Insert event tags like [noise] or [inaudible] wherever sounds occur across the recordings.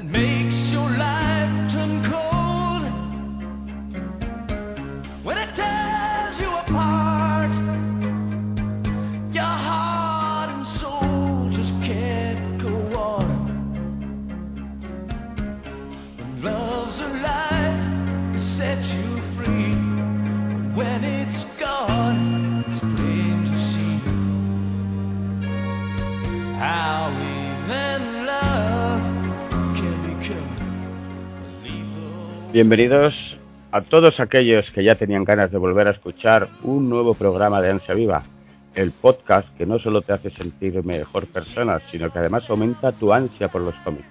And it Bienvenidos a todos aquellos que ya tenían ganas de volver a escuchar un nuevo programa de Ansia Viva, el podcast que no solo te hace sentir mejor persona, sino que además aumenta tu ansia por los cómics.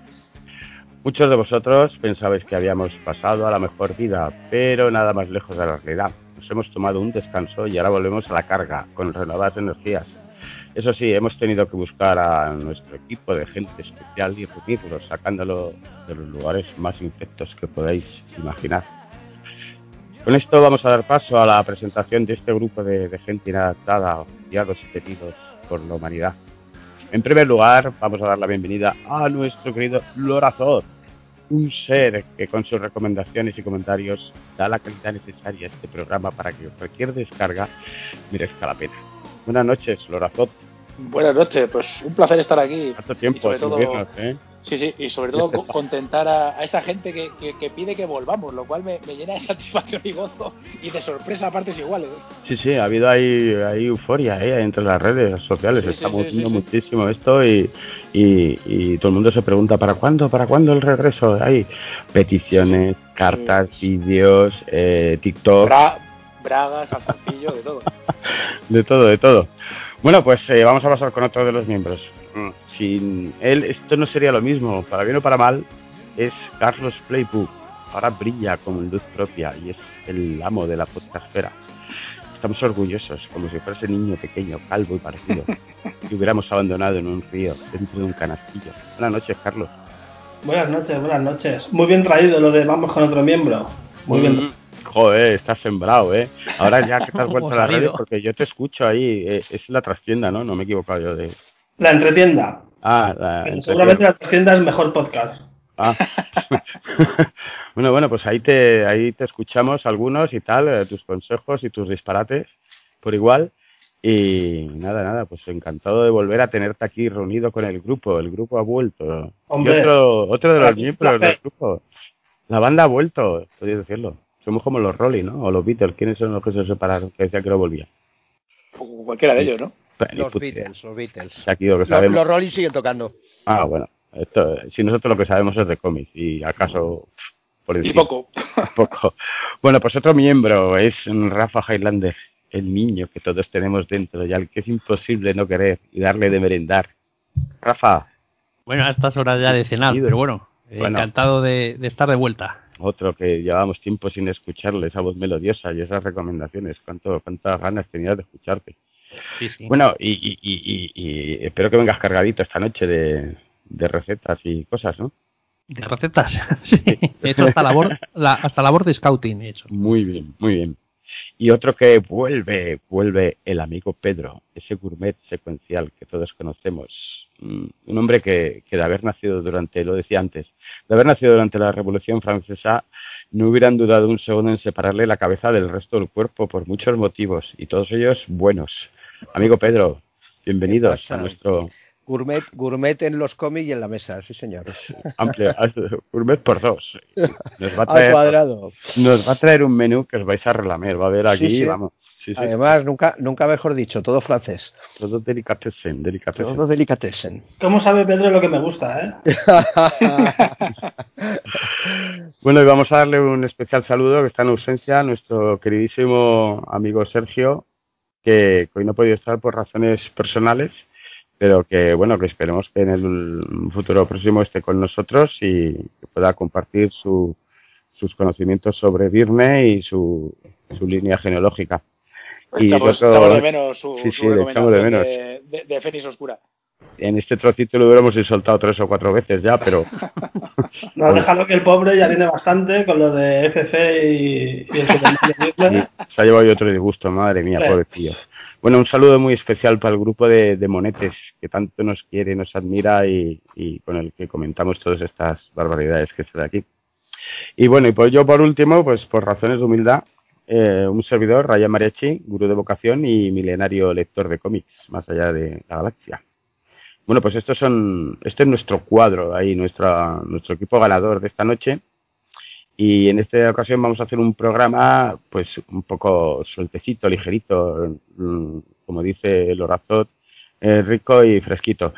Muchos de vosotros pensabais que habíamos pasado a la mejor vida, pero nada más lejos de la realidad. Nos hemos tomado un descanso y ahora volvemos a la carga, con renovadas energías. Eso sí, hemos tenido que buscar a nuestro equipo de gente especial y reunirlos, sacándolo de los lugares más infectos que podáis imaginar. Con esto vamos a dar paso a la presentación de este grupo de, gente inadaptada, odiados y tenidos por la humanidad. En primer lugar, vamos a dar la bienvenida a nuestro querido Lorazor, un ser que con sus recomendaciones y comentarios da la calidad necesaria a este programa para que cualquier descarga merezca la pena. Buenas noches, Lorazot. Buenas noches, pues un placer estar aquí. Tanto tiempo Y sobre todo- ¿eh? Sí, sí, y sobre todo [laughs] co- contentar a, a esa gente que, que- que pide que volvamos, lo cual me, me llena de [laughs] satisfacción y gozo y de sorpresa a partes iguales. ¿eh? Sí, sí, ha habido ahí, ahí euforia ¿eh? entre las redes sociales. Sí, Está sí, sí, moviendo sí, sí. muchísimo esto y, y, y todo el mundo se pregunta ¿para cuándo? ¿Para cuándo el regreso? Hay peticiones, cartas, vídeos, eh, TikTok, Bra- bragas, [laughs] calzoncillo, de todo. de todo, de todo. Bueno, pues eh, vamos a pasar con otro de los miembros. Mm, Sin él esto no sería lo mismo, para bien o para mal, es Carlos Playbook. Ahora brilla como luz propia y es el amo de la podcastfera. Estamos orgullosos, como si fuese niño pequeño, calvo y parecido, [laughs] que hubiéramos abandonado en un río, dentro de un canastillo. Buenas noches, Carlos. Buenas noches, buenas noches. Muy bien traído lo de vamos con otro miembro. Muy bien. Joder, estás sembrado, ¿eh? Ahora ya que te has [laughs] vuelto a la salido. porque yo te escucho ahí, eh, es la trastienda, ¿no? No me he equivocado yo de... La entretienda. Ah, la... Seguramente la entretienda es mejor podcast. Ah. [laughs] bueno, bueno, pues ahí te, ahí te escuchamos algunos y tal, eh, tus consejos y tus disparates por igual. Y nada, nada, pues encantado de volver a tenerte aquí reunido con el grupo. El grupo ha vuelto. Hombre. y otro, otro de los miembros del grupo. La banda ha vuelto, podéis decirlo. Somos como los Rolling, ¿no? O los Beatles. ¿Quiénes son los que se separaron? Que decían que no volvían. Cualquiera de ellos, ¿no? Ni Los. Beatles, los Beatles. Aquí lo que Los, sabemos. los Rolling siguen tocando. Ah, bueno. Esto, si nosotros lo que sabemos es de cómics y acaso por Y encima. poco. [laughs] poco. Bueno, pues otro miembro es Rafa Highlander, el niño que todos tenemos dentro y al que es imposible no querer y darle de merendar. Rafa, Bueno, a estas horas ya de cenar, pero bueno, bueno. encantado de, de estar de vuelta. Otro que llevábamos tiempo sin escucharle, esa voz melodiosa y esas recomendaciones. ¿Cuánto, ¿Cuántas ganas tenías de escucharte? Sí, sí. Bueno, y, y, y, y- y espero que vengas cargadito esta noche de, de recetas y cosas, ¿no? De recetas. [laughs] sí. [laughs] He hecho hasta labor, la, hasta labor de scouting. He hecho. Muy bien, muy bien. Y otro que vuelve, vuelve el amigo Pedro, ese gourmet secuencial que todos conocemos. Mm, Un hombre que, que de haber nacido durante, lo decía antes, de haber nacido durante la Revolución Francesa, no hubieran dudado un segundo en separarle la cabeza del resto del cuerpo por muchos motivos, y todos ellos buenos. Amigo Pedro, bienvenidos ¿Qué a nuestro Gourmet, gourmet en los cómics y en la mesa, sí señor. amplio gourmet por dos. Nos va a [laughs] Al cuadrado. nos va a traer un menú que os vais a relamer, va a haber Sí, aquí, sí. vamos. Sí, sí, Además, nunca, nunca mejor dicho, todo francés. Todo delicatessen, delicatessen. Todo delicatessen. ¿Cómo sabe Pedro lo que me gusta, eh? [laughs] Bueno, y vamos a darle un especial saludo que está en ausencia a nuestro queridísimo amigo Sergio, que hoy no ha podido estar por razones personales, pero que bueno, que esperemos que en el futuro próximo esté con nosotros y que pueda compartir su, sus conocimientos sobre Virne y su, su línea genealógica. Y echamos, otro- echamos de menos su, sí, su sí, echamos de recomendación menos. de, de, de Fénix Oscura. En este trocito lo hubiéramos insultado tres o cuatro veces ya, pero [laughs] No, déjalo que el pobre ya tiene bastante con lo de FC y, y el Disney. [laughs] se ha llevado yo otro disgusto, madre mía, Sí. pobre tío. Bueno, un saludo muy especial para el grupo de, monetes que tanto nos quiere, nos admira y, y con el que comentamos todas estas barbaridades que se da aquí. Y bueno, y pues yo por último, pues por razones de humildad, eh, un servidor, Raya Mariachi, gurú de vocación y milenario lector de cómics, más allá de la galaxia. Bueno, pues estos son, este es nuestro cuadro ahí, nuestra, nuestro equipo ganador de esta noche. Y en esta ocasión vamos a hacer un programa, pues un poco sueltecito, ligerito, mm, como dice el Orazot, eh, rico y fresquito.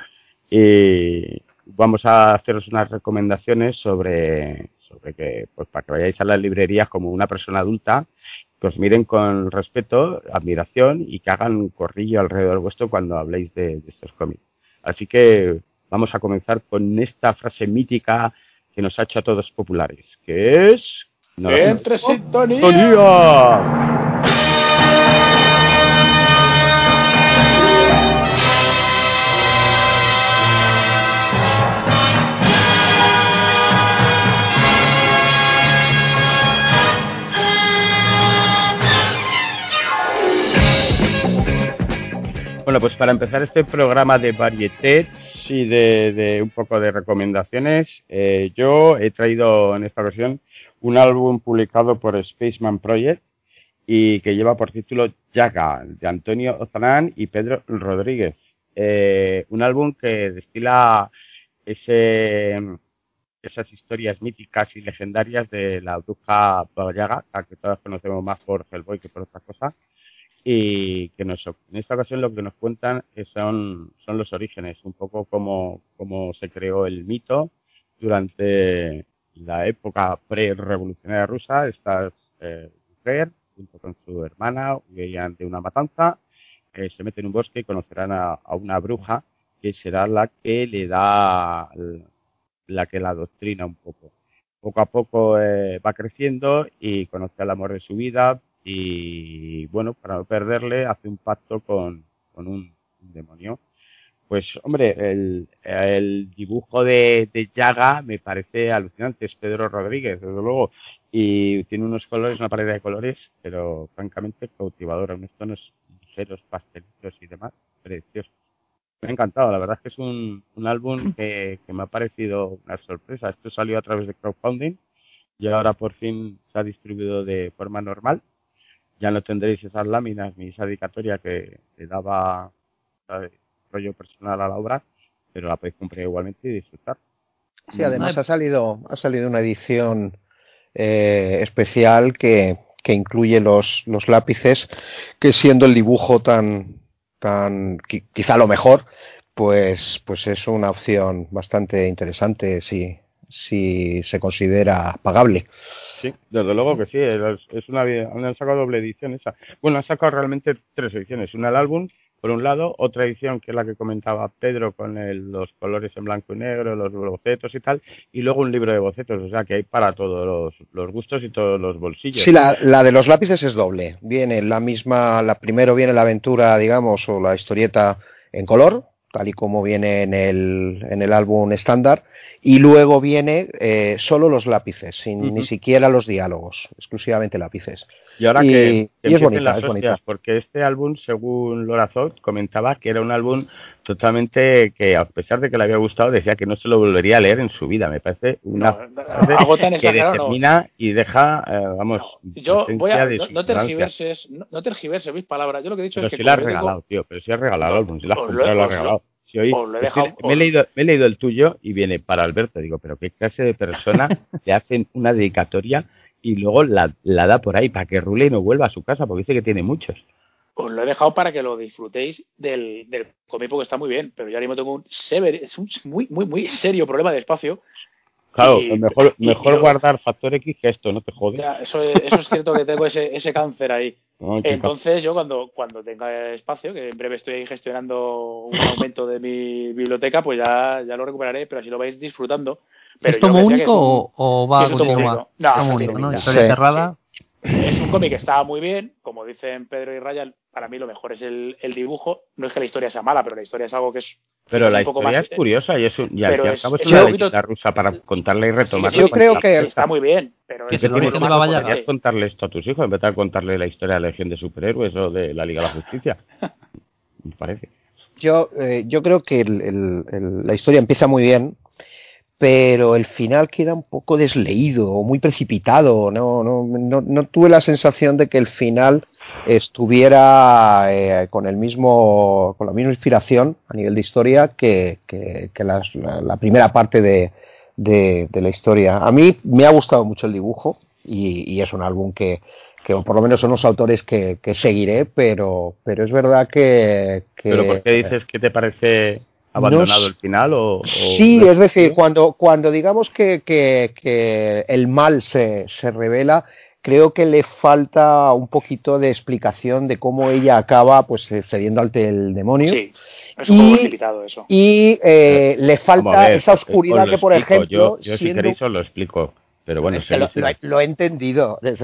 Y vamos a haceros unas recomendaciones sobre, sobre que, pues para que vayáis a las librerías como una persona adulta, que os miren con respeto, admiración y que hagan un corrillo alrededor vuestro cuando habléis de, de estos cómics. Así que vamos a comenzar con esta frase mítica que nos ha hecho a todos populares, que es... ¡Entre sintonía! ¡Sintonía! Bueno, pues para empezar este programa de varietés y de, un poco de recomendaciones, eh, yo he traído en esta versión un álbum publicado por Spaceman Project y que lleva por título Yaga, de Antonio Ozanán y Pedro Rodríguez. Eh, un álbum que destila ese, esas historias míticas y legendarias de la bruja Yaga, a que todos conocemos más por Hellboy que por otra cosa y que nos, en esta ocasión lo que nos cuentan son, son los orígenes, un poco como, como se creó el mito durante la época pre-revolucionaria rusa. Esta eh, mujer, junto con su hermana, huían de una matanza, eh, se meten en un bosque y conocerán a, a, una bruja que será la que le da, la que la doctrina un poco. Poco a poco eh, va creciendo y conoce al amor de su vida, y bueno, para no perderle hace un pacto con, con un, demonio. Pues hombre, el, el dibujo de, de, Yaga me parece alucinante, es Pedro Rodríguez, desde luego, y tiene unos colores, una pared de colores, pero francamente cautivadora, unos tonos ligeros, pastelitos y demás, preciosos. Me ha encantado, la verdad es que es un, un álbum que, que me ha parecido una sorpresa. Esto salió a través de crowdfunding y ahora por fin se ha distribuido de forma normal ya no tendréis esas láminas ni esa dedicatoria que, que daba ¿sabes? rollo personal a la obra, pero la podéis comprar igualmente y disfrutar. Sí, además ha salido, ha salido una edición eh, especial que, que incluye los, los lápices, que siendo el dibujo tan, tan quizá lo mejor, pues, pues es una opción bastante interesante si, si se considera pagable. Sí, desde luego que sí, es una han sacado doble edición esa. Bueno, han sacado realmente tres ediciones, una el álbum por un lado, otra edición que es la que comentaba Pedro con el, los colores en blanco y negro, los bocetos y tal, y luego un libro de bocetos, o sea que hay para todos los, los gustos y todos los bolsillos. Sí, la, la, de los lápices es doble, viene la misma, la primero viene la aventura, digamos, o la historieta en color, tal y como viene en el, en el álbum estándar, y luego viene eh, solo los lápices, sin uh -huh. ni siquiera los diálogos, exclusivamente lápices. Y ahora y, que, y es bonita, las es bonita. porque este álbum, según Lorazot, comentaba que era un álbum totalmente que, a pesar de que le había gustado, decía que no se lo volvería a leer en su vida. Me parece una no, frase que determina no. y deja, eh, vamos, yo voy a, no, no tergiverses, no, no tergiverses mis palabras. Yo lo que he dicho pero es que si la has regalado, tío, pero si has regalado álbum, si la has comprado, lo has regalado. Si hoy, dejado, me, he leído, me, he leído, el tuyo y viene para Alberto. Digo, pero qué clase de persona [laughs] le hacen una dedicatoria y luego la, la, da por ahí para que rule y no vuelva a su casa, porque dice que tiene muchos. Os lo he dejado para que lo disfrutéis del, del cómic porque está muy bien, pero yo ahora mismo tengo un sever, es un muy, muy, muy serio problema de espacio. Claro, y, mejor, mejor y yo, guardar factor X que esto, no te jodes. Ya, eso, es, eso es cierto que tengo ese, ese cáncer ahí. [laughs] No, Entonces yo cuando, cuando tenga espacio, que en breve estoy gestionando un [laughs] aumento de mi biblioteca, pues ya, ya lo recuperaré, pero así lo vais disfrutando. Pero ¿Es tomo único o, va sí, a continuar? No, único, ¿no? Historia sí, cerrada. Sí. Es un cómic que está muy bien, como dicen Pedro y Ryan, para mí lo mejor es el, el, dibujo. No es que la historia sea mala, pero la historia es algo que es. Pero la historia es curiosa y es, un, y al es, es una leyenda rusa para contarle y retomarla. yo creo que está muy bien, pero es que podrías contarle esto a tus hijos en vez de contarle la historia de la Legión de Superhéroes o de la Liga de la Justicia. [laughs] me parece. Yo, eh, yo creo que el, el, la historia empieza muy bien, pero el final queda un poco desleído o muy precipitado. No, no, no, no tuve la sensación de que el final estuviera eh, con el mismo con la misma inspiración a nivel de historia que, que, la, la, primera parte de, de, de, la historia. A mí me ha gustado mucho el dibujo y, y es un álbum que, que por lo menos son los autores que, seguiré, pero, pero es verdad que. ¿Pero por qué dices que te parece abandonado el final o, sí es decir cuando cuando digamos que el mal se, se, revela creo que le falta un poquito de explicación de cómo ella acaba pues eh, cediendo ante el demonio. Sí es un y, poco eso. y eh, le falta ver, esa oscuridad que por ejemplo yo, yo siendo... si queréis os lo explico pero bueno, es que lo, lo, lo, he entendido. [laughs] El,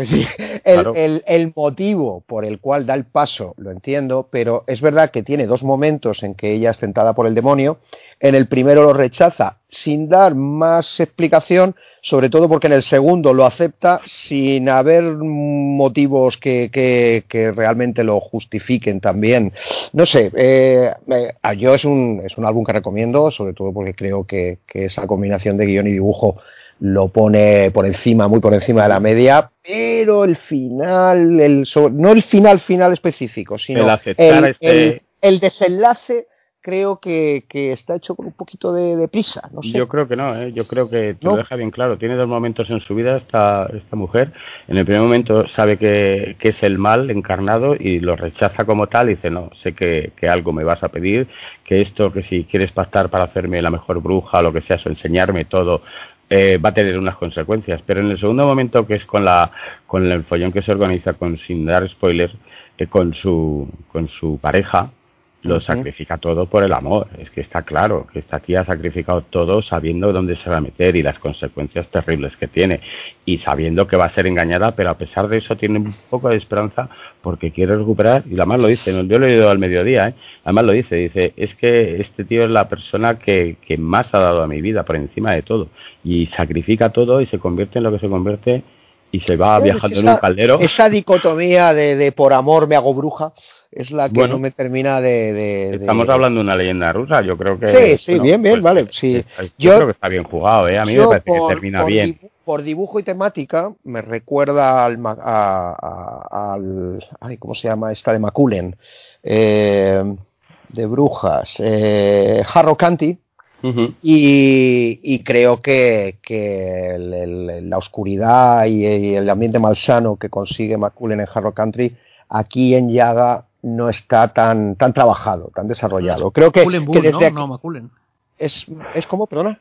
claro. el, el, motivo por el cual da el paso lo entiendo, pero es verdad que tiene dos momentos en que ella es tentada por el demonio. En el primero lo rechaza sin dar más explicación, sobre todo porque en el segundo lo acepta sin haber motivos que, que, que realmente lo justifiquen también. No sé, eh, eh, yo es un, es un álbum que recomiendo, sobre todo porque creo que, que esa combinación de guion y dibujo lo pone por encima, muy por encima de la media, pero el final, el, no el final final específico, sino el, el, este... el, el desenlace creo que, que, está hecho con un poquito de, de prisa. No sé. Yo creo que no, ¿eh? yo creo que te ¿No? lo deja bien claro. Tiene dos momentos en su vida esta, esta mujer. En el primer momento sabe que, que, es el mal encarnado y lo rechaza como tal y dice, no, sé que, que, algo me vas a pedir, que esto, que si quieres pactar para hacerme la mejor bruja o lo que sea, o enseñarme todo, eh, va a tener unas consecuencias. Pero en el segundo momento, que es con la con el follón que se organiza, con sin dar spoilers, eh, con su con su pareja, lo sacrifica todo por el amor. Es que está claro que esta tía ha sacrificado todo sabiendo dónde se va a meter y las consecuencias terribles que tiene. Y sabiendo que va a ser engañada, pero a pesar de eso tiene un poco de esperanza porque quiere recuperar. Y además lo dice, yo lo he oído al mediodía, ¿eh? además lo dice, dice, es que este tío es la persona que, que más ha dado a mi vida por encima de todo. Y sacrifica todo y se convierte en lo que se convierte y se va viajando esa, en un caldero. Esa dicotomía de, de por amor me hago bruja es la que bueno, no me termina de, de estamos de... hablando de una leyenda rusa yo creo que sí sí bueno, bien bien pues, vale sí yo, yo, creo que está bien jugado ¿eh? a mí me parece por, que termina por bien por dibujo y temática me recuerda al, a, a, al ay cómo se llama esta de Maculen eh, de brujas eh, Uh -huh. y, y, creo que, que el, el, la oscuridad y, y, el ambiente malsano que consigue Maculen en Harrow Country aquí en Yaga no está tan, tan trabajado, tan desarrollado. Creo que, que desde ¿no? Aquí, no, Es, es como, perdona.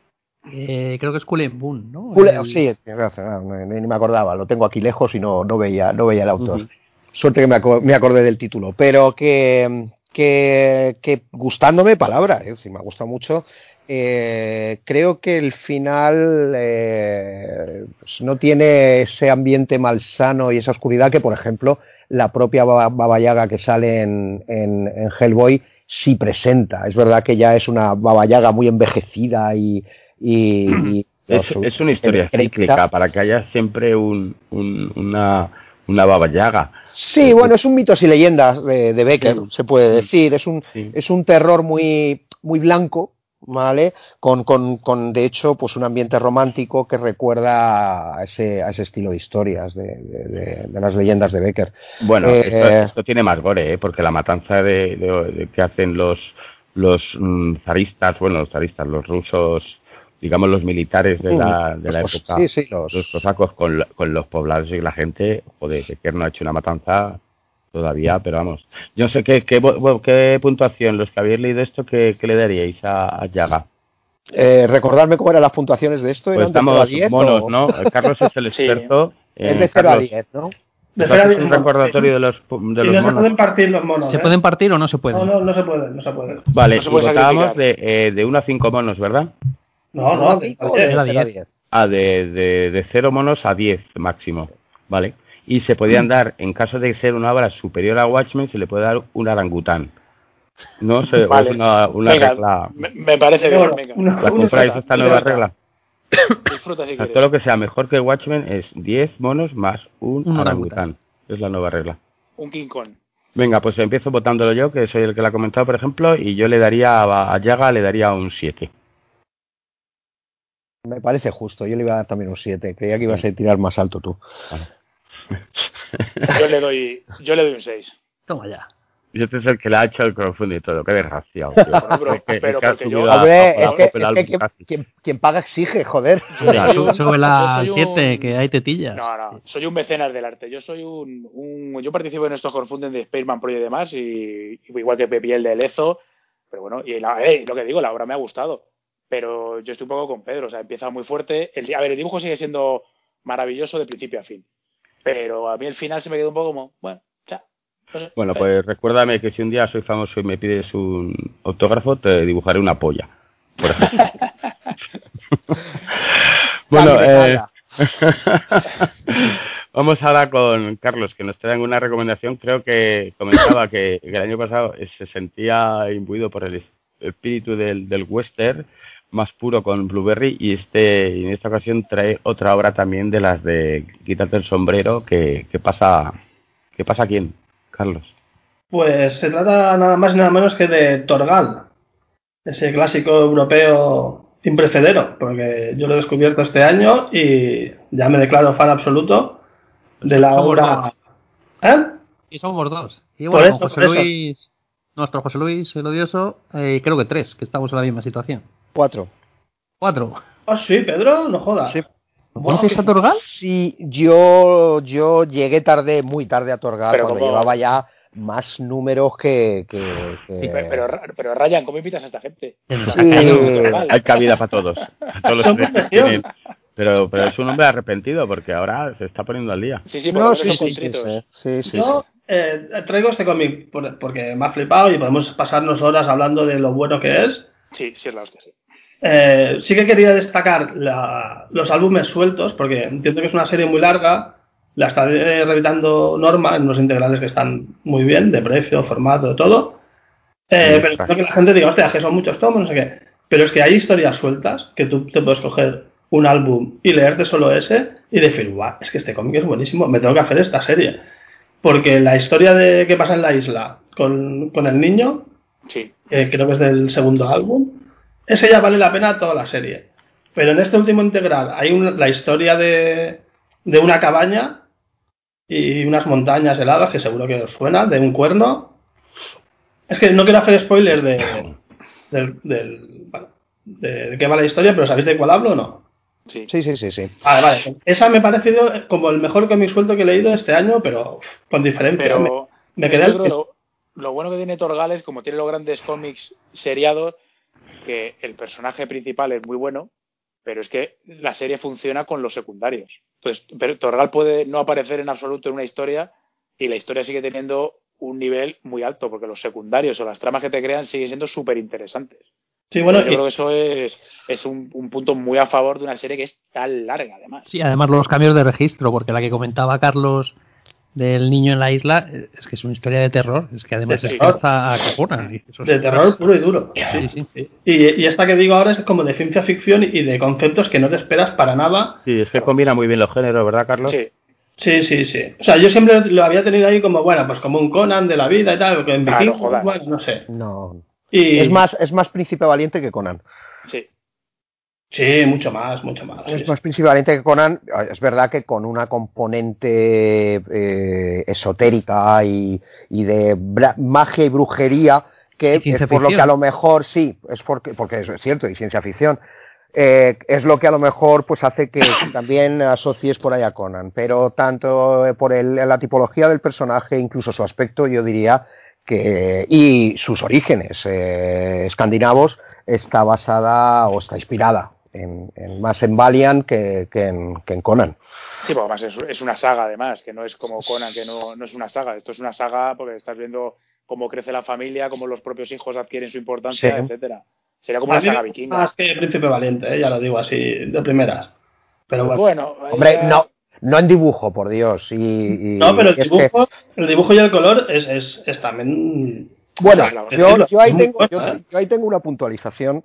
Eh, creo que es Cullen Boon, ¿no? Cullen, el... Sí, no, no, ni me acordaba, lo tengo aquí lejos y no, no, veía, no veía el autor. Uh -huh. Suerte que me, aco me acordé del título, pero que, que, que gustándome palabra, es decir, me ha gustado mucho. Eh, creo que el final eh, pues no tiene ese ambiente malsano y esa oscuridad que, por ejemplo, la propia Baba Yaga que sale en, en, en, Hellboy sí presenta. Es verdad que ya es una Baba Yaga muy envejecida y. y, y [clears throat] es, es, una historia cíclica para que haya siempre un, un, una, una Baba Yaga. Sí, bueno, es un mitos y leyendas de, de Becker, sí. se puede decir. Es un, sí. es un terror muy, muy blanco, ¿vale? Con, con, con, de hecho, pues un ambiente romántico que recuerda a ese, a ese estilo de historias de, de, de las leyendas de Becker. Bueno, eh, esto, esto, tiene más gore, ¿eh? porque la matanza de, que hacen los, los mm, zaristas, bueno, los zaristas, los rusos, digamos los militares de la, de la época, sí, sí, los... los cosacos con, con los poblados y la gente, joder, Becker no ha hecho una matanza todavía, pero vamos. Yo no sé qué, qué, qué puntuación, los que habéis leído esto, ¿qué, qué le daríais a, a Yaga? Eh, recordarme cómo eran las puntuaciones de esto. Pues estamos de 10, monos, o... ¿no? [laughs] Carlos es el experto. sí. Es de 0 a 10, ¿no? De 0 a 10. un recordatorio de los, de los no monos. se pueden partir los monos. ¿Se ¿eh? pueden partir o no se pueden? No, no, no se pueden, no se pueden. Vale, no votábamos de, eh, de 1 a 5 monos, ¿verdad? No, no, de, de, de 10. Ah, de, de, de 0 monos a 10 máximo. Vale. Y se podían dar, en caso de ser una obra superior a Watchmen, se le puede dar un orangután. No sé, Vale. una, una Venga, regla. Me, me parece bien, venga. una- ¿La compráis esta nueva regla? [coughs] Disfruta si O sea, quieres. todo lo que sea mejor que Watchmen es 10 monos más un, Un orangután. orangután. Es la nueva regla. Un King Kong. Venga, pues empiezo votándolo yo, que soy el que la ha comentado, por ejemplo, y yo le daría a, a Yaga le daría un 7. Me parece justo, yo le iba a dar también un 7. Creía que ibas a tirar más alto tú. Yo le doy, yo le doy un 6. Toma ya. Y este es el que le ha hecho el crowdfunding y todo. Qué desgraciado. tío. Bueno, pero- Es que- es yo- a- Hombre, a- a- es que, es quien, casi. quien- quien paga exige, joder. Yo soy un- Sube la yo soy 7, un- que hay tetillas. No, no, soy un mecenas del arte. Yo soy un, un- yo participo en estos crowdfunding de Spaceman Pro y demás, y, y igual que Pepi el de Lezo, pero bueno, y la- eh, lo que digo, la obra me ha gustado, pero yo estoy un poco con Pedro, o sea, empieza muy fuerte. El, a ver, el dibujo sigue siendo maravilloso de principio a fin, pero a mí el final se me quedó un poco como, bueno, ya. no sé. Bueno, pues recuérdame que si un día soy famoso y me pides un autógrafo, te dibujaré una polla. Por ejemplo. [laughs] bueno, eh, [laughs] vamos ahora con Carlos, que nos traen una recomendación. Creo que comentaba que, que el año pasado se sentía imbuido por el es- espíritu del, del western más puro con Blueberry y este y en esta ocasión trae otra obra también de las de Quítate el sombrero que, que pasa que pasa a quién Carlos Pues se trata nada más y nada menos que de Torgal, ese clásico europeo imprecedero, porque yo lo he descubierto este año y ya me declaro fan absoluto de la Somos obra. ¿Eh? Y somos dos. Y Por bueno, eso, por José eso. Luis, nuestro José Luis, el odioso, eh, creo que tres, que estamos en la misma situación. Cuatro. Cuatro. Ah, sí, Pedro, no jodas. Sí. ¿Conoces a Torgal? Sí, yo, yo llegué tarde, muy tarde a Torgal, Pero cuando como- llevaba ya más números que... que- que- Sí, pero, pero, pero Ryan, ¿cómo invitas a esta gente? Sí. hay cabida para todos a todos los Son que profesión. tienen. pero pero es un hombre arrepentido porque ahora se está poniendo al día Sí, sí, No, sí, sí, sí, contritos. sí, sí, sí, Yo eh, traigo este cómic por- porque me ha flipado y podemos pasarnos horas hablando de lo bueno que es. Sí, sí es la hostia, sí. Eh, sí que quería destacar la- los álbumes sueltos, porque entiendo que es una serie muy larga. La está eh, reeditando Norma en unos integrales que están muy bien, de precio, formato, de todo. Eh, Sí, pero entiendo que la gente diga, hostia, que son muchos tomos, no sé qué. Pero es que hay historias sueltas que tú te puedes coger un álbum y leerte solo ese y decir, guau, es que este cómic es buenísimo, me tengo que hacer esta serie. Porque la historia de qué pasa en la isla con, con el niño, Sí, que creo que es del segundo álbum, ese ya vale la pena toda la serie. Pero en este último integral hay un- la historia de, de una cabaña y unas montañas heladas, que seguro que os suena, de un cuerno. Es que no quiero hacer spoiler de, del, del- bueno, de, de qué va la historia, pero ¿sabéis de cuál hablo o no? sí. Sí, sí, sí, sí. Vale, vale. Esa me ha parecido como el mejor cómic suelto que he leído este año, pero con diferencia. Pero me quedé al creo lo, lo bueno que tiene Torgal es como tiene los grandes cómics seriados, que el personaje principal es muy bueno, pero es que la serie funciona con los secundarios. Entonces, pero Torgal puede no aparecer en absoluto en una historia y la historia sigue teniendo un nivel muy alto, porque los secundarios o las tramas que te crean siguen siendo súper interesantes. Sí, bueno, Yo y- creo que eso es, es un, un punto muy a favor de una serie que es tan larga, además. Sí, además los cambios de registro, porque la que comentaba Carlos del niño en la isla es que es una historia de terror, es que además De es terror. es- de terror puro y duro. Sí, Sí, sí. sí. Y, y esta que digo ahora es como de ciencia ficción y de conceptos que no te esperas para nada. sí es que combina muy bien los géneros verdad Carlos Sí, Sí, sí, sí. O sea, yo siempre lo había tenido ahí como, bueno, pues como un Conan de la vida y tal, que en no Vikingos, jodas. bueno, no sé. No. Y, Es más, es más príncipe valiente que Conan. sí. Sí, mucho más, mucho más. sí, Es más príncipe valiente que Conan. Es verdad que con una componente eh, esotérica y, y de magia y brujería que Y es por lo que a lo mejor sí, es porque, porque es cierto, y ciencia ficción. eh, es lo que a lo mejor pues hace que [coughs] también asocies por ahí a Conan, pero tanto eh, por el- la tipología del personaje, incluso su aspecto, yo diría que y sus orígenes eh, escandinavos está basada o está inspirada en, en- más en Valiant que, que en, que en Conan. Sí, porque además es, es una saga, además, que no es como Conan, que no, no es una saga. Esto es una saga porque estás viendo cómo crece la familia, cómo los propios hijos adquieren su importancia, Sí. etcétera. Sería como una saga vikinga. Más que Príncipe Valiente, eh, ya lo digo así de primeras. Pero bueno, Bueno, Hombre, ya- no, No en dibujo, por Dios. Y, no, pero el dibujo, el dibujo y el color es, es, también. Bueno, yo, ahí tengo, yo, ahí tengo una puntualización.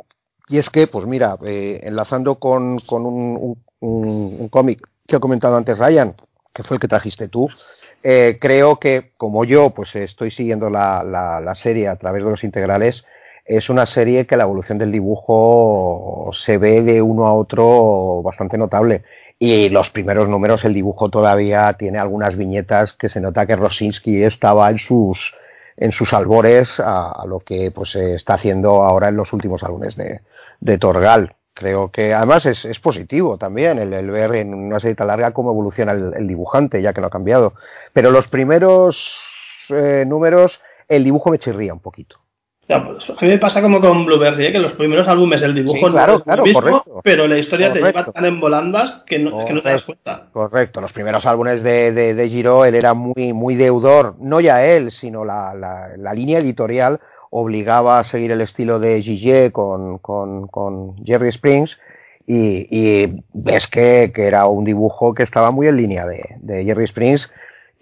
Y es que, pues mira, eh, enlazando con, con un, cómic que ha comentado antes Ryan, que fue el que trajiste tú, eh, creo que, como yo, pues estoy siguiendo la, la, la, serie a través de los integrales, es una serie que la evolución del dibujo se ve de uno a otro bastante notable. Y los primeros números, el dibujo todavía tiene algunas viñetas que se nota que Rosinski estaba en sus, en sus albores a, lo que pues se está haciendo ahora en los últimos álbumes de, de Torgal. Creo que además es, es positivo también el, ver en una serie tan larga cómo evoluciona el, dibujante, ya que no ha cambiado. Pero los primeros eh, números, el dibujo me chirría un poquito. Pues, a mí me pasa como con Blueberry, ¿eh? que los primeros álbumes el dibujo no es el mismo, pero la historia te lleva tan en volandas que no, te das cuenta. Correcto, los primeros álbumes de, de, Giro, él era muy, muy deudor, no ya él, sino la, la, línea editorial obligaba a seguir el estilo de con, con, con Jerry Springs y, y ves que, que, era un dibujo que estaba muy en línea de, de Jerry Springs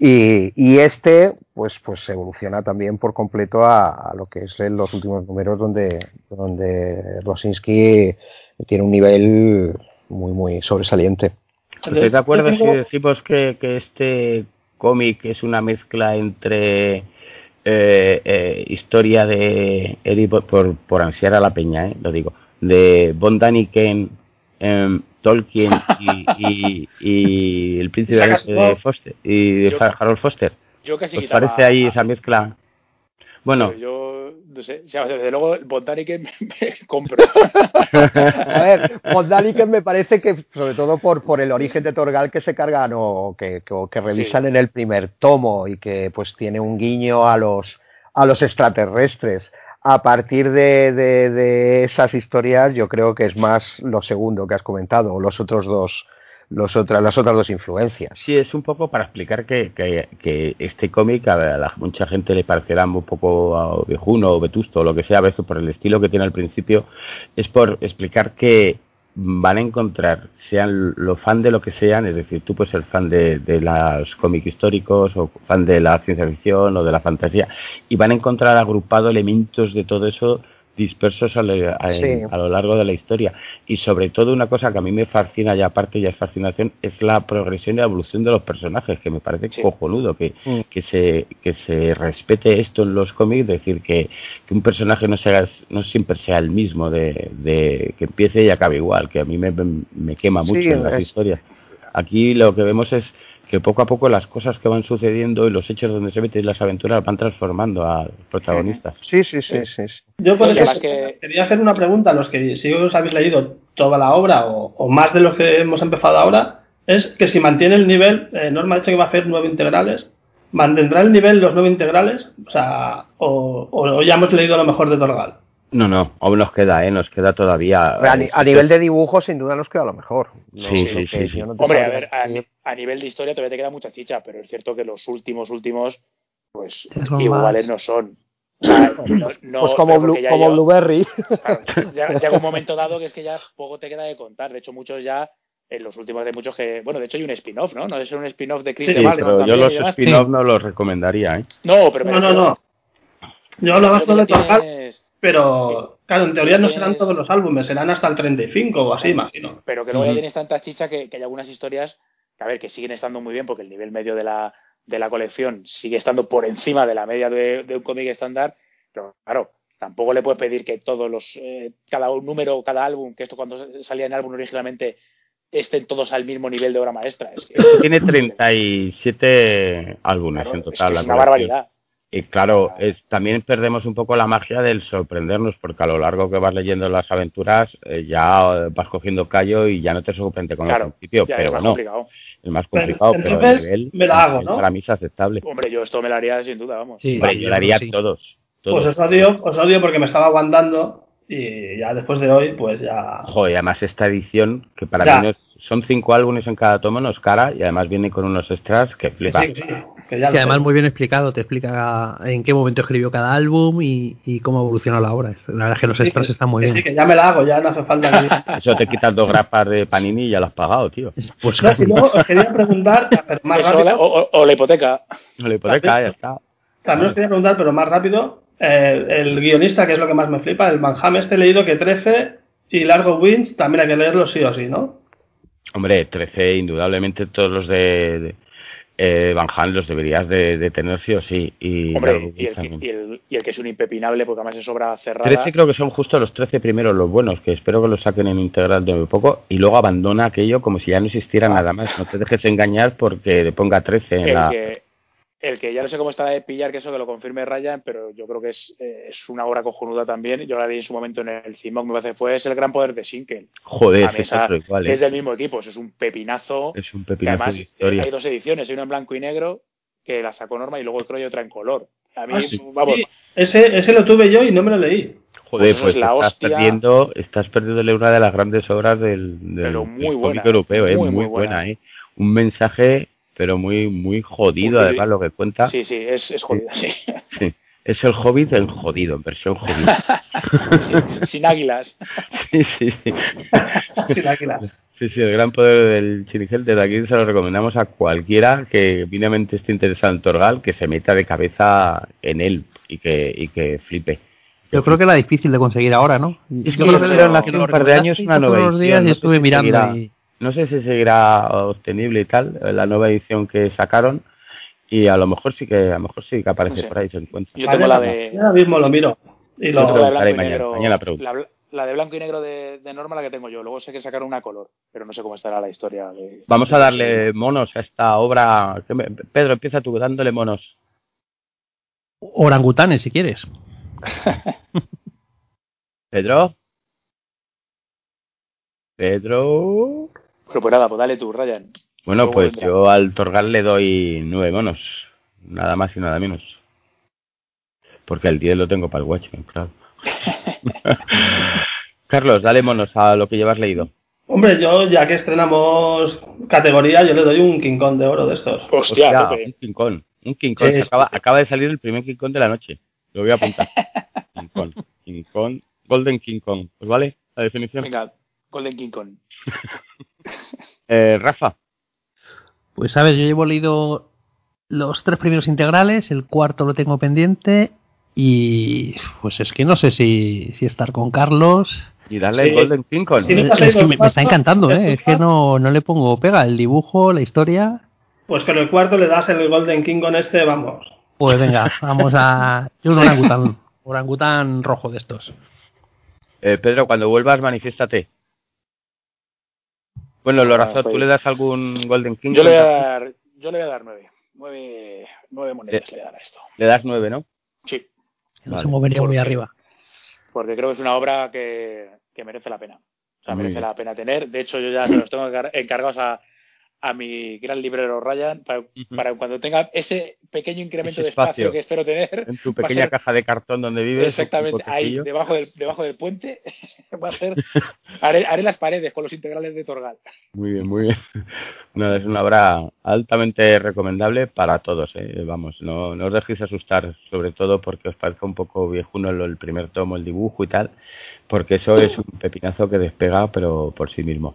y, y, este, pues, pues evoluciona también por completo a, lo que es en los últimos números donde, donde Rosinski tiene un nivel muy, muy sobresaliente. ¿Estáis de acuerdo si decimos que, que este cómic es una mezcla entre eh, eh, historia de por, por ansiar a la peña, eh, lo digo, de Von Daniken, eh, Tolkien y, y, el príncipe de Foster y de Harold Foster. Yo casi ¿Os parece ahí esa mezcla? Bueno, yo no sé, desde luego Botaniken me, me compro. [laughs] a ver, Botaniken me parece que, sobre todo por, por el origen de Torgal que se cargan o que, que, revisan en el primer tomo y que pues tiene un guiño a los, a los extraterrestres a partir de, esas historias yo creo que es más lo segundo que has comentado, o los otros dos, los las otras dos influencias. Sí, es un poco para explicar que, este cómic a, mucha gente le parecerá un poco viejuno o vetusto o lo que sea, a veces por el estilo que tiene al principio, es por explicar que van a encontrar, sean los fan de lo que sean, es decir, tú puedes ser fan de, de los cómics históricos o fan de la ciencia ficción o de la fantasía, y van a encontrar agrupado elementos de todo eso dispersos a, lo largo de la historia. Y sobre todo una cosa que a mí me fascina, y aparte ya es fascinación, es la progresión y evolución de los personajes, que me parece cojonudo, que, mm. que, se, que se respete esto en los cómics, decir que, que un personaje no, sea, no siempre sea el mismo, de, de que empiece y acabe igual, que a mí me, me quema mucho en las historias. Aquí lo que vemos es que poco a poco las cosas que van sucediendo y los hechos donde se meten las aventuras van transformando a los protagonistas. Sí, sí, sí. sí, Yo por eso quería hacer una pregunta a los que si os habéis leído toda la obra o, más de los que hemos empezado ahora, es que si mantiene el nivel, eh, Norma ha dicho que va a hacer nueve integrales, ¿mantendrá el nivel los nueve integrales? O sea, o, o ya hemos leído lo mejor de Torgal. No, no, aún nos queda, ¿eh? Nos queda todavía. A, nivel de dibujo, sin duda, nos queda lo mejor. sí, sí, sí, Hombre, a ver, a, nivel de historia todavía te queda mucha chicha, pero es cierto que los últimos, últimos, pues iguales no son. pues como, como Blueberry. [laughs] ya, llega un momento dado que es que ya poco te queda de contar. De hecho, muchos ya, en los últimos de muchos que. Bueno, de hecho hay un spin-off, ¿no? No debe ser un spin-off de Chris sí, pero yo los spin-off no los recomendaría, ¿eh? No, pero. No, no, no. Yo hablaba solo de. Pero, claro, en teoría no serán todos los álbumes, serán hasta el 35 o así, imagino. Pero que luego ya tienes tanta chicha que, hay algunas historias que, a ver, que siguen estando muy bien porque el nivel medio de la, de la colección sigue estando por encima de la media de, un cómic estándar, pero claro, tampoco le puedes pedir que todos los, eh, cada número, cada álbum, que esto cuando salía en álbum originalmente, estén todos al mismo nivel de obra maestra. Es Tiene 37 álbumes en total. Es, una barbaridad. Y claro, es, también perdemos un poco la magia del sorprendernos, porque a lo largo que vas leyendo las aventuras eh, ya vas cogiendo callo y ya no te sorprende con el principio, pero bueno, es más complicado, pero, el nivel me la hago, ¿no? para mí es aceptable. Hombre, yo esto me lo haría sin duda, vamos. Sí, Hombre, yo lo haría todos, Pues os odio, os odio porque me estaba aguantando y ya después de hoy, pues ya... Joder, además esta edición, que para mí son cinco álbumes en cada tomo, nos cara, y además viene con unos extras que flipa. Sí, sí. Que ya además sé. muy bien explicado, te explica en qué momento escribió cada álbum y, y cómo evolucionó la obra. La verdad es que los Sí, extras están muy que bien. Sí, que ya me la hago, ya no hace falta que... [laughs] Eso te quitas dos grapas de panini y ya lo has pagado, tío. Pues No, luego os quería preguntar, [laughs] pero más rápido, o, o- o la hipoteca. La hipoteca, ya está. también os quería preguntar, pero más rápido, eh, el guionista, que es lo que más me flipa, el Van Hamme, este he leído que 13 y Largo Winch también hay que leerlo sí o sí, ¿no? Hombre, 13, indudablemente todos los de, de eh, Van Halen los deberías de, de tener sí o sí. Y Hombre, y el, que, y, el, y el que es un impepinable, porque además es obra cerrada. 13 creo que son justo los 13 primeros los buenos, que espero que los saquen en integral de muy poco, y luego abandona aquello como si ya no existiera nada más. No te dejes engañar porque le ponga 13 en el, la... que, el que ya no sé cómo estará de pillar, que eso que lo confirme Ryan, pero yo creo que es, eh, es una obra cojonuda también. Yo la vi en su momento en el CIMOC, me parece, fue es el gran poder de Sinkel. Joder, es esa- otro igual, que ¿eh? es del mismo equipo, eso es un pepinazo. Es un pepinazo además de historia. hay dos ediciones, hay una en blanco y negro que la sacó Norma y luego creo que hay otra en color. A mí, Ah, sí. vamos, Sí, ese, ese lo tuve yo y no me lo leí. Joder, Pues pues, es la estás hostia. perdiendo, estás perdiéndole una de las grandes obras del, del, Pero del muy cómic buena, europeo, eh, muy, muy, muy buena, buena. eh. Un mensaje, pero muy, muy jodido, Muy- además lo que cuenta. sí, sí, es, es jodida, sí. Sí. Es el Hobbit en jodido, en versión jodida. [laughs] sin, sin águilas. sí, sí, sí. [laughs] Sin águilas. Sí, sí, el gran poder del Chirigel. Desde aquí se lo recomendamos a cualquiera que mínimamente esté interesado en Torgal, que se meta de cabeza en él y que, y que flipe. Yo creo que era difícil de conseguir ahora, ¿no? Es Yo que creo lo que hicieron lo- hace que un par de años una unos días y no sé estuve si mirando y- No sé si seguirá obtenible y tal, la nueva edición que sacaron. Y a lo mejor sí que, a lo mejor sí que aparece No sé. por ahí, se encuentra. Yo tengo la de, Ahora mismo lo miro. Y lo, la de preguntaré blanco y mañana, negro. mañana pregunto. la, de blanco y negro de, de Norma la que tengo yo. Luego sé que sacaron una color, pero no sé cómo estará la historia. De, Vamos a de- darle monos a esta obra. ¿Qué me- Pedro, empieza tú dándole monos. Orangutanes, si quieres. [laughs] Pedro. Pedro. Pero pues nada, pues dale tú, Ryan. Bueno, Luego pues vendrá. yo al Torgal le doy nueve monos. Nada más y nada menos. Porque el 10 lo tengo para el Watchmen, claro. [laughs] Carlos, dale monos a lo que llevas leído. Hombre, yo ya que estrenamos categoría, yo le doy un King Kong de oro de estos. Hostia, un King Kong. Un King Kong. Sí, Se sí, acaba, sí. acaba de salir el primer King Kong de la noche. Lo voy a apuntar. [laughs] King Kong. King Kong. Golden King Kong. ¿Os vale la definición? Venga, Golden King Kong. [laughs] Eh, Rafa. Pues sabes, yo llevo leído los tres primeros integrales, el cuarto lo tengo pendiente y pues es que no sé si, si estar con Carlos. Y dale Sí. Golden King Kong. Sí, no te has es que me, me está encantando, ¿te has ¿eh? es que no, no le pongo pega, el dibujo, la historia. Pues con el cuarto le das el Golden King Kong este, vamos. Pues venga, [laughs] vamos a... Yo un orangután, orangután rojo de estos. Eh, Pedro, cuando vuelvas, manifiéstate. Bueno, Lorazo, ¿tú le das algún Golden King Yo le voy a dar, yo le voy a dar nueve. Nueve, nueve monedas le voy a dar a esto. Le das nueve, ¿no? Sí, No Vale. se movería muy Porque- arriba. porque creo que es una obra que, que merece la pena. O sea, merece la pena tener. De hecho, yo ya se los tengo encar- encargados a, a mi gran librero Ryan para, cuando tenga ese pequeño incremento Ese de espacio, espacio. que espero tener. En tu pequeña ser- caja de cartón donde vives. Exactamente, ahí, debajo del, debajo del puente, [laughs] va a ser, haré, haré las paredes con los integrales de Torgal. Muy bien, muy bien. No, es una obra altamente recomendable para todos. ¿eh? Vamos, no, no os dejéis asustar, sobre todo porque os parezca un poco viejuno el primer tomo, el dibujo y tal, porque eso es un pepinazo que despega, pero por sí mismo.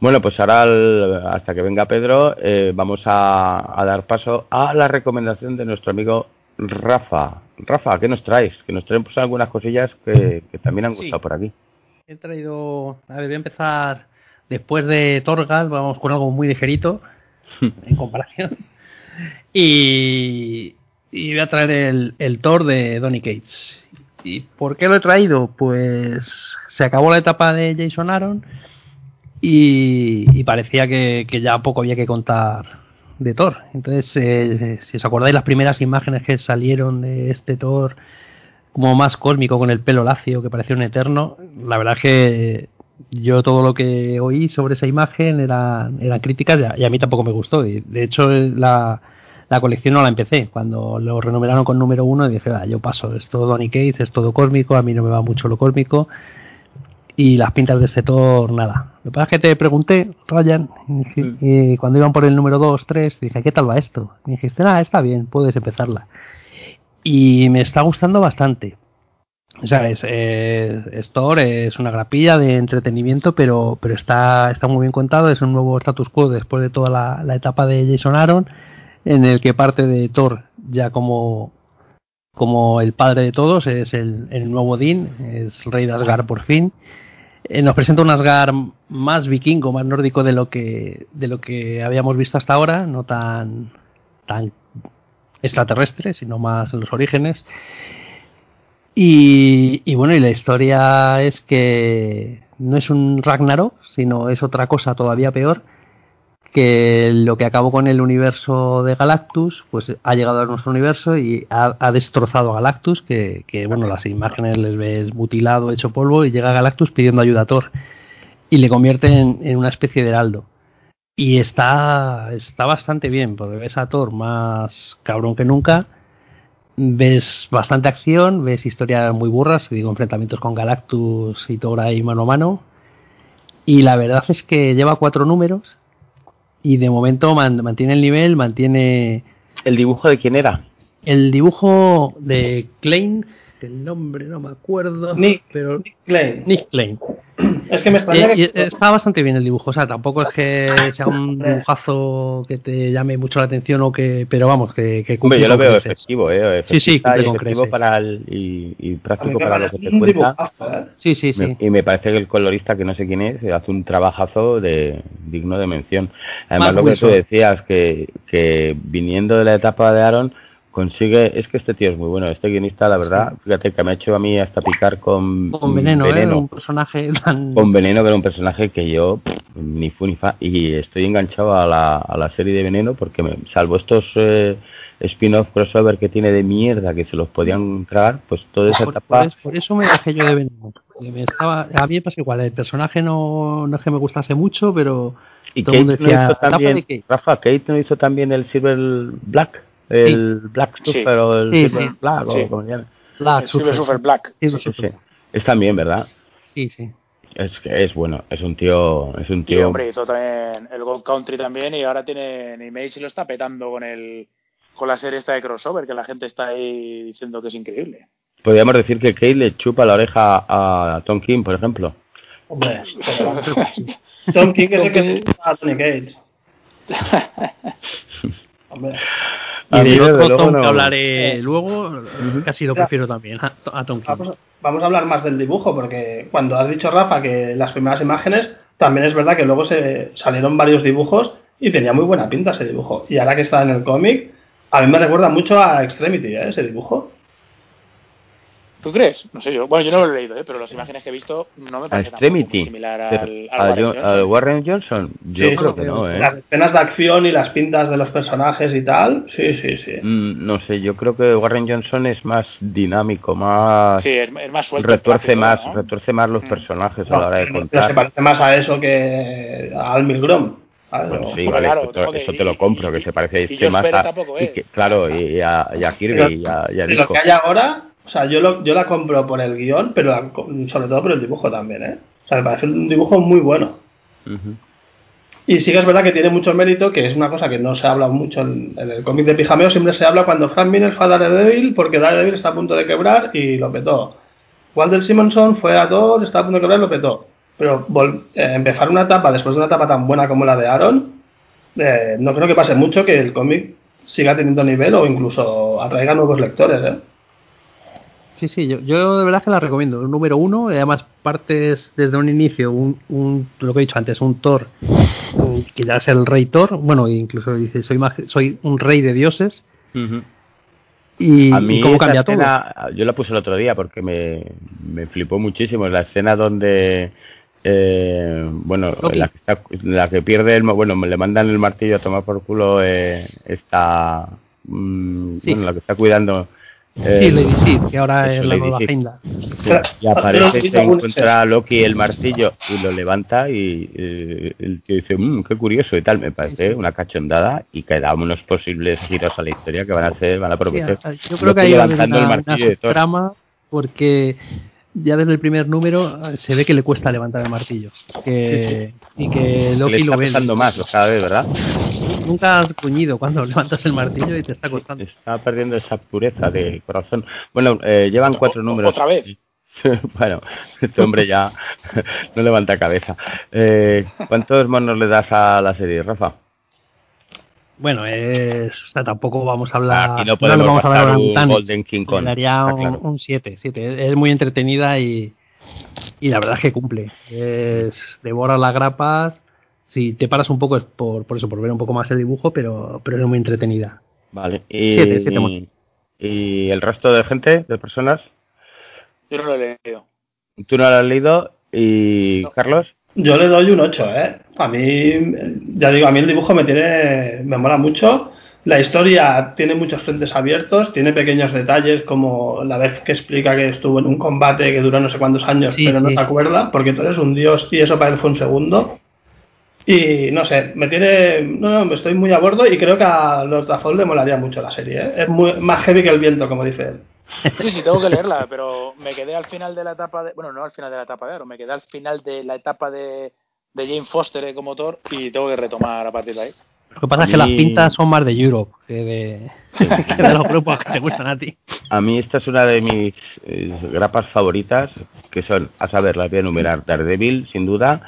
Bueno, pues ahora, hasta que venga Pedro, eh, vamos a, a dar paso a la recomendación de nuestro amigo Rafa. Rafa, ¿qué nos traes? Que nos traen pues, algunas cosillas que, que también han Sí. gustado por aquí. He traído... A ver, voy a empezar después de Torgal, vamos con algo muy ligerito [laughs] en comparación. Y, y voy a traer el, el Thor de Donny Cates. ¿Y por qué lo he traído? Pues se acabó la etapa de Jason Aaron y, y parecía que, ya poco había que contar de Thor. Entonces, eh, si os acordáis las primeras imágenes que salieron de este Thor como más cósmico con el pelo lacio que parecía un eterno, la verdad es que yo todo lo que oí sobre esa imagen eran, eran críticas y a, y a mí tampoco me gustó. Y de hecho la, la colección no la empecé. Cuando lo renumeraron con número uno dije, "Va, yo paso, es todo Donny Cates, es todo cósmico, a mí no me va mucho lo cósmico. Y las pintas de este Thor, nada. Lo que pasa es que te pregunté, Ryan, y, y cuando iban por el número 2, 3, dije, ¿qué tal va esto? Y dijiste, nada, está bien, puedes empezarla. Y me está gustando bastante. O sea, es, eh, es Thor, es una grapilla de entretenimiento, pero, pero está, está muy bien contado. Es un nuevo status quo después de toda la, la etapa de Jason Aaron, en el que parte de Thor ya como, como el padre de todos, es el, el nuevo Dean, es rey de Asgard por fin. Eh, nos presenta un Asgard más vikingo, más nórdico de lo que, de lo que habíamos visto hasta ahora, no tan, tan extraterrestre, sino más en los orígenes. Y, y bueno, y la historia es que no es un Ragnarok, sino es otra cosa todavía peor, que lo que acabó con el universo de Galactus, pues ha llegado a nuestro universo y ha, destrozado a Galactus, que, que, bueno, las imágenes les ves mutilado, hecho polvo, y llega Galactus pidiendo ayuda a Thor, y le convierte en, en una especie de heraldo. Y está, está bastante bien, porque ves a Thor más cabrón que nunca, ves bastante acción, ves historias muy burras, digo, enfrentamientos con Galactus y Thor ahí mano a mano, y la verdad es que lleva cuatro números, y de momento man, mantiene el nivel, mantiene... ¿El dibujo de quién era? El dibujo de Klein, el nombre no me acuerdo, Nick, pero Nick Klein. Nick Klein. Es que me extraña Y- y que... está bastante bien el dibujo, o sea, tampoco es que [laughs] sea un dibujazo que te llame mucho la atención o que, pero vamos, que, que Hombre, cumple yo lo veo creces. efectivo, ¿eh? Sí, sí, cumple con efectivo creces. para el, y, y práctico me para lo parece que cuenta. dibujazo, ¿eh? Sí, sí, sí. Me- y me parece que el colorista, que no sé quién es, hace un trabajazo de digno de mención. Además, Mark lo que tú decías, que, que viniendo de la etapa de Aaron, consigue. Es que este tío es muy bueno. Este guionista, la verdad, fíjate que me ha hecho a mí hasta picar con, Con veneno, ¿eh? Un personaje tan... Con Veneno, que era un personaje que yo pff, ni fu ni fa. Y estoy enganchado a la, a la serie de Veneno porque, me, salvo estos eh, spin-off crossover que tiene de mierda que se los podían tragar, pues toda esa Por, etapa. por es- por eso me dejé yo de veneno. me estaba, a mí me pasa igual, el personaje no, no es que me gustase mucho, pero Y todo Kate no decía, hizo "Etapa también, de Kate". Rafa, Kate no hizo también el Silver Black, el Black Sí. Super o el Sí, Silver sí. Black Sí. o como se llama. Black, El Silver Surfer Black. Silver Sí, Surfer. sí. Es también, ¿verdad? Sí, sí. Es que es bueno, es un tío, es un Y tío. hombre, hizo también el Gold Country también y ahora tiene Image y lo está petando con el con la serie esta de crossover que la gente está ahí diciendo que es increíble. Podríamos decir que Kate le chupa la oreja a Tom King, por ejemplo. Hombre, [laughs] Tom King es el que a Tony Cage. [laughs] Hombre, Y del otro luego, Tom no. que hablaré luego, casi lo prefiero también, a, a Tom King. vamos, vamos a hablar más del dibujo, porque cuando has dicho, Rafa, que las primeras imágenes, también es verdad que luego se salieron varios dibujos y tenía muy buena pinta ese dibujo. Y ahora que está en el cómic, a mí me recuerda mucho a Extremity, ¿eh? ese dibujo. ¿Tú crees? No sé yo. Bueno, yo no lo he leído, ¿eh? pero las imágenes que he visto no me Extremity. muy similar al, al a Warren Jo- Johnson. al Warren Johnson, yo Sí, creo que no, ¿eh? Las escenas de acción y las pintas de los personajes y tal, sí, sí, sí. Mm, No sé, yo creo que Warren Johnson es más dinámico, más Sí, es, es más suelto. retuerce práctico, más, ¿no? retuerce más los Mm. personajes a la hora de contar. se parece más a eso que a Al Milgrom. Bueno, sí, vale, claro, eso, te- joder, eso te lo y- compro, que y- se parece y Josh más a, tampoco y que- claro, y a, y a Kirby Pero- y a, y a lo que hay ahora, o sea, yo, lo, yo la compro por el guion, pero la- sobre todo por el dibujo también, ¿eh? O sea, me parece un dibujo muy bueno. Y sí que es verdad que tiene mucho mérito, que es una cosa que no se habla mucho en, en el cómic de Pijameo, siempre se habla cuando Frank Miller fue a Daredevil, porque Daredevil está a punto de quebrar y lo petó. Walter Simonson fue a Thor, está a punto de quebrar y lo petó. Pero eh, empezar una etapa después de una etapa tan buena como la de Aaron, eh, no creo que pase mucho que el cómic siga teniendo nivel o incluso atraiga nuevos lectores, ¿eh? Sí, sí, yo, yo de verdad que la recomiendo. Número uno, además partes desde un inicio, un, un- lo que he dicho antes, un Thor, un- que ya es el rey Thor, bueno, incluso dice, soy, soy un rey de dioses, y, a mí y cómo cambia todo. yo la puse el otro día porque me, me flipó muchísimo. La escena donde, eh, bueno, Loki. la que, está- la que pierde el, bueno, le mandan el martillo a tomar por culo eh, esta, mm, Sí. bueno, la que está cuidando. Sí, eh, Lady Sif, que ahora es la nueva. Heimdall. Sí, y aparece y se encuentra a Loki el martillo y lo levanta y eh, el tío dice, mmm, qué curioso y tal, me parece sí. una cachondada y que da unos posibles giros a la historia que van a ser, van a Sí, prometer. yo creo que hay levantando el una, martillo una de Thor. trama porque ya desde el primer número se ve que le cuesta levantar el martillo. Que, Y que Loki le está lo ve. más, lo sabe, ¿verdad? Nunca has puñido cuando [laughs] levantas el martillo y te está costando. Está perdiendo esa pureza de corazón. Bueno, eh, llevan cuatro números. ¿Otra vez? [laughs] bueno, este hombre ya [laughs] no levanta cabeza. Eh, ¿Cuántos monos le das a la serie, Rafa? Bueno, es, o sea, tampoco vamos a hablar. Aquí no podemos vamos a hablar un Golden King Kong. Le daría un 7, Es muy entretenida y, y la verdad es que cumple. Es devora las grapas. Si te paras un poco es por, por eso, por ver un poco más el dibujo, pero, pero es muy entretenida. Vale. ¿Y, siete, siete ¿Y el resto de gente, de personas? Yo no lo he leído. ¿Tú no lo has leído? ¿Y Carlos? Yo le doy un 8, ¿eh? A mí, ya digo, a mí el dibujo me tiene, me mola mucho. La historia tiene muchos frentes abiertos, tiene pequeños detalles como la vez que explica que estuvo en un combate que duró no sé cuántos años, pero no te acuerda, porque tú eres un dios y eso para él fue un segundo. Y no sé, me tiene. No, no, estoy muy a bordo y creo que a los Dafol le molaría mucho la serie. ¿eh? Es muy, más heavy que el viento, como dice él. Sí, sí, tengo que leerla, pero me quedé al final de la etapa de. Bueno, no al final de la etapa de Aro, me quedé al final de la etapa de, de Jane Foster como motor y tengo que retomar a partir de ahí. Lo que pasa es que las pintas son más de Europe que de, [laughs] de los grupos que te gustan a ti. A mí esta es una de mis eh, grapas favoritas, que son, a saber, las voy a enumerar, Daredevil, sin duda,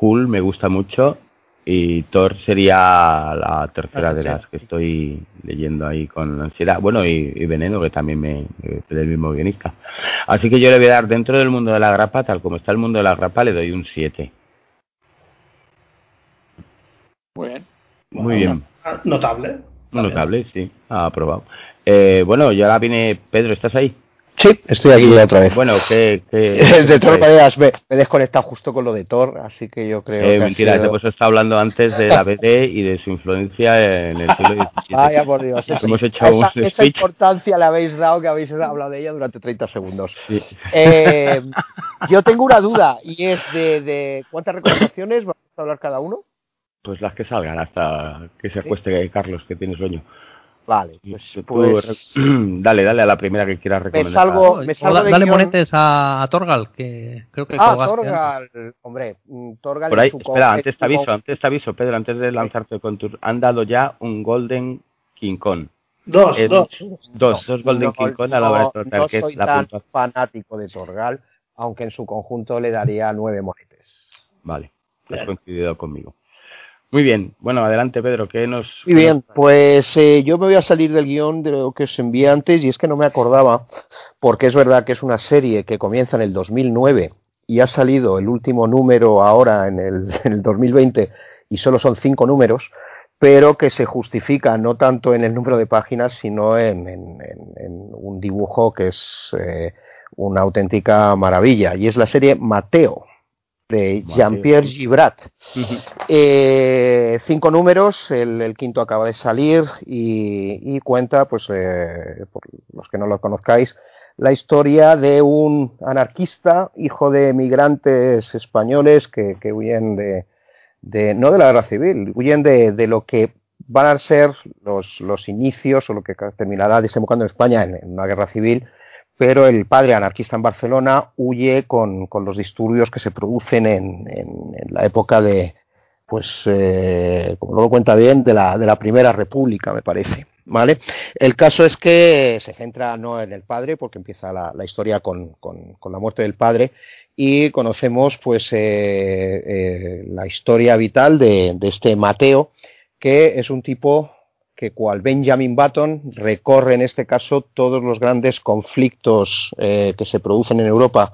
Hull me gusta mucho, y Thor sería la tercera de las que estoy leyendo ahí con ansiedad. Bueno, y, Veneno, que también me, es del mismo guionista. Así que yo le voy a dar dentro del mundo de la grapa, tal como está el mundo de la grapa, le doy un 7. Muy bien. Muy bien. Notable. Notable, sí. Ha aprobado. Eh, bueno, ya ahora viene Pedro, ¿estás ahí? Sí, estoy aquí otra vez. Bueno, que... que [laughs] de todas maneras, me, he desconectado justo con lo de Thor, así que yo creo eh, Mentira, sido... pues está hablando antes de la BD y de su influencia en el siglo XVII. [laughs] Vaya por Dios. Hemos hecho esa, un esa importancia le habéis dado que habéis hablado de ella durante 30 segundos. Eh, [laughs] yo tengo una duda, y es de, de ¿cuántas recomendaciones vamos a hablar cada uno? Pues las que salgan hasta que se acueste Carlos, que tiene sueño. Vale, pues, pues [clears throat] dale, dale a la primera que quieras recomendar. Me salgo, me salgo dale monetes a, a, Torgal, que creo que Ah, Torgal, hombre, mm, Torgal Por ahí, espera, antes te aviso, antes te aviso, Pedro, antes de lanzarte con tu han dado ya un Golden King Kong. Dos, dos. Dos, dos Golden King Kong a la hora de tratar, no que soy es la tan fanático de Torgal, aunque en su conjunto le daría nueve monetes. Vale, has coincidido conmigo. Muy bien, bueno, adelante Pedro, ¿qué nos... Muy bien, pues eh, yo me voy a salir del guion de lo que os envié antes y es que no me acordaba, porque es verdad que es una serie que comienza en el 2009 y ha salido el último número ahora en el, [laughs] en el 2020 y solo son cinco números, pero que se justifica no tanto en el número de páginas, sino en, en, en un dibujo que es eh, una auténtica maravilla, y es la serie Mateo, de Jean-Pierre Gibrat. eh, cinco números, el, el, quinto acaba de salir y, y cuenta, pues, eh, por los que no lo conozcáis, la historia de un anarquista, hijo de migrantes españoles que, que huyen de, de, no de la guerra civil, huyen de, de lo que van a ser los, los, inicios o lo que terminará desembocando en España en, en una guerra civil pero el padre anarquista en Barcelona huye con, con los disturbios que se producen en, en, la época de, pues, eh, como no lo cuenta bien, de la, de la Primera República, me parece. ¿Vale? El caso es que se centra no en el padre, porque empieza la, historia con, con, con, la muerte del padre, y conocemos pues eh, eh, la historia vital de, de este Mateo, que es un tipo que cual Benjamin Button recorre en este caso todos los grandes conflictos eh, que se producen en Europa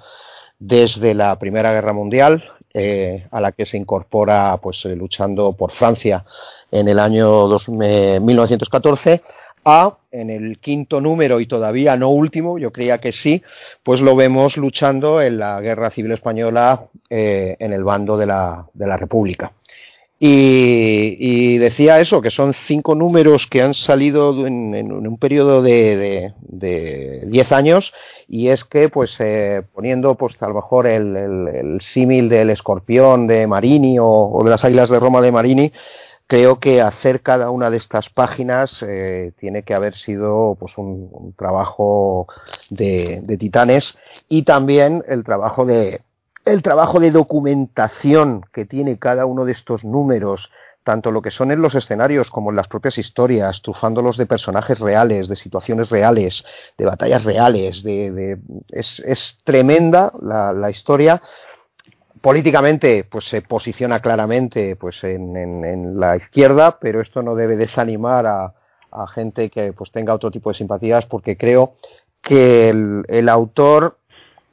desde la Primera Guerra Mundial, eh, a la que se incorpora pues eh, luchando por Francia en el año dos, eh, 1914 a en el quinto número y todavía no último, yo creía que sí, pues lo vemos luchando en la Guerra Civil Española en el bando de la, de la República. Y, decía eso, que son cinco números que han salido en, en un periodo de, de, de, diez años y es que, pues, eh, poniendo, pues, a lo mejor el, símil del escorpión de Marini o, o, de las águilas de Roma de Marini, creo que hacer cada una de estas páginas eh, tiene que haber sido pues un, trabajo de, titanes y también el trabajo de el trabajo de documentación que tiene cada uno de estos números tanto lo que son en los escenarios como en las propias historias, trufándolos de personajes reales, de situaciones reales, de batallas reales, de, es, tremenda la historia. Políticamente pues se posiciona claramente pues en, la izquierda pero esto no debe desanimar a, gente que pues tenga otro tipo de simpatías porque creo que el, autor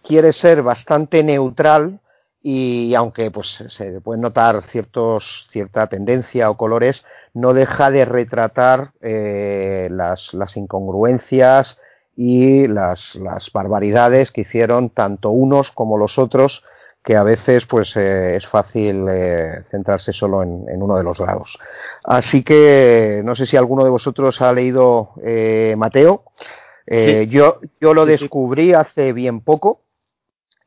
quiere ser bastante neutral y aunque pues se pueden notar ciertos cierta tendencia o colores no deja de retratar eh, las, las incongruencias y las, las barbaridades que hicieron tanto unos como los otros que a veces pues eh, es fácil eh, centrarse solo en, uno de los lados. Así que no sé si alguno de vosotros ha leído eh, Mateo. Yo, yo lo descubrí hace bien poco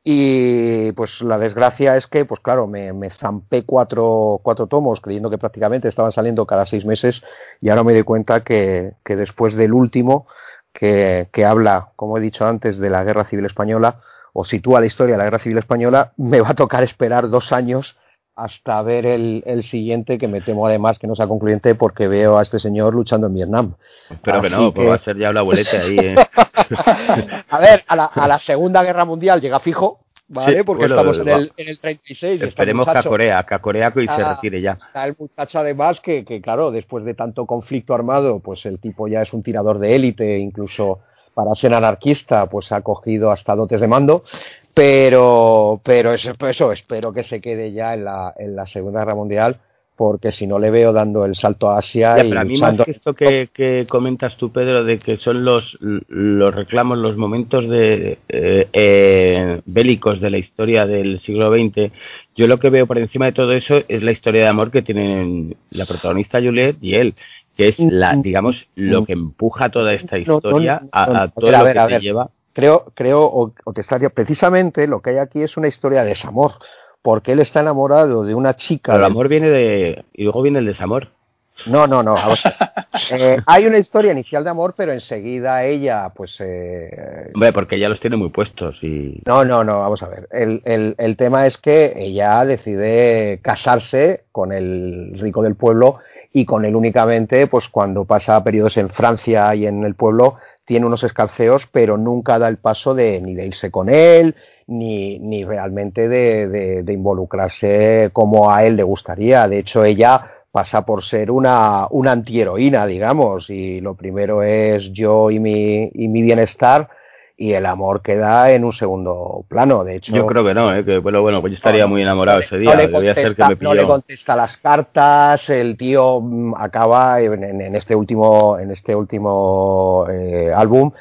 y pues la desgracia es que, pues claro, me, zampé cuatro, cuatro tomos creyendo que prácticamente estaban saliendo cada seis meses y ahora me doy cuenta que, que después del último, que, que habla, como he dicho antes, de la Guerra Civil Española, o sitúa la historia de la Guerra Civil Española, me va a tocar esperar dos años hasta ver el, siguiente, que me temo además que no sea concluyente porque veo a este señor luchando en Vietnam. Espero que no, pues va a ser ya una boleta ahí. ¿eh? [laughs] a ver, a la, a la Segunda Guerra Mundial llega fijo, ¿vale? Porque estamos en el, en el 36. Esperemos que a Corea, que a Corea y se retire ya. Está el muchacho además que, que, claro, después de tanto conflicto armado, pues el tipo ya es un tirador de élite, incluso para ser anarquista, pues ha cogido hasta dotes de mando, pero, pero eso, eso espero que se quede ya en la, en la Segunda Guerra Mundial, porque si no le veo dando el salto a Asia y pero a mí más que esto que, comentas tú, Pedro, de que son los, los reclamos, los momentos de eh, eh, bélicos de la historia del siglo XX, yo lo que veo por encima de todo eso es la historia de amor que tienen la protagonista Juliette y él que es la, digamos, lo que empuja toda esta historia a, todo lo que se lleva. Creo, creo, o, te estaría, precisamente lo que hay aquí es una historia de desamor, porque él está enamorado de una chica. el amor viene de. y luego viene el desamor. No, no, no. [laughs] Eh, hay una historia inicial de amor, pero enseguida ella, pues. Eh, Hombre, porque ella los tiene muy puestos y. No, no, no. Vamos a ver. El, el, el tema es que ella decide casarse con el rico del pueblo y con él únicamente, pues cuando pasa periodos en Francia y en el pueblo, tiene unos escalceos, pero nunca da el paso de ni de irse con él, ni, ni realmente de, de, involucrarse como a él le gustaría. De hecho, ella pasa por ser una, una antiheroína, digamos, y lo primero es yo y mi, y mi bienestar, y el amor queda en un segundo plano. De hecho, yo creo que no, ¿eh? que bueno, bueno, pues yo estaría muy enamorado ese día. No le, contesta, no le contesta las cartas, el tío mm, acaba en, en este último, en este último eh, álbum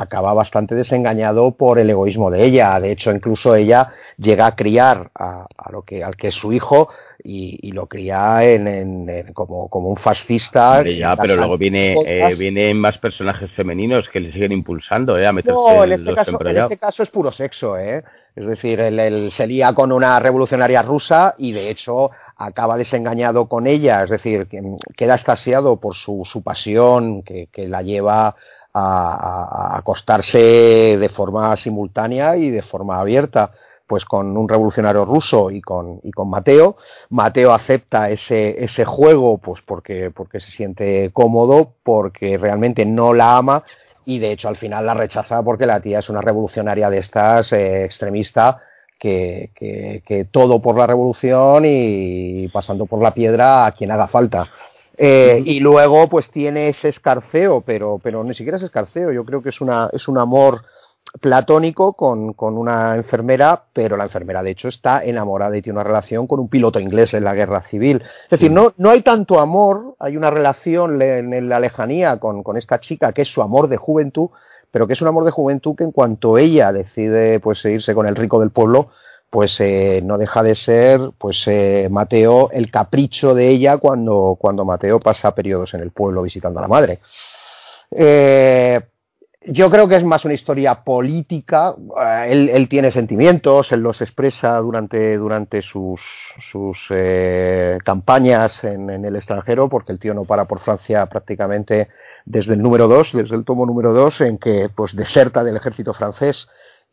acaba bastante desengañado por el egoísmo de ella. De hecho, incluso ella llega a criar a, a lo que al que es su hijo y, lo cría en, como, como, un fascista. ya, pero luego viene eh, vienen más personajes femeninos que le siguen impulsando ¿eh? a meterse no, en este, caso, en este caso es puro sexo. ¿eh? Es decir, él, se lía con una revolucionaria rusa y de hecho acaba desengañado con ella, es decir, queda estasiado por su, su pasión que, que la lleva a, acostarse de forma simultánea y de forma abierta pues con un revolucionario ruso y con, y con Mateo. Mateo acepta ese, ese juego pues porque, porque se siente cómodo, porque realmente no la ama y de hecho al final la rechaza porque la tía es una revolucionaria de estas eh, extremista que, que, que, todo por la revolución y pasando por la piedra a quien haga falta. Eh, y luego pues tiene ese escarceo, pero, pero ni siquiera es escarceo, yo creo que es, una, es un amor platónico con, con, una enfermera, pero la enfermera de hecho está enamorada y tiene una relación con un piloto inglés en la guerra civil. Es decir, no, no hay tanto amor, hay una relación en la lejanía con, con, esta chica que es su amor de juventud, pero que es un amor de juventud que en cuanto ella decide pues irse con el rico del pueblo, pues eh, no deja de ser pues eh, Mateo el capricho de ella cuando, cuando Mateo pasa periodos en el pueblo visitando a la madre. Eh, yo creo que es más una historia política. Él, tiene sentimientos, él los expresa durante, durante sus, sus campañas en, el extranjero, porque el tío no para por Francia prácticamente desde el número 2, desde el tomo número 2, en que pues deserta del ejército francés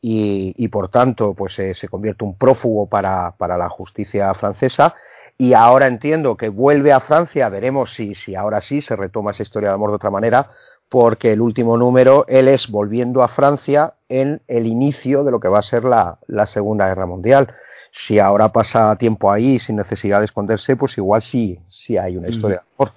y, y por tanto pues eh, se convierte un prófugo para, para la justicia francesa y ahora entiendo que vuelve a Francia, veremos si, si ahora sí se retoma esa historia de amor de otra manera, porque el último número él es volviendo a Francia en el inicio de lo que va a ser la, Segunda Guerra Mundial. Si ahora pasa tiempo ahí sin necesidad de esconderse, pues igual sí, sí hay una historia de amor.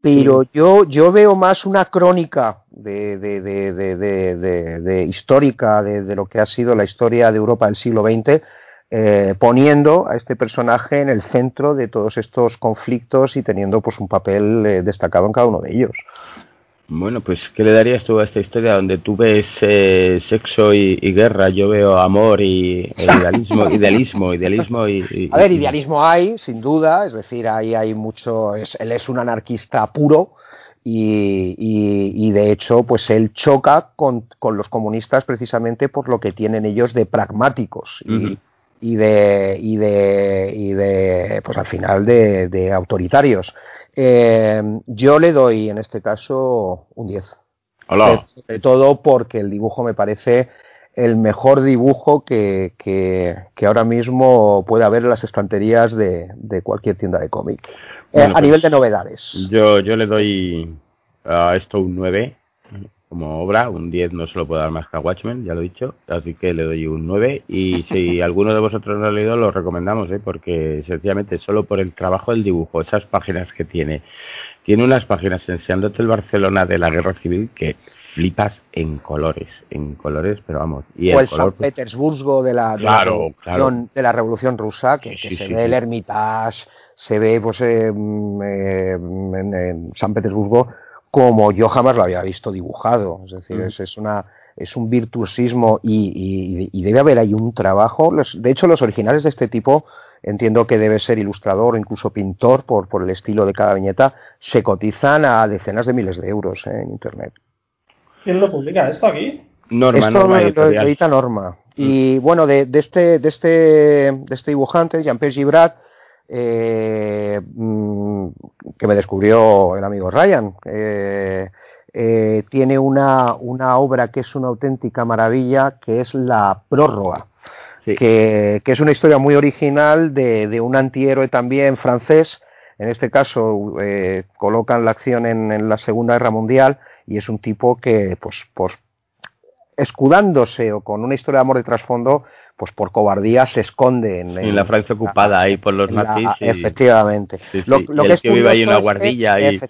Pero, yo, yo veo más una crónica de, de, de, de histórica de, lo que ha sido la historia de Europa del siglo XX eh, poniendo a este personaje en el centro de todos estos conflictos y teniendo pues un papel eh, destacado en cada uno de ellos. Bueno, pues ¿qué le darías tú a esta historia donde tú ves eh, sexo y, guerra? Yo veo amor y idealismo, [laughs] idealismo, idealismo y, A ver, idealismo hay, sin duda, es decir, ahí hay mucho... él es un anarquista puro, y, y, de hecho, pues él choca con, con, los comunistas precisamente por lo que tienen ellos de pragmáticos. Y, y de, y de, y de pues al final de, de autoritarios. Eh, yo le doy en este caso un 10. Hola. Sobre todo porque el dibujo me parece el mejor dibujo que, que, que ahora mismo puede haber en las estanterías de, de cualquier tienda de cómic. Eh, a nivel de novedades. Yo, yo le doy a esto un 9 como obra, un 10 no se lo puedo dar más que a Watchmen, ya lo he dicho, así que le doy un 9 y si [laughs] alguno de vosotros lo ha leído lo recomendamos, ¿eh? porque sencillamente solo por el trabajo del dibujo, esas páginas que tiene, tiene unas páginas enseñándote el Barcelona de la Guerra Civil que flipas en colores, en colores, pero vamos. Y o el, San Petersburgo de la, de, la revolución, de la Revolución Rusa, que, se ve el Hermitage, se ve pues eh, mm, eh, en San Petersburgo como yo jamás lo había visto dibujado. Es decir, mm. es, una, es un virtuosismo y, debe haber ahí un trabajo. de hecho, los originales de este tipo, entiendo que debe ser ilustrador o incluso pintor por, por el estilo de cada viñeta, se cotizan a decenas de miles de euros eh, en Internet. ¿Quién lo publica esto aquí? Norma, esto Norma lo, edita Norma. Y mm. bueno, de, de, este, de, este, de este dibujante, Jean-Pierre Gibrat, eh, mm, que me descubrió el amigo Ryan. Eh, eh, tiene una, una, obra que es una auténtica maravilla, que es La Prórroga, que, que, es una historia muy original de, de, un antihéroe también francés. En este caso, colocan la acción en, en, la Segunda Guerra Mundial y es un tipo que, pues, pues escudándose o con una historia de amor de trasfondo, pues por cobardía se esconde en, la Francia ocupada ahí por los nazis. efectivamente. lo, que, es que vive ahí en la guardilla ahí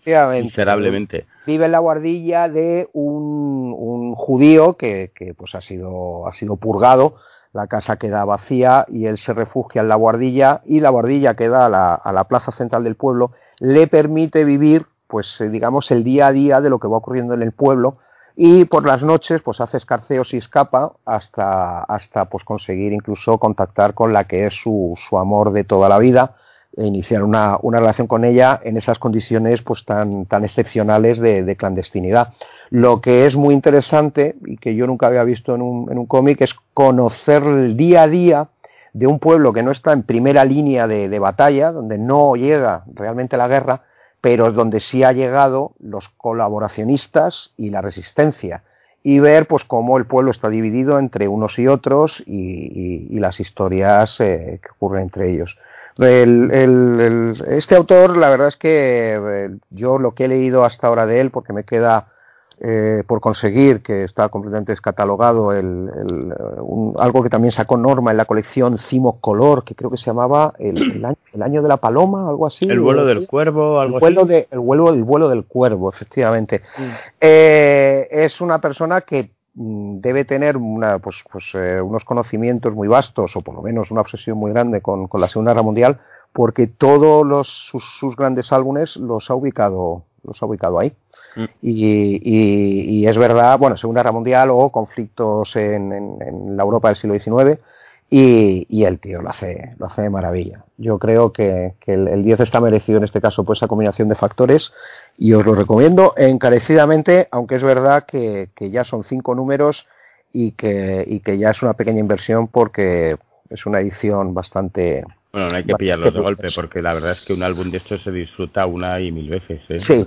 miserablemente. Vive en la guardilla de un, un judío que, que, pues ha sido, ha sido purgado, la casa queda vacía y él se refugia en la guardilla y la guardilla que da a la, a la plaza central del pueblo le permite vivir pues eh, digamos el día a día de lo que va ocurriendo en el pueblo y por las noches pues hace escarceos y escapa hasta, hasta pues conseguir incluso contactar con la que es su, su amor de toda la vida e iniciar una, una, relación con ella en esas condiciones pues tan, tan excepcionales de, de, clandestinidad. Lo que es muy interesante y que yo nunca había visto en un, en un cómic es conocer el día a día de un pueblo que no está en primera línea de, de batalla, donde no llega realmente la guerra, pero es donde sí ha llegado los colaboracionistas y la resistencia y ver pues cómo el pueblo está dividido entre unos y otros y, las historias eh, que ocurren entre ellos. este autor, la verdad es que eh, yo lo que he leído hasta ahora de él, porque me queda eh, por conseguir, que está completamente descatalogado, el, algo que también sacó Norma en la colección Cimo Color, que creo que se llamaba el, año, de la paloma, algo así. El vuelo del cuervo, algo el vuelo De, el, vuelo, el vuelo del cuervo, efectivamente. Eh, es una persona que mm, debe tener una, pues, pues eh, unos conocimientos muy vastos, o por lo menos una obsesión muy grande con, con la Segunda Guerra Mundial, porque todos los, sus, sus grandes álbumes los ha ubicado, los ha ubicado ahí. Mm. Y, y, es verdad, bueno, Segunda Guerra Mundial o conflictos en, la Europa del siglo XIX. y, el tío lo hace, lo hace de maravilla. Yo creo que, el, 10 está merecido en este caso por esa combinación de factores y os lo recomiendo encarecidamente, aunque es verdad que, ya son cinco números y y que ya es una pequeña inversión porque es una edición bastante, bueno, no hay que pillarlos de golpe, porque la verdad es que un álbum de estos se disfruta una y mil veces. ¿eh? Sí.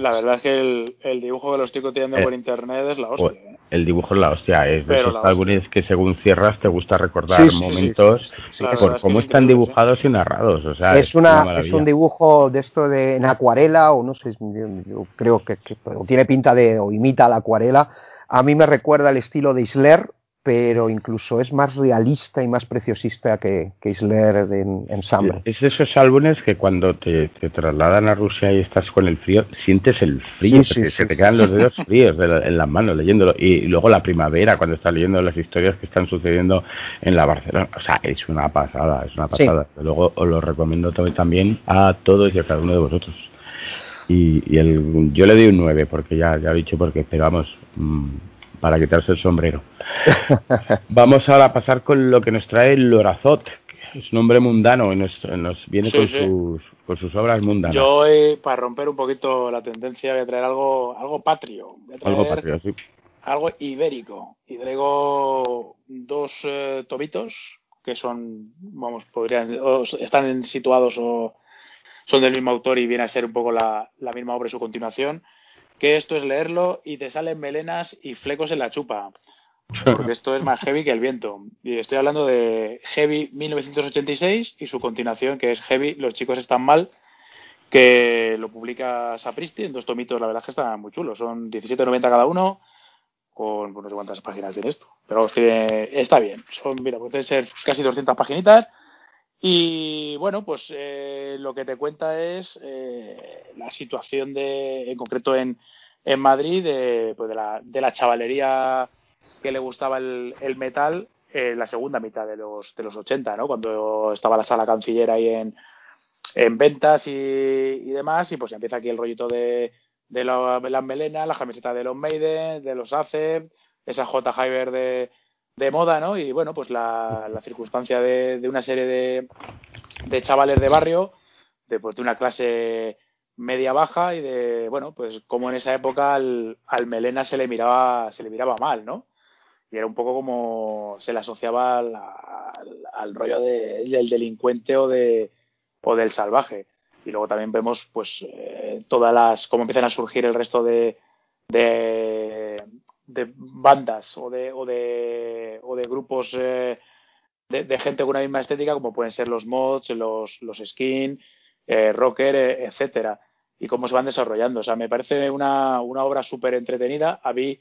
la, verdad, es que el, dibujo que lo estoy por eh, internet es la hostia. ¿eh? El dibujo es la hostia, es de esos álbumes que según cierras te gusta recordar momentos por cómo están dibujados y narrados. O sea, es, una, es un dibujo de esto de en acuarela, o no sé, yo, creo que, que tiene pinta de, o imita la acuarela. A mí me recuerda el estilo de Isler, pero incluso es más realista y más preciosista que, que Isler en, en Es de esos álbumes que cuando te, trasladan a Rusia y estás con el frío, sientes el frío, se te quedan los dedos [laughs] fríos en las manos leyéndolo. Y luego la primavera, cuando estás leyendo las historias que están sucediendo en la Barcelona. O sea, es una pasada, es una pasada. Luego os lo recomiendo también a todos y a cada uno de vosotros. Y, el, yo le doy un 9, porque ya, ya he dicho porque, pero vamos, mm, para quitarse el sombrero. [laughs] Vamos ahora a pasar con lo que nos trae Lorazot, que es un hombre mundano y nos, viene con, Sus, con sus obras mundanas. Yo, eh, para romper un poquito la tendencia, voy a traer algo, algo patrio. algo patrio, sí. Algo ibérico. Y traigo dos eh, tobitos que son, vamos, podrían, están situados o son del mismo autor y viene a ser un poco la, la misma obra y su continuación que esto es leerlo y te salen melenas y flecos en la chupa. Porque esto es más heavy que el viento. Y estoy hablando de Heavy 1986 y su continuación, que es Heavy Los chicos están mal, que lo publica Sapristi en dos tomitos. La verdad es que están muy chulos. Son 17.90 cada uno, con no sé cuántas páginas tiene esto. Pero está bien. Son, mira, pueden ser casi 200 paginitas y bueno, pues eh, lo que te cuenta es eh, la situación de, en concreto en, en Madrid, de, pues de, la, de la chavalería que le gustaba el, metal en la segunda mitad de los, de los 80, ¿no? Cuando estaba la sala canciller ahí en, en ventas y, y, demás, y pues empieza aquí el rollito de, de, la, las melenas, la camiseta de los Maiden, de los Ace, esa J. Hyber de, de moda, ¿no? Y bueno, pues la, la circunstancia de, de, una serie de, de chavales de barrio, de, pues, de una clase media baja y de, bueno, pues como en esa época al, al melena se le miraba, se le miraba mal, ¿no? Y era un poco como se le asociaba al, al, rollo de, del delincuente o de o del salvaje. Y luego también vemos pues eh, todas las, cómo empiezan a surgir el resto de, de, de bandas o de, o de, o de grupos eh, de, gente con una misma estética, como pueden ser los mods, los, los skin, eh, rocker, eh, etcétera, y cómo se van desarrollando. O sea, me parece una, una obra súper entretenida. A mí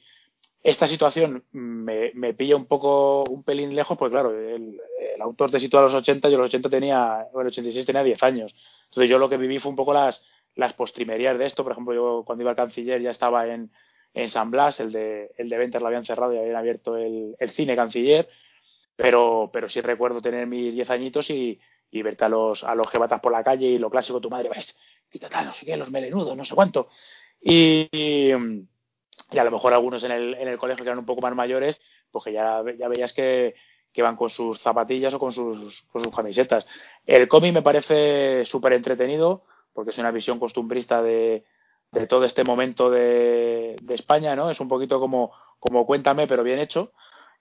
esta situación me, me, pilla un poco, un pelín lejos, porque claro, el, el autor se sitúa a los 80, yo los 80 tenía, bueno, el 86 tenía 10 años. Entonces yo lo que viví fue un poco las, las postrimerías de esto. Por ejemplo, yo cuando iba al canciller ya estaba en, en San Blas, el de, el de Venter lo habían cerrado y habían abierto el, el cine canciller, pero, pero sí recuerdo tener mis diez añitos y, y verte a los, a los jebatas por la calle y lo clásico, tu madre, ves, quítate, no sé qué, los melenudos, no sé cuánto. Y, y, a lo mejor algunos en el, en el colegio que eran un poco más mayores, pues que ya, ya veías que, que van con sus zapatillas o con sus, con sus camisetas. El cómic me parece súper entretenido porque es una visión costumbrista de, de todo este momento de, España, ¿no? Es un poquito como, como cuéntame, pero bien hecho.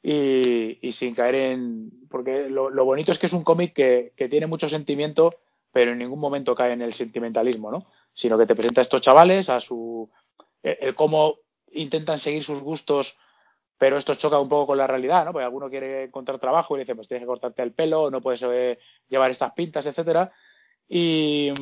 Y, y sin caer en. Porque lo, lo, bonito es que es un cómic que, que, tiene mucho sentimiento, pero en ningún momento cae en el sentimentalismo, ¿no? Sino que te presenta a estos chavales, a su. el, cómo intentan seguir sus gustos, pero esto choca un poco con la realidad, ¿no? Porque alguno quiere encontrar trabajo y le dice, pues tienes que cortarte el pelo, no puedes eh, llevar estas pintas, etcétera. Y.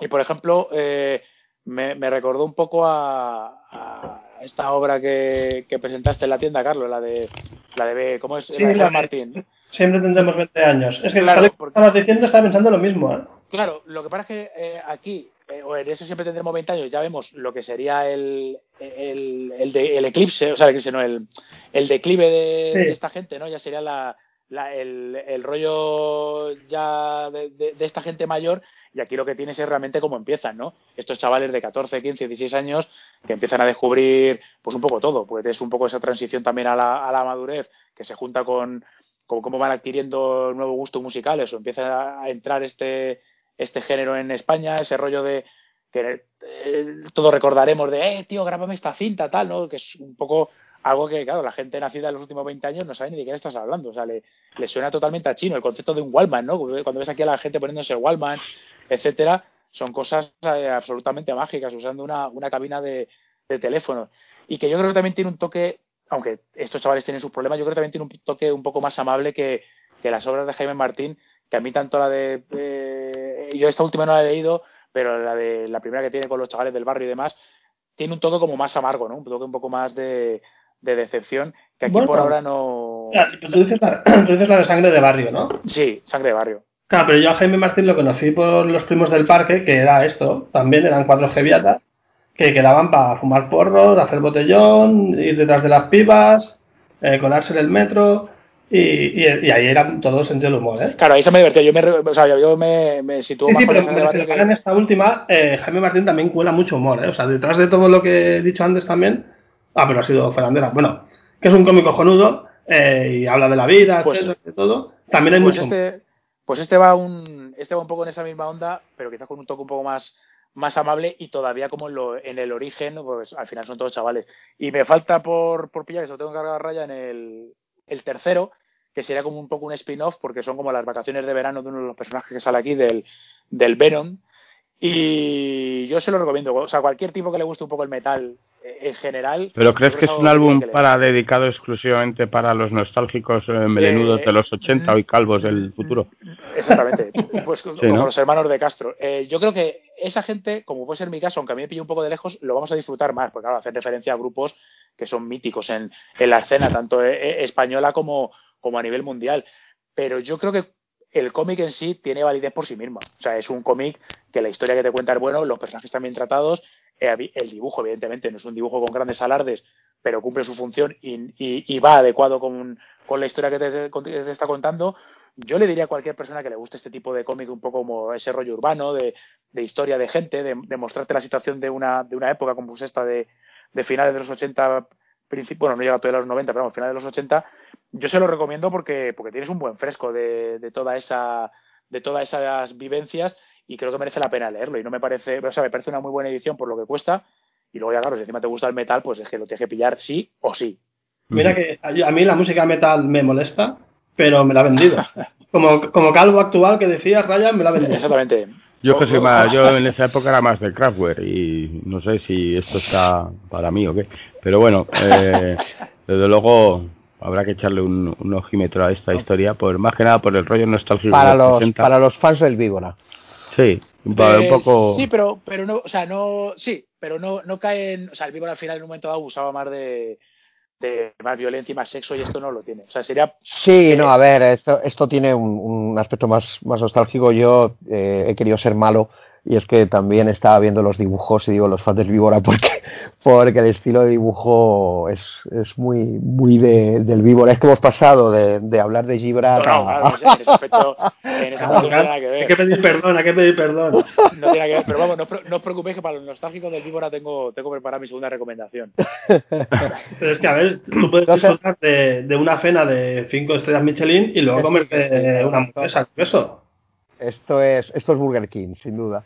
Y por ejemplo, eh, me, me recordó un poco a, a esta obra que, que, presentaste en la tienda, Carlos, la de la de ¿cómo es? Sí, la de Martín. Siempre tendremos 20 años. Es que claro, lo que estabas diciendo estaba pensando lo mismo. ¿eh? Claro, lo que pasa es que eh, aquí, eh, o en eso siempre tendremos 20 años, ya vemos lo que sería el, el, el, de, el eclipse, o sea, el eclipse, no, el, el declive de, sí. de esta gente, ¿no? Ya sería la, la, el, el, rollo ya de, de, esta gente mayor y aquí lo que tienes es realmente cómo empiezan, ¿no? Estos chavales de 14, 15, 16 años que empiezan a descubrir pues un poco todo, porque es un poco esa transición también a la, a la madurez que se junta con, como cómo van adquiriendo nuevo gusto musical, eso, empieza a entrar este, este género en España, ese rollo de que eh, todos recordaremos de, eh, tío, grábame esta cinta, tal, ¿no? Que es un poco algo que, claro, la gente nacida en los últimos 20 años no sabe ni de qué estás hablando. O sea, le, suena totalmente a chino el concepto de un Wallman, ¿no? Cuando ves aquí a la gente poniéndose el Wallman, etcétera, son cosas eh, absolutamente mágicas, usando una, una cabina de, de teléfono. Y que yo creo que también tiene un toque, aunque estos chavales tienen sus problemas, yo creo que también tiene un toque un poco más amable que, que las obras de Jaime Martín, que a mí tanto la de... Eh, yo esta última no la he leído, pero la de la primera que tiene con los chavales del barrio y demás, tiene un toque como más amargo, ¿no? Un toque un poco más de, de decepción, que aquí por ahora no... Claro, tú, dices la, [clears throat] tú dices la de sangre de barrio, ¿no? Sí, sangre de barrio. Claro, pero yo a Jaime Martín lo conocí por los primos del parque, que era esto, también eran cuatro geviatas, que quedaban para fumar porros, hacer botellón, ir detrás de las pibas, eh, colarse en el metro, y, y, ahí era todo sentido del humor, ¿eh? Claro, ahí se me divertió. Yo me, o sea, yo me, me sitúo sí, más sí, pero, en, pero que... en esta última, eh, Jaime Martín también cuela mucho humor, ¿eh? O sea, detrás de todo lo que he dicho antes también. Ah, pero ha sido Ferrandera. Bueno, que es un cómico jonudo eh, y habla de la vida, Pues- etcétera, de todo. También hay pues mucho. este, pues este va un, este va un poco en esa misma onda, pero quizás con un toque un poco más, más amable y todavía como en, lo, en el origen, pues al final son todos chavales. Y me falta por, por pillar, que se lo tengo que cargar a raya en el, el tercero, que sería como un poco un spin-off, porque son como las vacaciones de verano de uno de los personajes que sale aquí, del, del Venom. Y yo se lo recomiendo. O sea, cualquier tipo que le guste un poco el metal eh, en general. ¿Pero crees que es un álbum para dedicado exclusivamente para los nostálgicos eh, melenudos Eh, de los 80 y calvos del futuro? Exactamente, [laughs] pues como ¿no? los hermanos de Castro. Eh, yo creo que esa gente, como puede ser mi caso, aunque a mí me pille un poco de lejos, lo vamos a disfrutar más, porque claro, hacen referencia a grupos que son míticos en, en la escena, tanto española como, como a nivel mundial. Pero yo creo que el cómic en sí tiene validez por sí misma. O sea, es un cómic que la historia que te cuenta es bueno, los personajes están bien tratados, eh, el dibujo, evidentemente, no es un dibujo con grandes alardes, pero cumple su función y, va adecuado con, con la historia que te, está contando. Yo le diría a cualquier persona que le guste este tipo de cómic, un poco como ese rollo urbano, de, de historia de gente, de, mostrarte la situación de una, de una época como es esta de, de finales de los 80, princip- bueno, no llega todavía a los 90, pero vamos, finales de los 80, yo se lo recomiendo porque, porque tienes un buen fresco de, de toda esa de todas esas vivencias y creo que merece la pena leerlo y no me parece, o sea, me parece una muy buena edición por lo que cuesta y luego ya claro, si encima te gusta el metal, pues es que lo tienes que pillar sí o sí. Mira que a a mí la música metal me molesta, pero me la ha vendido. [laughs] Como, como calvo actual que decías, Ryan, me la ha vendido. Exactamente. Yo que soy [laughs] más, yo en esa época era más de Kraftwerk y no sé si esto está para mí o qué. Pero bueno, eh, [laughs] desde luego habrá que echarle un, un ojímetro a esta historia, por más que nada por el rollo nostálgico Para los los, 80. para los fans del Víbora. Sí, un, pa- un Eh, poco... Sí, pero, pero no, o sea, no, sí, pero no, no cae en, o sea, el Víbora al final en un momento dado abusaba más de, de más violencia y más sexo y esto no lo tiene. O sea, sería Sí, Eh, no, a ver, esto, esto tiene un, un aspecto más, más nostálgico. Yo eh, he querido ser malo y es que también estaba viendo los dibujos y digo los fans del Víbora [laughs] porque, porque el estilo de dibujo es, es muy, muy de, del Víbora. Es que hemos pasado de, de hablar de Gibrat No, no, a- claro, en ese, en ese aspecto, [laughs] en ese Claro, no tiene nada que Hay ver. que pedir perdón, hay que pedir perdón. No tiene nada que ver, pero vamos, no, os pre- no os preocupéis que para los nostálgicos del Víbora tengo, tengo preparada mi segunda recomendación. [laughs] Pero es que, a ver, tú puedes disfrutar de, de una cena de cinco estrellas Michelin y luego comerte sí, sí, una hamburguesa queso. Esto es, esto es Burger King, sin duda.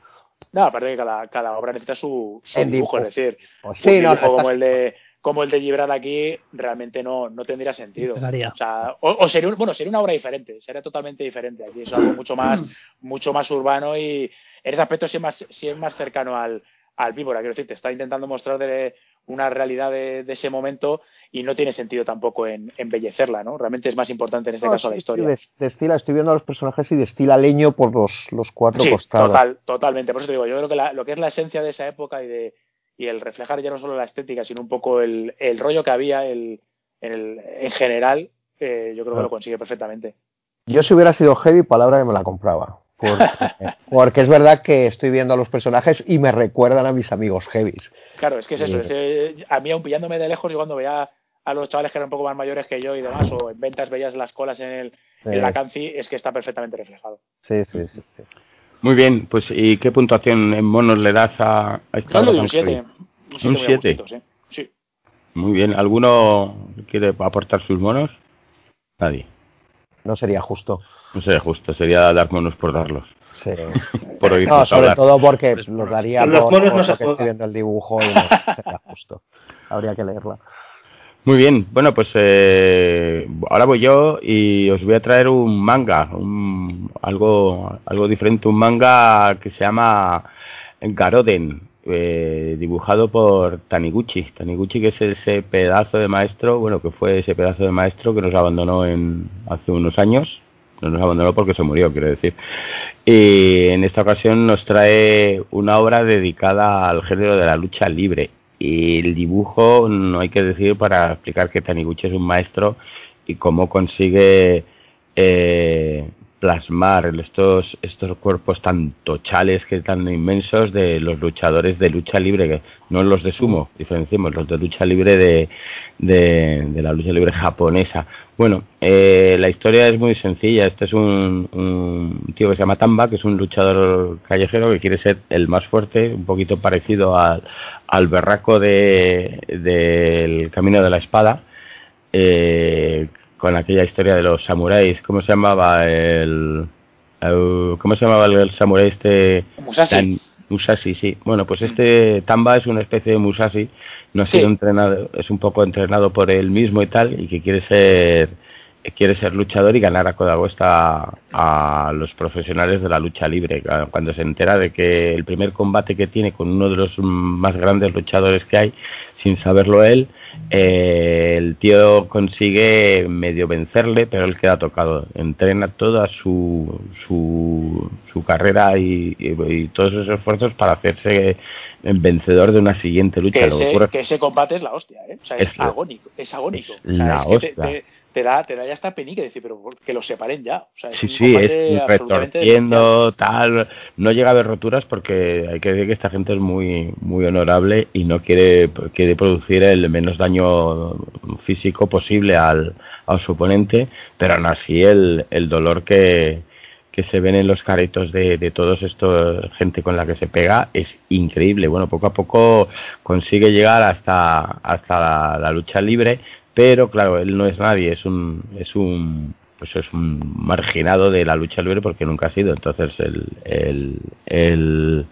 No, aparte que cada, cada obra necesita su, su dibujo, dibujo. es decir, Pues un sí, no, dibujo como estás- el de como el de Gibran aquí realmente no, no tendría sentido. O sea, o, o sería un- bueno, sería una obra diferente, sería totalmente diferente. Aquí es algo mucho más, mucho más urbano y en ese aspecto sí es más, sí es más cercano al, al víbora. Quiero decir, te está intentando mostrar de una realidad de, de ese momento y no tiene sentido tampoco en embellecerla, ¿no? Realmente es más importante en este No, caso la historia. des- destila, estoy viendo a los personajes y destila leño por los, los cuatro Sí, costados. total, totalmente. Por eso te digo, yo creo que la- lo que es la esencia de esa época y de y el reflejar ya no solo la estética, sino un poco el, el rollo que había el, en, el, en general, eh, yo creo que lo consigue perfectamente. Yo si hubiera sido heavy, palabra que me la compraba. Porque, porque es verdad que estoy viendo a los personajes y me recuerdan a mis amigos heavies. Claro, es que es eso. es que a mí, aun pillándome de lejos, yo cuando veía a los chavales que eran un poco más mayores que yo y demás, o en ventas veías las colas en, el, en la canci, es que está perfectamente reflejado. Sí, sí, sí. sí. Muy bien, pues ¿y qué puntuación en monos le das a, a esta un tan 7. heavy? Un 7 ¿Un muy a siete? gustitos, ¿eh? Sí. Muy bien, ¿alguno quiere aportar sus monos? Nadie. No sería justo. No sería justo, sería dar monos por darlos. Sí. [laughs] no, sobre todo porque los daría los por, no se que estoy viendo el dibujo y no sería [laughs] justo. Habría que leerla. Muy bien, bueno, pues eh, ahora voy yo y os voy a traer un manga, un, algo, algo diferente, un manga que se llama Garoden, eh, dibujado por Taniguchi. Taniguchi que es ese pedazo de maestro, bueno, que fue ese pedazo de maestro que nos abandonó en hace unos años. No nos abandonó porque se murió, quiero decir. Y en esta ocasión nos trae una obra dedicada al género de la lucha libre y el dibujo, no hay que decir para explicar que Taniguchi es un maestro y cómo consigue eh, plasmar estos, estos cuerpos tan tochales, que tan inmensos de los luchadores de lucha libre, no los de sumo, diferenciemos, los de lucha libre de, de, la lucha libre japonesa. Bueno, eh, la historia es muy sencilla. Este es un, un, tío que se llama Tamba, que es un luchador callejero que quiere ser el más fuerte, un poquito parecido al, al berraco del de, Camino de la Espada. Eh, con aquella historia de los samuráis. ¿Cómo se llamaba el, cómo se llamaba el, samurái este? Musashi. Musashi, sí. Bueno, pues este Tamba es una especie de Musashi, no ha sido entrenado, es un poco entrenado por él mismo y tal, y que quiere ser quiere ser luchador y ganar a coda a los profesionales de la lucha libre. Cuando se entera de que el primer combate que tiene con uno de los más grandes luchadores que hay, sin saberlo él, eh, el tío consigue medio vencerle, pero él queda tocado. Entrena toda su, su, su carrera y, todos esos esfuerzos para hacerse vencedor de una siguiente lucha. Que ese, combate es la hostia, ¿eh? es, agónico. Es agónico. la hostia te da, te da ya esta penica decir, pero que los separen ya. O sea, sí, sí, es retorciendo, tal. No llega a haber roturas porque hay que decir que esta gente es muy, muy honorable y no quiere, quiere producir el menos daño físico posible al, a su oponente, pero aún así el, el dolor que, que se ven en los caritos de, de todos estos gente con la que se pega es increíble. Bueno, poco a poco consigue llegar hasta, hasta la lucha libre, pero claro, él no es nadie, es un, es un, pues es un marginado de la lucha libre porque nunca ha sido. Entonces el, el,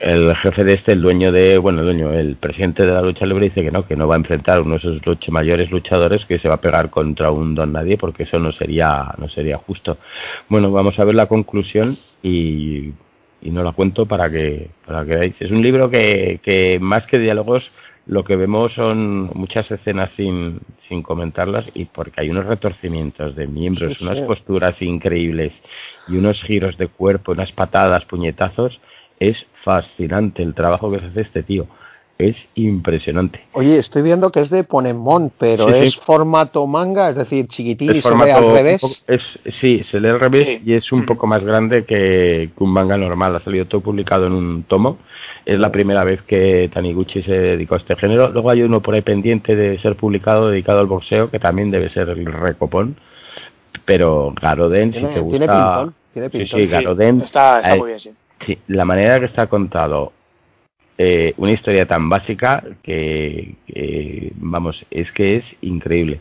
el, jefe de este, el dueño de, bueno, el dueño, el presidente de la lucha libre dice que no, que no va a enfrentar uno de esos mayores luchadores que se va a pegar contra un don nadie porque eso no sería, no sería justo. Bueno, vamos a ver la conclusión y, y no la cuento para que, para que veáis. Es un libro que, que más que diálogos lo que vemos son muchas escenas sin, sin comentarlas y porque hay unos retorcimientos de miembros, unas posturas increíbles y unos giros de cuerpo, unas patadas, puñetazos. Es fascinante el trabajo que se hace este tío. Es impresionante. Oye, estoy viendo que es de Ponemon, pero es formato manga, es decir, chiquitín y se lee al revés. es, sí, se lee al revés y es un mm. poco más grande que, que un manga normal. Ha salido todo publicado en un tomo es la primera vez que Taniguchi se dedicó a este género. Luego hay uno por ahí pendiente de ser publicado dedicado al boxeo, que también debe ser el recopón. Pero Garoden, si te gusta... Tiene Sí, sí, Garoden... Está, está muy bien, sí. Sí, la manera que está contado eh, una historia tan básica que, vamos, es que es increíble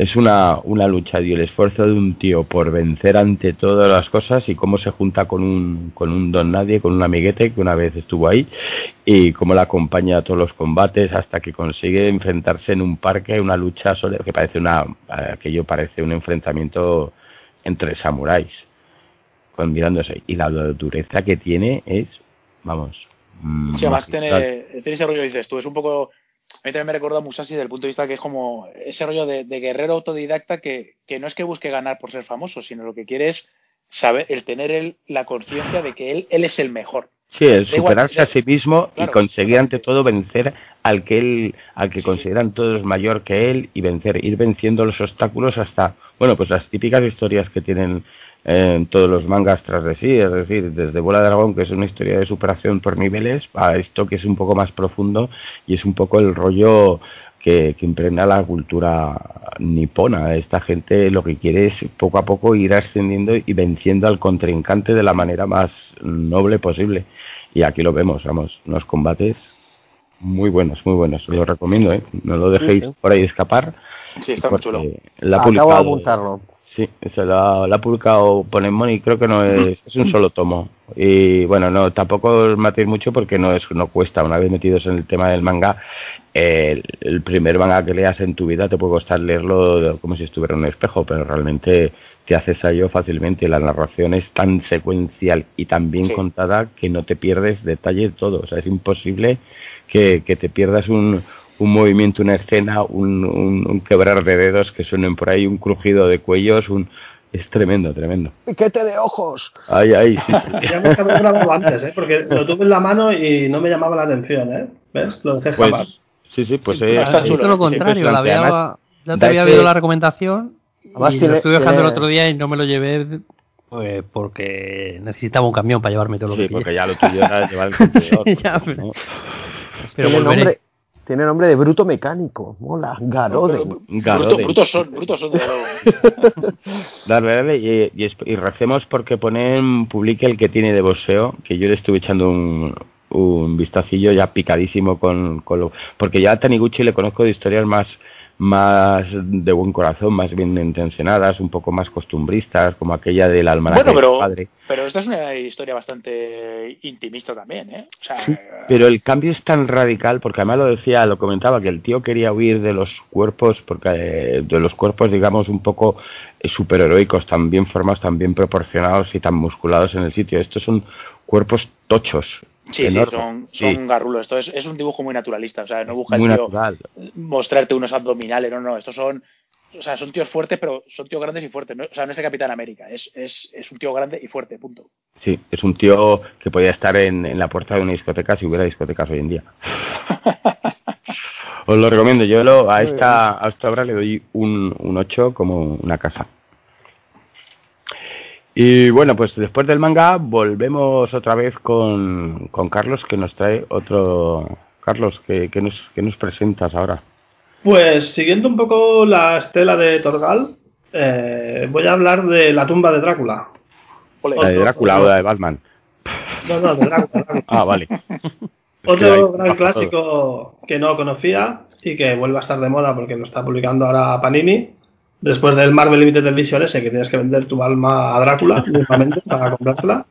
es una, una lucha y el esfuerzo de un tío por vencer ante todas las cosas y cómo se junta con un, con un don nadie, con un amiguete que una vez estuvo ahí y cómo la acompaña a todos los combates hasta que consigue enfrentarse en un parque, una lucha que parece una, aquello parece un enfrentamiento entre samuráis, mirándose. Y la dureza que tiene es, vamos, Sí, además tiene, tiene, ese rollo que dices tú, es un poco a mí también me recuerda a Musashi desde el punto de vista que es como ese rollo de, guerrero autodidacta que, no es que busque ganar por ser famoso, sino lo que quiere es saber, el tener la conciencia de que él, él es el mejor. Sí, el superarse a sí mismo y conseguir ante todo vencer al que él, al que consideran todos mayor que él y vencer, ir venciendo los obstáculos hasta, bueno, pues las típicas historias que tienen en todos los mangas tras de sí, es decir, desde Bola de Dragón, que es una historia de superación por niveles, a esto que es un poco más profundo y es un poco el rollo que, que impregna la cultura nipona. Esta gente lo que quiere es poco a poco ir ascendiendo y venciendo al contrincante de la manera más noble posible. Y aquí lo vemos, vamos, unos combates muy buenos, muy buenos. Os lo recomiendo, ¿eh? No lo dejéis por ahí escapar. Sí, está muy chulo. Acabo de apuntarlo. Sí, eso la, la ha publicado Ponemon creo que no es, es un solo tomo. Y bueno, no, tampoco matéis mucho porque no es no cuesta. Una vez metidos en el tema del manga, el, primer manga que leas en tu vida te puede costar leerlo como si estuviera en un espejo, pero realmente te haces a ello fácilmente. La narración es tan secuencial y tan bien contada que no te pierdes detalle de todo. O sea, es imposible que, que te pierdas un, un movimiento, una escena, un, un, quebrar de dedos que suenen por ahí, un crujido de cuellos, un es tremendo, tremendo. Piquete de ojos. Ay, ay, sí. [laughs] ya me estaba grabado antes, ¿eh? porque lo tuve en la mano y no me llamaba la atención, ¿eh? ¿Ves? Lo dejé pues, Sí, sí, pues eh, está chulo. lo contrario, la había, ya te había oído la recomendación y lo estuve dejando el otro día y no me lo llevé pues porque necesitaba un camión para llevarme todo lo sí, que Sí, porque ya lo tuyo era llevar el [laughs] contenedor. ya, pero, pero volveré. Tiene nombre de bruto mecánico. Mola. Garoden. Garoden. Brutos son, brutos son de Dale, [laughs] dale. Y, y, recemos porque ponen, publique el que tiene de boxeo, que yo le estuve echando un, un vistacillo ya picadísimo con, con lo, porque ya a Taniguchi le conozco de historias más más de buen corazón, más bien intencionadas, un poco más costumbristas, como aquella del almanaque bueno, pero, padre. Pero esta es una historia bastante intimista también, ¿eh? O sea, pero el cambio es tan radical, porque además lo decía, lo comentaba, que el tío quería huir de los cuerpos, porque eh, de los cuerpos, digamos, un poco eh, superheroicos, tan bien formados, tan bien proporcionados y tan musculados en el sitio. Estos son cuerpos tochos, Sí, sí, son, son garrulos. Esto es, es, un dibujo muy naturalista. O sea, no busca el tío mostrarte unos abdominales. No, no. Estos son. O sea, son tíos fuertes, pero son tíos grandes y fuertes. O sea, no es el Capitán América. Es, es, es un tío grande y fuerte, punto. Sí, es un tío que podía estar en, en la puerta de una discoteca si hubiera discotecas hoy en día. [laughs] Os lo recomiendo. Yo lo, a, esta, a esta obra le doy un, un 8 como una casa. Y bueno, pues después del manga volvemos otra vez con, con Carlos que nos trae otro... Carlos, ¿qué, nos, qué nos presentas ahora? Pues siguiendo un poco la estela de Torgal, eh, voy a hablar de la tumba de Drácula. ¿La de Drácula o la de Batman? No, no, de Drácula. [laughs] ah, vale. [laughs] Otro gran clásico que no conocía y que vuelve a estar de moda porque lo está publicando ahora Panini después del Marvel Limited Edition ese que tienes que vender tu alma a Drácula [laughs] mismamente para comprártela,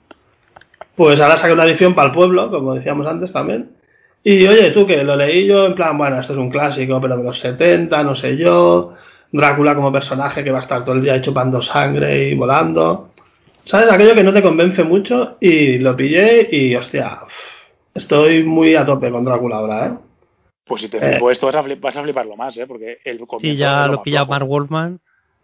pues ahora saca una edición para el pueblo, como decíamos antes también. Y oye, tú que lo leí yo en plan, bueno, esto es un clásico, pero de los 70, no sé yo. Drácula como personaje que va a estar todo el día chupando sangre y volando. ¿Sabes? Aquello que no te convence mucho y lo pillé y hostia, estoy muy a tope con Drácula ahora, ¿eh? Pues si te flipo eh. esto vas a, vas a, fliparlo más, ¿eh? Porque el comienzo. Sí, ya lo, pilla Mark Wolfman.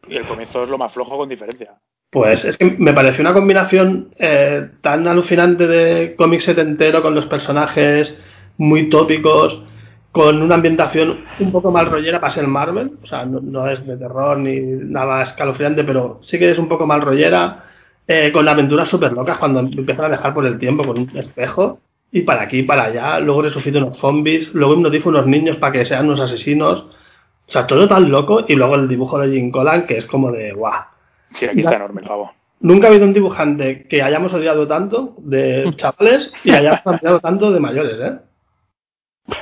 Y el comienzo es lo más flojo con diferencia. Pues es que me pareció una combinación eh, tan alucinante de cómic setentero con los personajes muy tópicos, con una ambientación un poco mal rollera para ser Marvel. O sea, no, es de terror ni nada escalofriante, pero sí que es un poco mal rollera. Eh, con aventuras súper locas cuando empiezan a dejar por el tiempo con un espejo y para aquí y para allá, luego resucita unos zombies, luego hipnotiza unos niños para que sean unos asesinos. O sea, todo tan loco y luego el dibujo de Jim Collan que es como de guau. Sí, aquí está enorme el pavo. Nunca ha habido un dibujante que hayamos odiado tanto de [laughs] chavales y hayamos odiado tanto de mayores, ¿eh?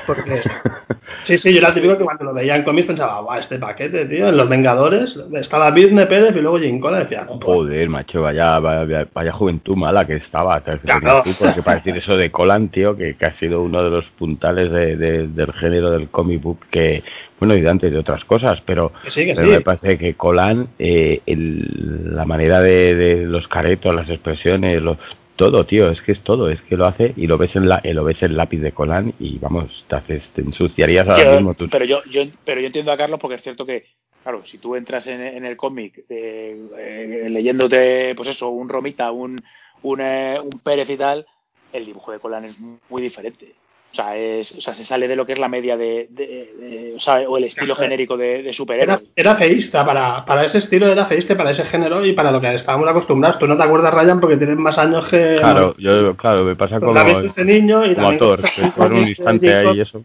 Porque, [laughs] sí, sí, yo era el típico que cuando lo veía en cómics pensaba, guau, este paquete, tío, en Los Vengadores, estaba Birne Pérez y luego Jim Cola decía, joder, macho, vaya, vaya, juventud mala que estaba, claro. porque para decir [laughs] eso de Colan, tío, que, ha sido uno de los puntales del género del comic book que, bueno, y de antes de otras cosas, pero, me parece que Colan, eh, la manera de, de, los caretos, las expresiones, los, todo, tío, es que es todo, es que lo hace y lo ves en la, eh, lo ves el lápiz de Colan y vamos, te haces, te ensuciarías ahora mismo tú. Pero yo, yo, pero yo entiendo a Carlos porque es cierto que, claro, si tú entras en, el cómic eh, leyéndote, pues eso, un Romita, un, un, eh, un Pérez y tal, el dibujo de Colan es muy diferente. O sea, es, o sea, se sale de lo que es la media de, o, sea, o, el estilo genérico de, de superhéroe. Era, feísta, para, para ese estilo era feísta, para ese género y para lo que estábamos acostumbrados. Tú no te acuerdas, Ryan, porque tienes más años que... Claro, yo, claro, me pasa como, este niño y como actor, por un [laughs] instante ahí y eso.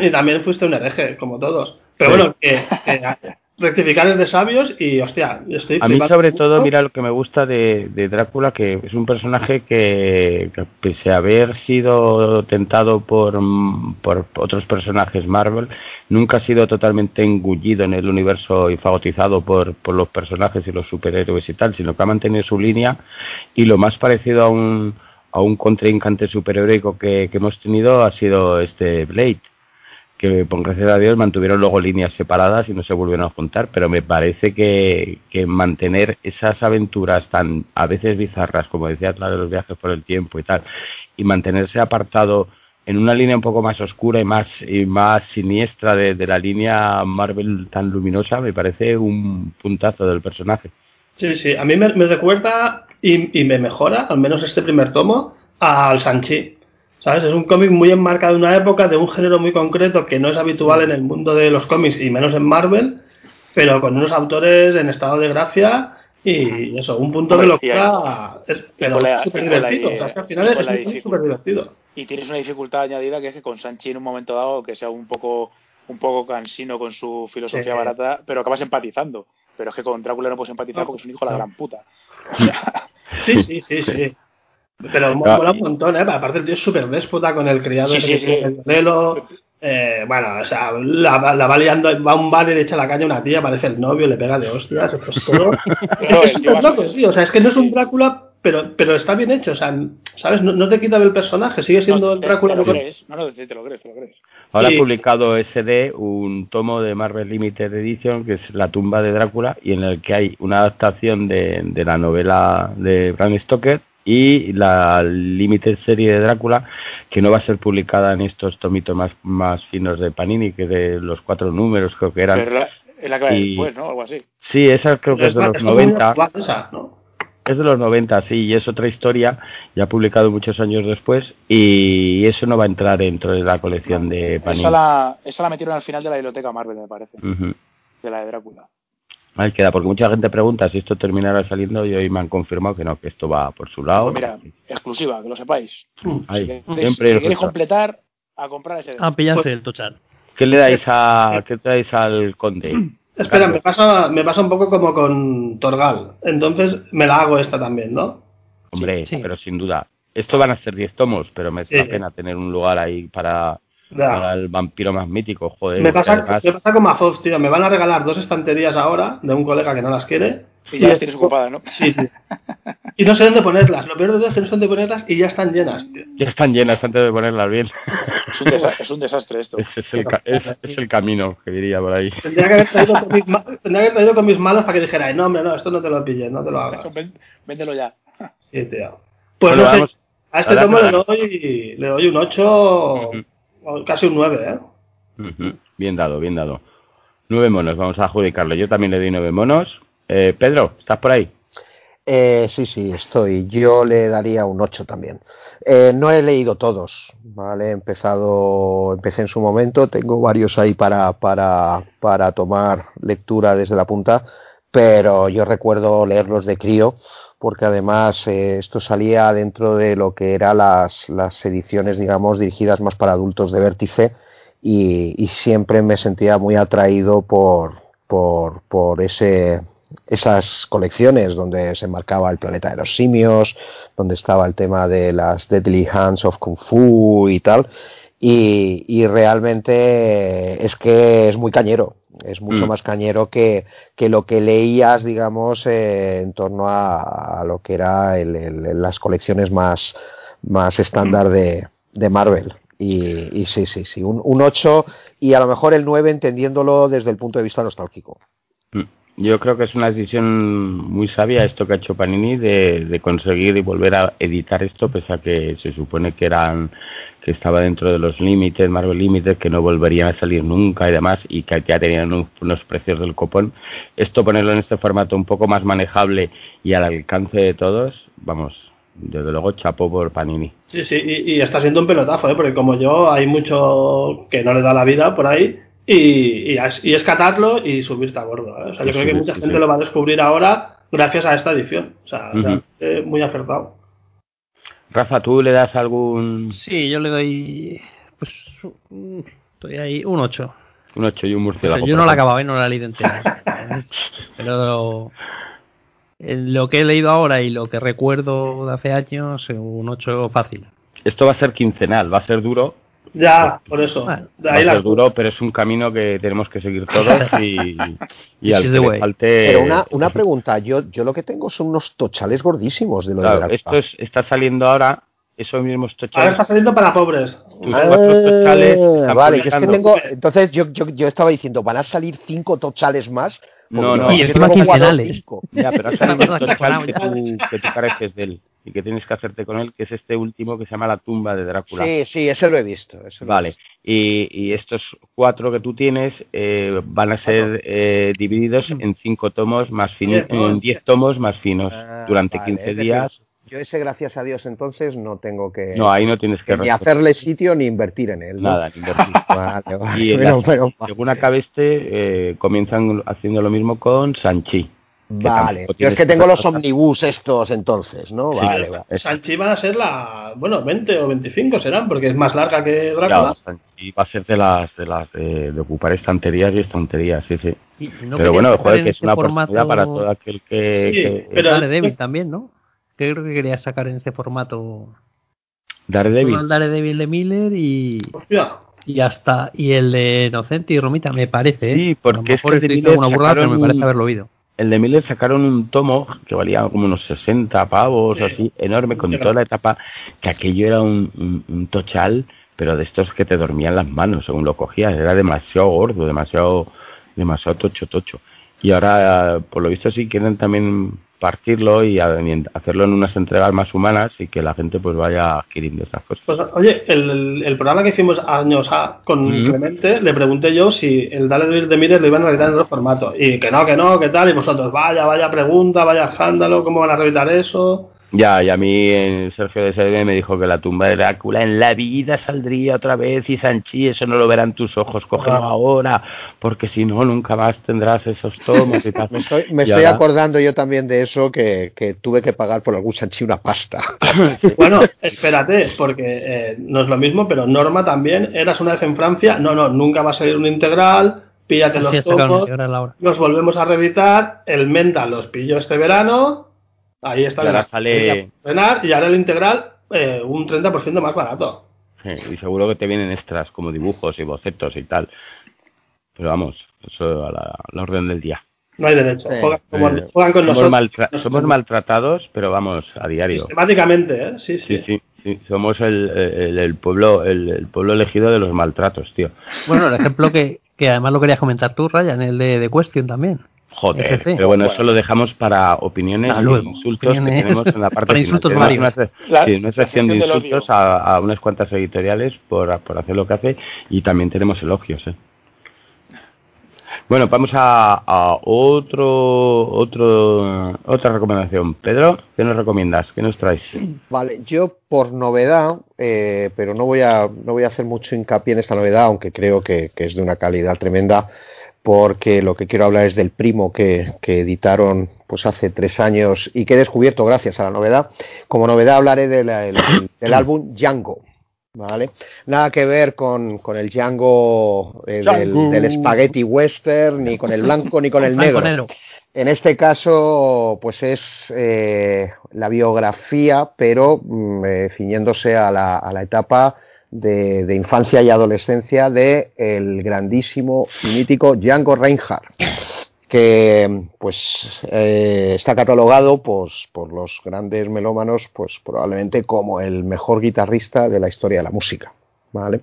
Y también fuiste un hereje, como todos. Pero bueno, que, rectificar de sabios y, hostia, estoy A mí, sobre todo, mira lo que me gusta de, Drácula, que es un personaje que, pese a haber sido tentado por, por otros personajes Marvel, nunca ha sido totalmente engullido en el universo y fagotizado por, por los personajes y los superhéroes y tal, sino que ha mantenido su línea y lo más parecido a un, a un contrincante superheroico que, que hemos tenido ha sido este Blade que por gracias a Dios mantuvieron luego líneas separadas y no se volvieron a juntar, pero me parece que, mantener esas aventuras tan a veces bizarras, como decía la de los viajes por el tiempo y tal, y mantenerse apartado en una línea un poco más oscura y más y más siniestra de, la línea Marvel tan luminosa, me parece un puntazo del personaje. Sí, sí, a mí me, recuerda y, y, me mejora, al menos este primer tomo, al Sanchi. ¿Sabes? Es un cómic muy enmarcado en una época, de un género muy concreto que no es habitual en el mundo de los cómics y menos en Marvel, pero con unos autores en estado de gracia y eso, un punto de locura, es, pero súper divertido. o sea, es que al final es súper divertido. Y tienes una dificultad añadida que es que con Sanchi en un momento dado, que sea un poco un poco cansino con su filosofía barata, pero acabas empatizando. Pero es que con Drácula no puedes empatizar porque es un hijo de la gran puta. sí, sí, sí, sí. Pero mola un montón, ¿eh? Aparte el tío es súper déspota con el criado sí, de sí, Eh, bueno, o sea, la, va liando, va a un bar y le echa la caña a una tía, parece el novio, le pega de hostias, pues todo. [laughs] es súper loco, sí, o sea, es que no es un Drácula, pero, pero está bien hecho, o sea, ¿sabes? No, te quita del personaje, sigue siendo el Drácula. Te, lo crees, no, no, te lo crees, te lo crees. Ahora ha publicado SD un tomo de Marvel Limited Edition, que es La tumba de Drácula, y en el que hay una adaptación de, de la novela de Bram Stoker y la Limited serie de Drácula que no va a ser publicada en estos tomitos más, más finos de Panini que de los cuatro números creo que eran es la que después, ¿no? Algo así. Sí, esa creo que es, de los 90. Es de los 90, sí, y es otra historia, ya publicado muchos años después, y eso no va a entrar dentro de la colección de Panini. Esa la, esa la metieron al final de la biblioteca Marvel, me parece, de la de Drácula. Ahí queda, porque mucha gente pregunta si esto terminará saliendo y hoy me han confirmado que no, que esto va por su lado. Pues mira, exclusiva, que lo sepáis. Ahí, si siempre queréis completar, a comprar ese. A pillarse el tochar. ¿Qué le dais a, qué dais al conde? [clears throat] Espera, me pasa, me pasa un poco como con Torgal. Entonces me la hago esta también, ¿no? Hombre, pero sin duda. Esto van a ser 10 tomos, pero me da pena tener un lugar ahí para para el vampiro más mítico, joder. Me pasa, me pasa con Mazoz, tío. Me van a regalar dos estanterías ahora de un colega que no las quiere. Y ya las tienes ocupadas, ¿no? Sí, sí. Y no sé dónde ponerlas. Lo peor de todo es que no sé dónde ponerlas y ya están llenas, tío. Ya están llenas antes de ponerlas bien. Es un, desastre, esto. Es, el, es, el, camino, que diría por ahí. Tendría que haber traído con mis, tendría que haber traído con mis manos para que dijera, no, hombre, no, esto no te lo pilles, no te lo hagas. Véndelo ya. Sí, tío. Pues no sé. A este tomo le doy, le doy un 8 casi un 9, ¿eh? Bien dado, bien dado. Nueve monos, vamos a adjudicarlo. Yo también le doy nueve monos. Eh, Pedro, ¿estás por ahí? Eh, sí, sí, estoy. Yo le daría un 8 también. Eh, no he leído todos, ¿vale? He empezado, empecé en su momento, tengo varios ahí para, para, para tomar lectura desde la punta, pero yo recuerdo leerlos de crío porque además eh, esto salía dentro de lo que eran las, las, ediciones, digamos, dirigidas más para adultos de Vértice y, siempre me sentía muy atraído por, por, por ese, esas colecciones donde se marcaba el planeta de los simios, donde estaba el tema de las Deadly Hands of Kung Fu y tal. Y, y realmente es que es muy cañero, es mucho mm. más cañero que, que, lo que leías, digamos, eh, en torno a, lo que era el, las colecciones más, más estándar de, de Marvel. Y, y, sí, sí, sí, un, un 8 y a lo mejor el 9 entendiéndolo desde el punto de vista nostálgico. Mm. Yo creo que es una decisión muy sabia esto que ha hecho Panini de, de conseguir y volver a editar esto, pese a que se supone que eran que estaba dentro de los límites, Marvel Limited, que no volverían a salir nunca y demás, y que ya tenían unos precios del copón. Esto ponerlo en este formato un poco más manejable y al alcance de todos, vamos, desde luego chapo por Panini. Sí, sí, y, está siendo un pelotazo, ¿eh? porque como yo, hay mucho que no le da la vida por ahí, y, y, es catarlo y subirte a bordo. ¿eh? O sea, yo creo que mucha gente lo va a descubrir ahora gracias a esta edición. O sea, muy acertado. Rafa, ¿tú le das algún...? Sí, yo le doy... Pues... Estoy ahí, un 8. Un 8 y un murciélago. yo no la acababa y no la he leído entera. [laughs] Pero lo que he leído ahora y lo que recuerdo de hace años, un 8 fácil. Esto va a ser quincenal, va a ser duro, ya, por eso. va a ser duro, pero es un camino que tenemos que seguir todos [laughs] y, y al que le falte... Pero una, una pregunta, yo, yo lo que tengo son unos tochales gordísimos de lo claro, de la Esto es, está saliendo ahora, esos mismos tochales... Ahora está saliendo para pobres. Ah, vale, es que tengo... Entonces yo, yo, yo estaba diciendo, ¿van a salir cinco tochales más? No, no, y encima quincenales. [laughs] Ya, pero ha salido un tochal que tú, que tú careces de él y que tienes que hacerte con él, que es este último que se llama La tumba de Drácula. Sí, sí, ese lo he visto. vale, Y, y, estos cuatro que tú tienes eh, van a ser eh, divididos en cinco tomos más finos, en diez tomos más finos ah, durante vale, 15 días. Yo ese, gracias a Dios, entonces no tengo que... No, ahí no tienes que... Ni hacerle sitio ni invertir en él. ¿no? Nada, ni invertir. [laughs] vale, vale. Y pero, la, pero, según acabe este, eh, comienzan haciendo lo mismo con Sanchi. Vale, yo es que tengo los omnibus estos entonces, ¿no? Sí, vale, vale. Sanchi va a ser la, bueno, 20 o 25 serán, porque es más larga que Drácula. Claro, Sanchi va a ser de las de las de, de ocupar estanterías y estanterías, sí, sí. No pero bueno, joder, que es una formato... oportunidad para todo aquel que... Sí, que... pero Daredevil también, ¿no? Que creo que quería sacar en este formato... Daredevil. El Daredevil de Miller y... Hostia. Y hasta y el de Inocente y Romita, me parece. ¿eh? Sí, porque a lo mejor es que estoy una burrada, pero me parece haberlo oído el de Miller sacaron un tomo que valía como unos 60 pavos sí. así, enorme, con toda la etapa, que aquello era un, un, un, tochal, pero de estos que te dormían las manos según lo cogías, era demasiado gordo, demasiado, demasiado tocho, tocho. Y ahora, por lo visto, sí quieren también partirlo y hacerlo en unas entregas más humanas y que la gente pues vaya adquiriendo esas cosas. Pues, oye, el, el, programa que hicimos años a, con mm -hmm. Clemente, le pregunté yo si el Daredevil de Miller lo iban a reeditar en otro formato. Y que no, que no, que tal, y vosotros, vaya, vaya pregunta, vaya escándalo, ¿cómo van a reeditar eso? Ya, y a mí Sergio de SDB me dijo que la tumba de Drácula en la vida saldría otra vez y Sanchi, eso no lo verán tus ojos, cógelo ah. ahora, porque si no, nunca más tendrás esos tomos y tal. [laughs] me estoy, me estoy ahora... acordando yo también de eso, que, que, tuve que pagar por algún Sanchi una pasta. [laughs] bueno, espérate, porque eh, no es lo mismo, pero Norma también, eras una vez en Francia, no, no, nunca va a salir un integral, píllate los tomos, los volvemos a reeditar, el Menta los pilló este verano Ahí está. Y ahora sale... Y ahora el integral eh, un 30% más barato. Sí, y seguro que te vienen extras como dibujos y bocetos y tal. Pero vamos, eso a la, a la orden del día. No hay derecho. Sí. Juegan, como, eh, juegan, con somos nosotros. Maltra somos maltratados, pero vamos, a diario. Sistemáticamente, ¿eh? Sí, sí. sí, sí, sí. Somos el, el, el pueblo el, el, pueblo elegido de los maltratos, tío. Bueno, el ejemplo que, que además lo querías comentar tú, Ryan, el de, de Question también. Joder, FC. pero bueno, eso lo dejamos para opiniones ah, luego, y insultos opiniones. que tenemos en la [laughs] parte para insultos final. varios. Una, la, sí, una sección de insultos a, a, unas cuantas editoriales por, por hacer lo que hace y también tenemos elogios. ¿eh? Bueno, vamos a, a, otro, otro, otra recomendación. Pedro, ¿qué nos recomiendas? ¿Qué nos traes? Vale, yo por novedad, eh, pero no voy a no voy a hacer mucho hincapié en esta novedad, aunque creo que, que es de una calidad tremenda porque lo que quiero hablar es del primo que, que, editaron pues hace tres años y que he descubierto gracias a la novedad. Como novedad hablaré de la, el, [coughs] del álbum Django. ¿Vale? Nada que ver con, con el Django, eh, Django. Del, del, spaghetti western, ni con el blanco ni con el [laughs] negro. negro. En este caso, pues es eh, la biografía, pero mm, eh, ciñéndose a la, a la etapa de, infancia y adolescencia de el grandísimo y mítico Django Reinhardt que pues eh, está catalogado pues, por los grandes melómanos pues probablemente como el mejor guitarrista de la historia de la música vale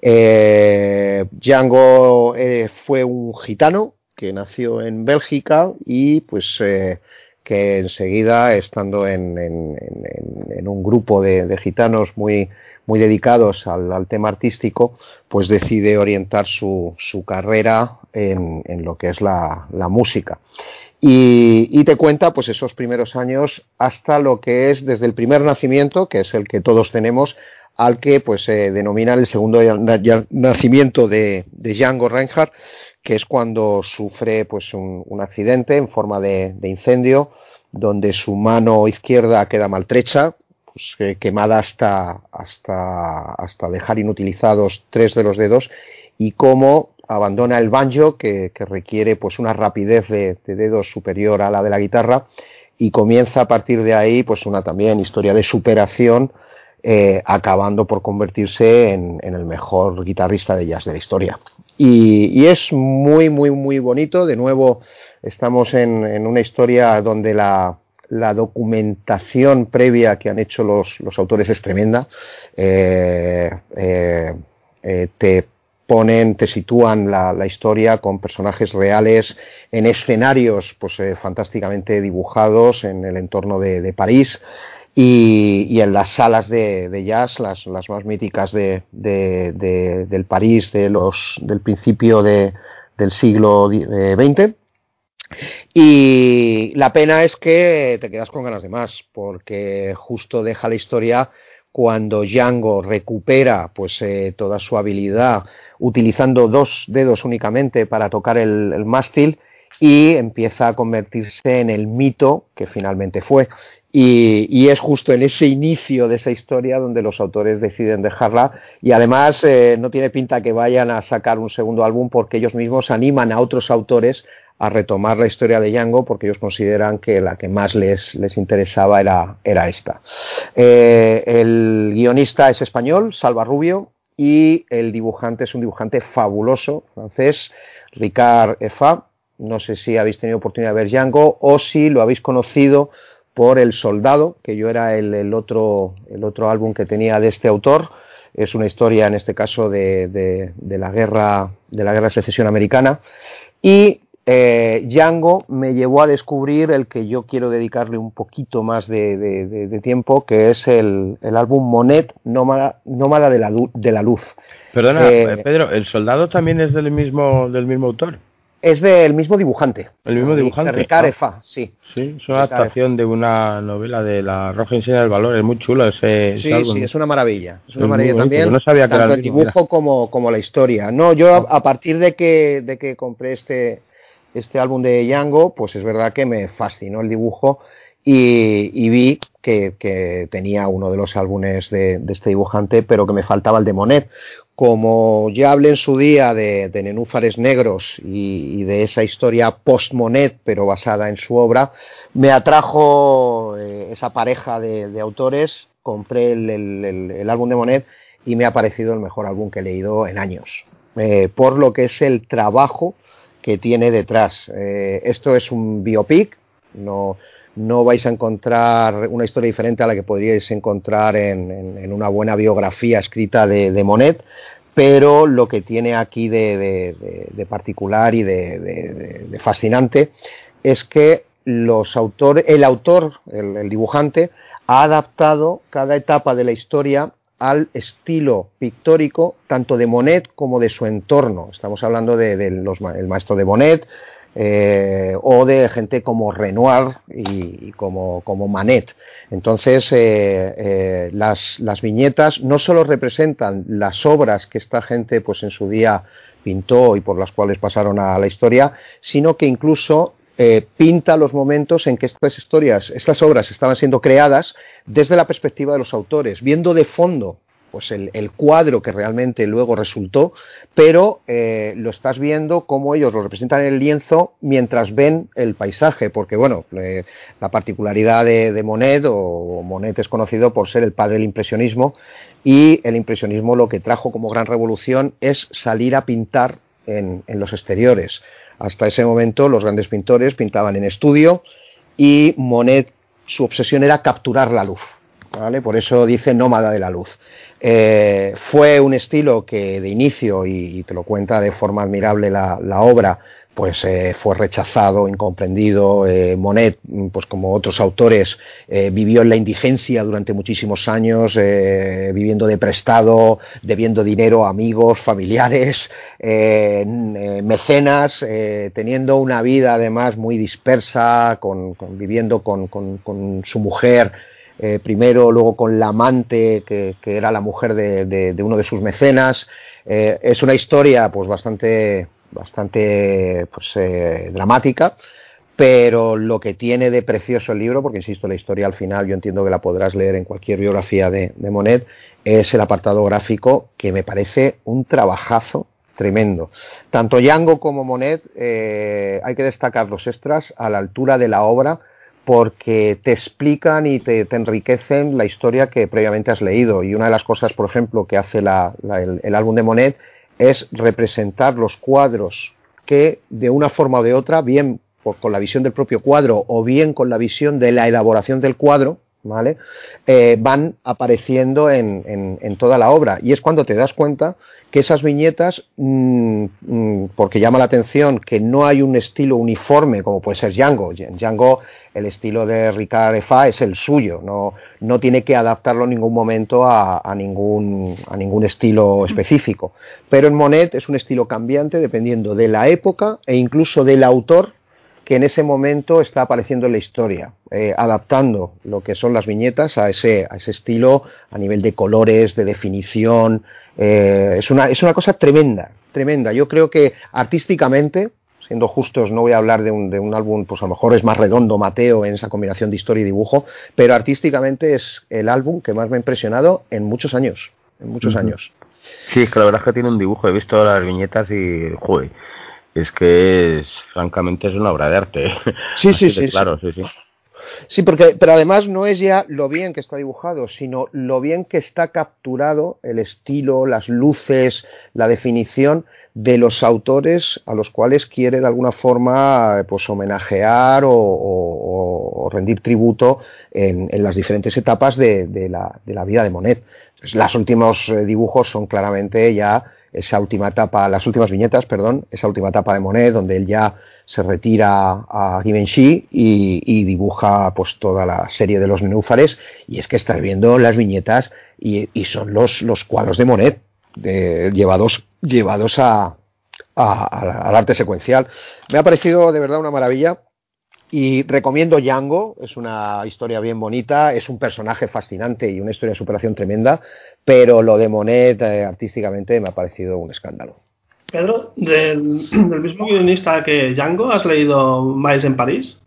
eh, Django eh, fue un gitano que nació en Bélgica y pues que enseguida estando en, en, un grupo de gitanos muy muy dedicados al, tema artístico, pues decide orientar su, carrera en, lo que es la, música. Y, te cuenta pues esos primeros años hasta lo que es desde el primer nacimiento, que es el que todos tenemos, al que pues se denomina el segundo nacimiento de, de Django Reinhardt, que es cuando sufre pues un, accidente en forma de incendio, donde su mano izquierda queda maltrecha, pues, quemada hasta, hasta, hasta dejar inutilizados tres de los dedos y cómo abandona el banjo que, requiere pues una rapidez de, dedos superior a la de la guitarra y comienza a partir de ahí pues una también historia de superación eh, acabando por convertirse en, el mejor guitarrista de jazz de la historia. Y, es muy muy muy bonito. De nuevo estamos en, una historia donde la, documentación previa que han hecho los, autores es tremenda eh, eh, te ponen, te sitúan la, historia con personajes reales en escenarios pues eh, fantásticamente dibujados en el entorno de, París y, en las salas de, jazz, las, las, más míticas de, del París de los, del principio del siglo XX. Y la pena es que te quedas con ganas de más, porque justo deja la historia cuando Django recupera pues eh, toda su habilidad utilizando dos dedos únicamente para tocar el, mástil y empieza a convertirse en el mito que finalmente fue. Y, es justo en ese inicio de esa historia donde los autores deciden dejarla y además eh, no tiene pinta que vayan a sacar un segundo álbum porque ellos mismos animan a otros autores a retomar la historia de Django porque ellos consideran que la que más les, les interesaba era, era esta. Eh, el guionista es español, Salva Rubio, y el dibujante es un dibujante fabuloso, francés, Ricard Efa. No sé si habéis tenido oportunidad de ver Django o si lo habéis conocido por El Soldado, que yo era el, otro, el otro álbum que tenía de este autor. Es una historia, en este caso, de, de la guerra de la guerra de secesión americana. Y eh, Django me llevó a descubrir el que yo quiero dedicarle un poquito más de, tiempo, que es el, álbum Monet, Nómada, de, la, de la Luz. Perdona, eh, eh, Pedro, ¿el soldado también es del mismo, del mismo autor? Es del mismo dibujante. El mismo dibujante. Ricardo Efa, sí. Sí, es una adaptación de una novela de La Roja Enseña del Valor, es muy chulo ese. Sí, sí, es una maravilla. Es una maravilla también. No sabía que tanto el, dibujo como, como la historia. No, yo a, a partir de que, de que compré este, este álbum de Django, pues es verdad que me fascinó el dibujo y, vi que, tenía uno de los álbumes de, este dibujante, pero que me faltaba el de Monet. Como ya hablé en su día de, Nenúfares Negros y, de esa historia post-Monet, pero basada en su obra, me atrajo eh, esa pareja de, autores, compré el, álbum de Monet y me ha parecido el mejor álbum que he leído en años. Eh, por lo que es el trabajo que tiene detrás. Eh, esto es un biopic, no, no vais a encontrar una historia diferente a la que podríais encontrar en, una buena biografía escrita de, Monet, pero lo que tiene aquí de, particular y de, fascinante es que los el autor, el dibujante, ha adaptado cada etapa de la historia al estilo pictórico tanto de Monet como de su entorno. Estamos hablando del de, maestro de Monet eh, o de gente como Renoir y, como, como, Manet. Entonces, eh, eh, las, las, viñetas no solo representan las obras que esta gente pues en su día pintó y por las cuales pasaron a la historia, sino que incluso pinta los momentos en que estas historias, estas obras estaban siendo creadas desde la perspectiva de los autores, viendo de fondo pues el, cuadro que realmente luego resultó, pero eh, lo estás viendo como ellos lo representan en el lienzo mientras ven el paisaje, porque bueno, la particularidad de, Monet, o Monet es conocido por ser el padre del impresionismo, y el impresionismo lo que trajo como gran revolución es salir a pintar en los exteriores. Hasta ese momento los grandes pintores pintaban en estudio y Monet su obsesión era capturar la luz. ¿vale? Por eso dice nómada de la luz. Eh, fue un estilo que de inicio, y, te lo cuenta de forma admirable la, obra, pues eh, fue rechazado, incomprendido. Eh, Monet, mm, pues como otros autores, vivió en la indigencia durante muchísimos años, viviendo de prestado, debiendo dinero a amigos, familiares, mecenas, teniendo una vida además muy dispersa, con, viviendo con, con, su mujer. Primero, luego con la amante, que, que era la mujer de, de, de, uno de sus mecenas. es una historia pues bastante bastante pues, eh, dramática, pero lo que tiene de precioso el libro, porque insisto, la historia al final yo entiendo que la podrás leer en cualquier biografía de, Monet, es el apartado gráfico que me parece un trabajazo tremendo. Tanto Yango como Monet eh, hay que destacar los extras a la altura de la obra porque te explican y te, enriquecen la historia que previamente has leído. Y una de las cosas, por ejemplo, que hace el álbum de Monet es representar los cuadros que de una forma o de otra, bien con la visión del propio cuadro o bien con la visión de la elaboración del cuadro, ¿vale? Eh, van apareciendo en, en, toda la obra. Y es cuando te das cuenta que esas viñetas, mm, mm, porque llama la atención que no hay un estilo uniforme como puede ser Django. En Django el estilo de Ricard Efa es el suyo, no, no tiene que adaptarlo en ningún momento a, a, ningún, a ningún estilo específico. Pero en Monet es un estilo cambiante dependiendo de la época e incluso del autor que en ese momento está apareciendo en la historia, eh, adaptando lo que son las viñetas a ese, a ese estilo a nivel de colores, de definición. Eh, es, una, es una cosa tremenda, tremenda. Yo creo que artísticamente, siendo justos, no voy a hablar de un, de un álbum, pues a lo mejor es más redondo, Mateo, en esa combinación de historia y dibujo, pero artísticamente es el álbum que más me ha impresionado en muchos años, en muchos años. Sí, es que la verdad es que tiene un dibujo, he visto las viñetas y, joder, es que es, francamente es una obra de arte. Sí, [laughs] sí, sí. Claro, sí, sí. Sí, porque, pero además no es ya lo bien que está dibujado, sino lo bien que está capturado el estilo, las luces, la definición de los autores a los cuales quiere de alguna forma pues homenajear o, rendir tributo en, las diferentes etapas de, la, de, la, vida de Monet. Los últimos eh, dibujos son claramente ya esa última etapa, las últimas viñetas, perdón, esa última etapa de Monet, donde él ya se retira a Givenchy y, dibuja pues toda la serie de los nenúfares, y es que estás viendo las viñetas y, son los, los cuadros de Monet, llevados, llevados a, al arte secuencial. Me ha parecido de verdad una maravilla y recomiendo Django, es una historia bien bonita, es un personaje fascinante y una historia de superación tremenda, pero lo de Monet eh, artísticamente me ha parecido un escándalo. Pedro, del, mismo guionista que Django, ¿has leído Miles en París?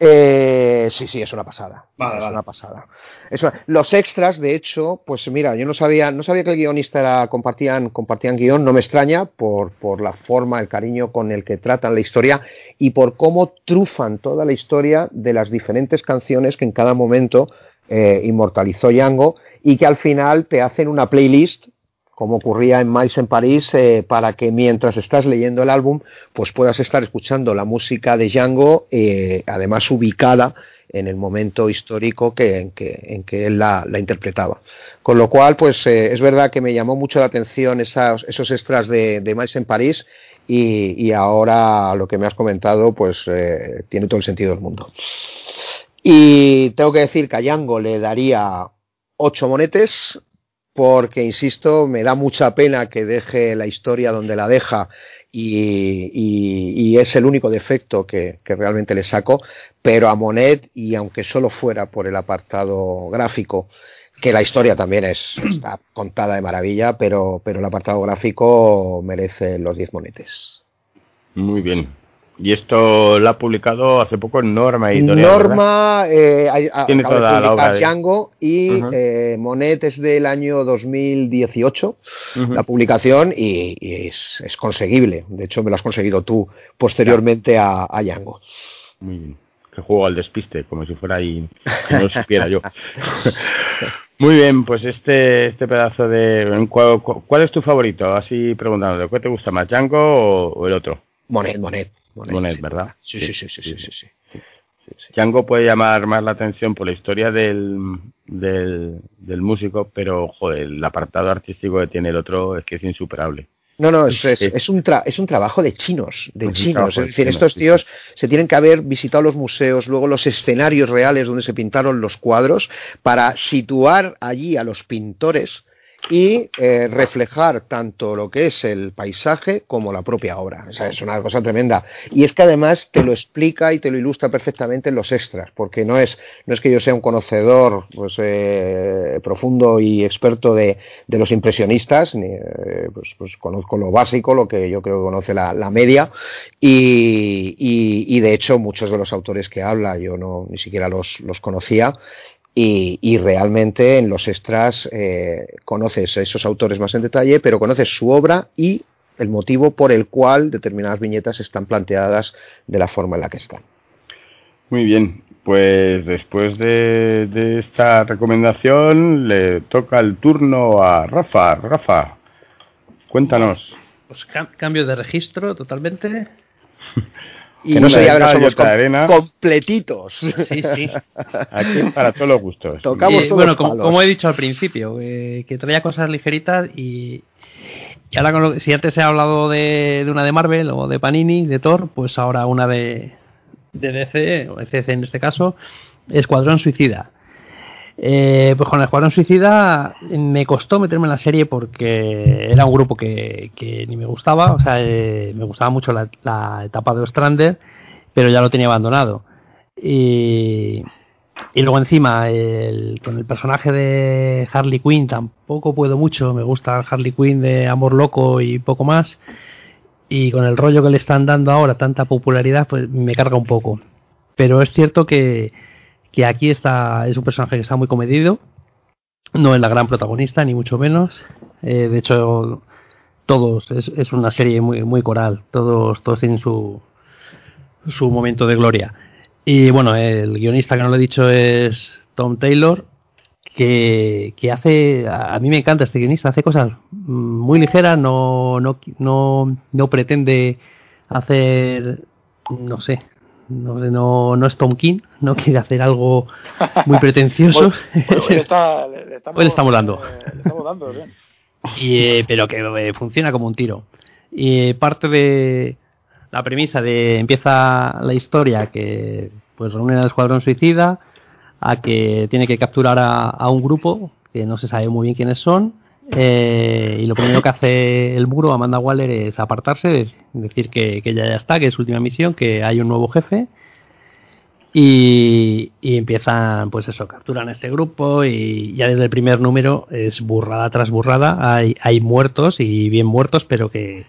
Eh, sí, sí, es una pasada. es una pasada. los extras, de hecho, pues mira, yo no sabía, no sabía que el guionista era, compartían, compartían guion, no me extraña por, por la forma, el cariño con el que tratan la historia y por cómo trufan toda la historia de las diferentes canciones que en cada momento eh, inmortalizó Django y que al final te hacen una playlist como ocurría en Mais en París, eh, para que mientras estás leyendo el álbum, pues puedas estar escuchando la música de Django, eh, además ubicada en el momento histórico que, en, que, en que él la, interpretaba. Con lo cual, pues eh, es verdad que me llamó mucho la atención esos, esos extras de, de en París y, y, ahora lo que me has comentado, pues tiene todo el sentido del mundo. Y tengo que decir que a Django le daría ocho monetes, porque, insisto, me da mucha pena que deje la historia donde la deja y, es el único defecto que, realmente le saco, pero a Monet, y aunque solo fuera por el apartado gráfico, que la historia también es, está contada de maravilla, pero, pero el apartado gráfico merece los 10 monetes. Muy bien, y esto lo ha publicado hace poco en Norma Editorial. Norma eh, Tiene toda la obra Django y eh, Monet es del año 2018 la publicación y, es, es, conseguible. De hecho, me lo has conseguido tú posteriormente a, a Django. Muy bien. Que juego al despiste, como si fuera ahí, no lo supiera yo. [laughs] Muy bien, pues este este pedazo de... ¿Cuál, cuál es tu favorito? Así preguntando, ¿qué te gusta más, Django o el otro? Monet, Monet. Monet, ¿verdad? Sí sí sí, sí sí sí, sí, Django puede llamar más la atención por la historia del, del, músico, pero joder, el apartado artístico que tiene el otro es que es insuperable. No, no, es, es, un, es un trabajo de chinos, de chinos. Es decir, estos tíos se tienen que haber visitado los museos, luego los escenarios reales donde se pintaron los cuadros, para situar allí a los pintores y eh, reflejar tanto lo que es el paisaje como la propia obra. O sea, es una cosa tremenda. Y es que además te lo explica y te lo ilustra perfectamente en los extras, porque no es, no es que yo sea un conocedor pues, eh, profundo y experto de, de los impresionistas, ni, eh, pues, pues, conozco lo básico, lo que yo creo que conoce la, media, y, de hecho muchos de los autores que habla yo no ni siquiera los, los conocía y, y, realmente en los extras eh, conoces a esos autores más en detalle, pero conoces su obra y el motivo por el cual determinadas viñetas están planteadas de la forma en la que están. Muy bien, pues después de, de esta recomendación le toca el turno a Rafa. Rafa, cuéntanos. Pues cambio de registro totalmente. [laughs] que no sería que somos com arena. completitos. Sí, sí. [laughs] Aquí para todos los gustos. Tocamos y, todos bueno, como, como, he dicho al principio, eh, que traía cosas ligeritas y, y ahora con lo, si antes he hablado de, de, una de Marvel o de Panini, de Thor, pues ahora una de, de DC, o DC en este caso, Escuadrón Suicida. Eh, pues con el Escuadrón Suicida me costó meterme en la serie porque era un grupo que, ni me gustaba, o sea, eh, me gustaba mucho la, la, etapa de Ostrander, pero ya lo tenía abandonado. Y, y luego encima, el, con el personaje de Harley Quinn tampoco puedo mucho, me gusta Harley Quinn de Amor Loco y poco más. Y con el rollo que le están dando ahora, tanta popularidad, pues me carga un poco. Pero es cierto que, que aquí está es un personaje que está muy comedido. No es la gran protagonista ni mucho menos. Eh, de hecho todos es, es, una serie muy muy coral. Todos todos tienen su su momento de gloria. Y bueno el guionista que no lo he dicho es Tom Taylor que, que hace a mí me encanta este guionista hace cosas muy ligeras no no no, no pretende hacer no sé no, no, no es Tom King, no quiere hacer algo muy pretencioso. [laughs] hoy, está, le, [laughs] estamos, hoy le estamos dando. Eh, le estamos dando bien. Y, eh, pero que eh, funciona como un tiro. Y parte de la premisa de empieza la historia que pues reúnen al escuadrón suicida a que tiene que capturar a, a un grupo que no se sabe muy bien quiénes son eh, y lo primero que hace el muro, Amanda Waller, es apartarse, decir que, ya, ya está, que es última misión, que hay un nuevo jefe. Y, y, empiezan, pues eso, capturan este grupo y ya desde el primer número es burrada tras burrada. Hay, hay muertos y bien muertos, pero que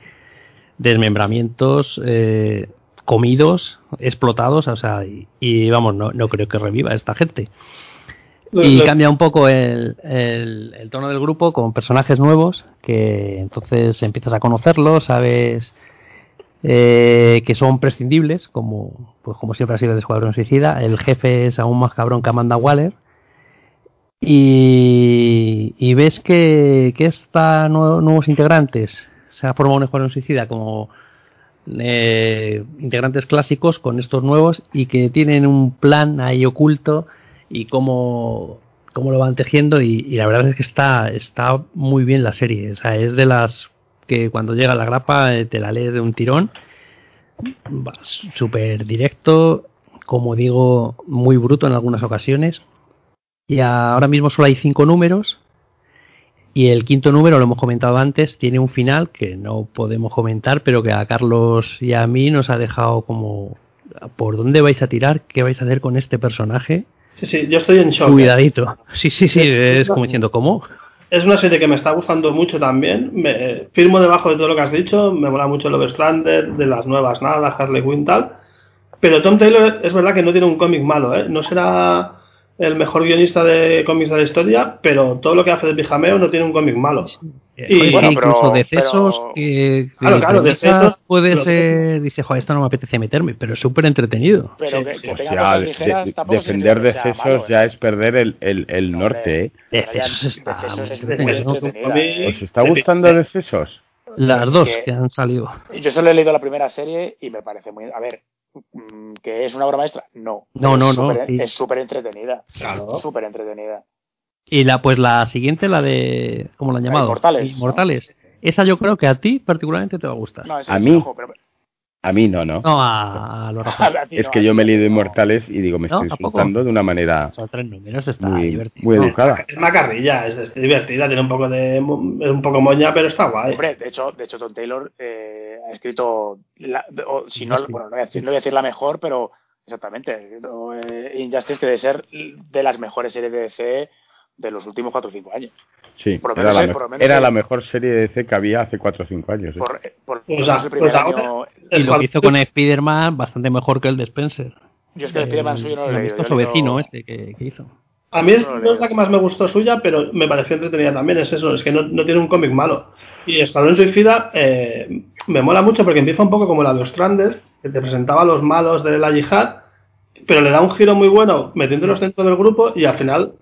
desmembramientos eh, comidos, explotados, o sea, y, y vamos, no, no creo que reviva esta gente. Y cambia un poco el, el, el, tono del grupo con personajes nuevos, que entonces empiezas a conocerlos, sabes eh, que son prescindibles, como, pues como siempre ha sido el Escuadrón Suicida. El jefe es aún más cabrón que Amanda Waller. Y, y ves que, que esta nuevos integrantes se ha formado un Escuadrón Suicida como eh, integrantes clásicos con estos nuevos y que tienen un plan ahí oculto y cómo, cómo lo van tejiendo y, la verdad es que está, está muy bien la serie. O sea, es de las que cuando llega la grapa eh, te la lees de un tirón. Súper directo, como digo, muy bruto en algunas ocasiones. Y ahora mismo solo hay cinco números. Y el quinto número, lo hemos comentado antes, tiene un final que no podemos comentar, pero que a Carlos y a mí nos ha dejado como ¿por dónde vais a tirar? ¿Qué vais a hacer con este personaje? Sí, sí, yo estoy en shock. Cuidadito. Sí, sí, sí, es, es como diciendo, ¿cómo? Es una serie que me está gustando mucho también. Me, firmo debajo de todo lo que has dicho. Me mola mucho Love Strander, de las nuevas nada, Harley Quinn tal. Pero Tom Taylor es verdad que no tiene un cómic malo, ¿eh? No será el mejor guionista de cómics de la historia, pero todo lo que hace de pijameo no tiene un cómic malo. Y bueno, incluso de cesos que, que claro, claro, de cesos puede ser, dice, joder, esto no me apetece meterme, pero es súper entretenido. Pero que, sí, que o sea, ligeras, de, defender de cesos malo, ya ¿eh? es perder el, el, el no, norte, ¿eh? De cesos está de cesos es ¿Os está gustando de cesos? Las dos que, que han salido. Yo solo he leído la primera serie y me parece muy... A ver, que es una obra maestra no. No no, super, no sí. es súper entretenida. Claro. súper entretenida. Y la pues la siguiente la de cómo la han llamado Inmortales Inmortales. ¿no? esa yo creo que a ti particularmente te va a gustar. No, a mí ojo, pero... A mí no, ¿no? No, a, a los [laughs] Es que yo me he leído Inmortales y digo, me estoy insultando de una manera Son tres números, está muy, divertido. muy educada. Es macarrilla, es, es divertida, tiene un poco de es un poco moña, pero está guay. Hombre, de hecho, de hecho Tom Taylor eh, ha escrito, la- o, si no, bueno, no voy, a decir, no voy a decir la mejor, pero exactamente, no, eh, Injustice debe ser de las mejores series de DC de los últimos 4 o 5 años. Sí, Por lo era, menos la, el- me- por lo menos era el- la mejor serie de DC que había hace 4 o 5 años. ¿eh? Por, por menos el primer pues año. Y lo que hizo con Spider-Man, bastante mejor que el de Spencer. Yo es que el Spider-Man suyo no lo he el leído. leído- vecino este que, que hizo. A mí es, No es la que más me gustó suya, pero me pareció entretenida también. Es eso, es que no, no tiene un cómic malo. Y Escuadrón Suicida eh, me mola mucho porque empieza un poco como la de Ostrander, que te presentaba a los malos de la yihad, pero le da un giro muy bueno metiéndolos dentro del grupo y al final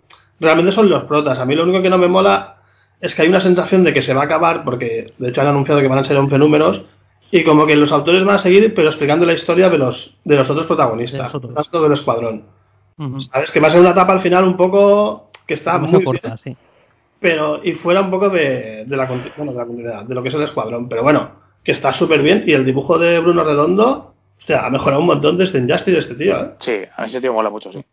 realmente son los protas. A mí lo único que no me mola es que hay una sensación de que se va a acabar, porque de hecho han anunciado que van a ser 11 números, y como que los autores van a seguir, pero explicando la historia de los, de los otros protagonistas, De los otros. tanto del escuadrón. Ujú. Sabes que va a ser una etapa al final un poco que está Demasiado muy corta, bien, sí. pero y fuera un poco de, de la, bueno, de la continuidad, de lo que es el escuadrón. Pero bueno, que está súper bien y el dibujo de Bruno Redondo, o sea, ha mejorado un montón desde Injustice este tío, ¿eh? Sí, a ese tío mola mucho, sí.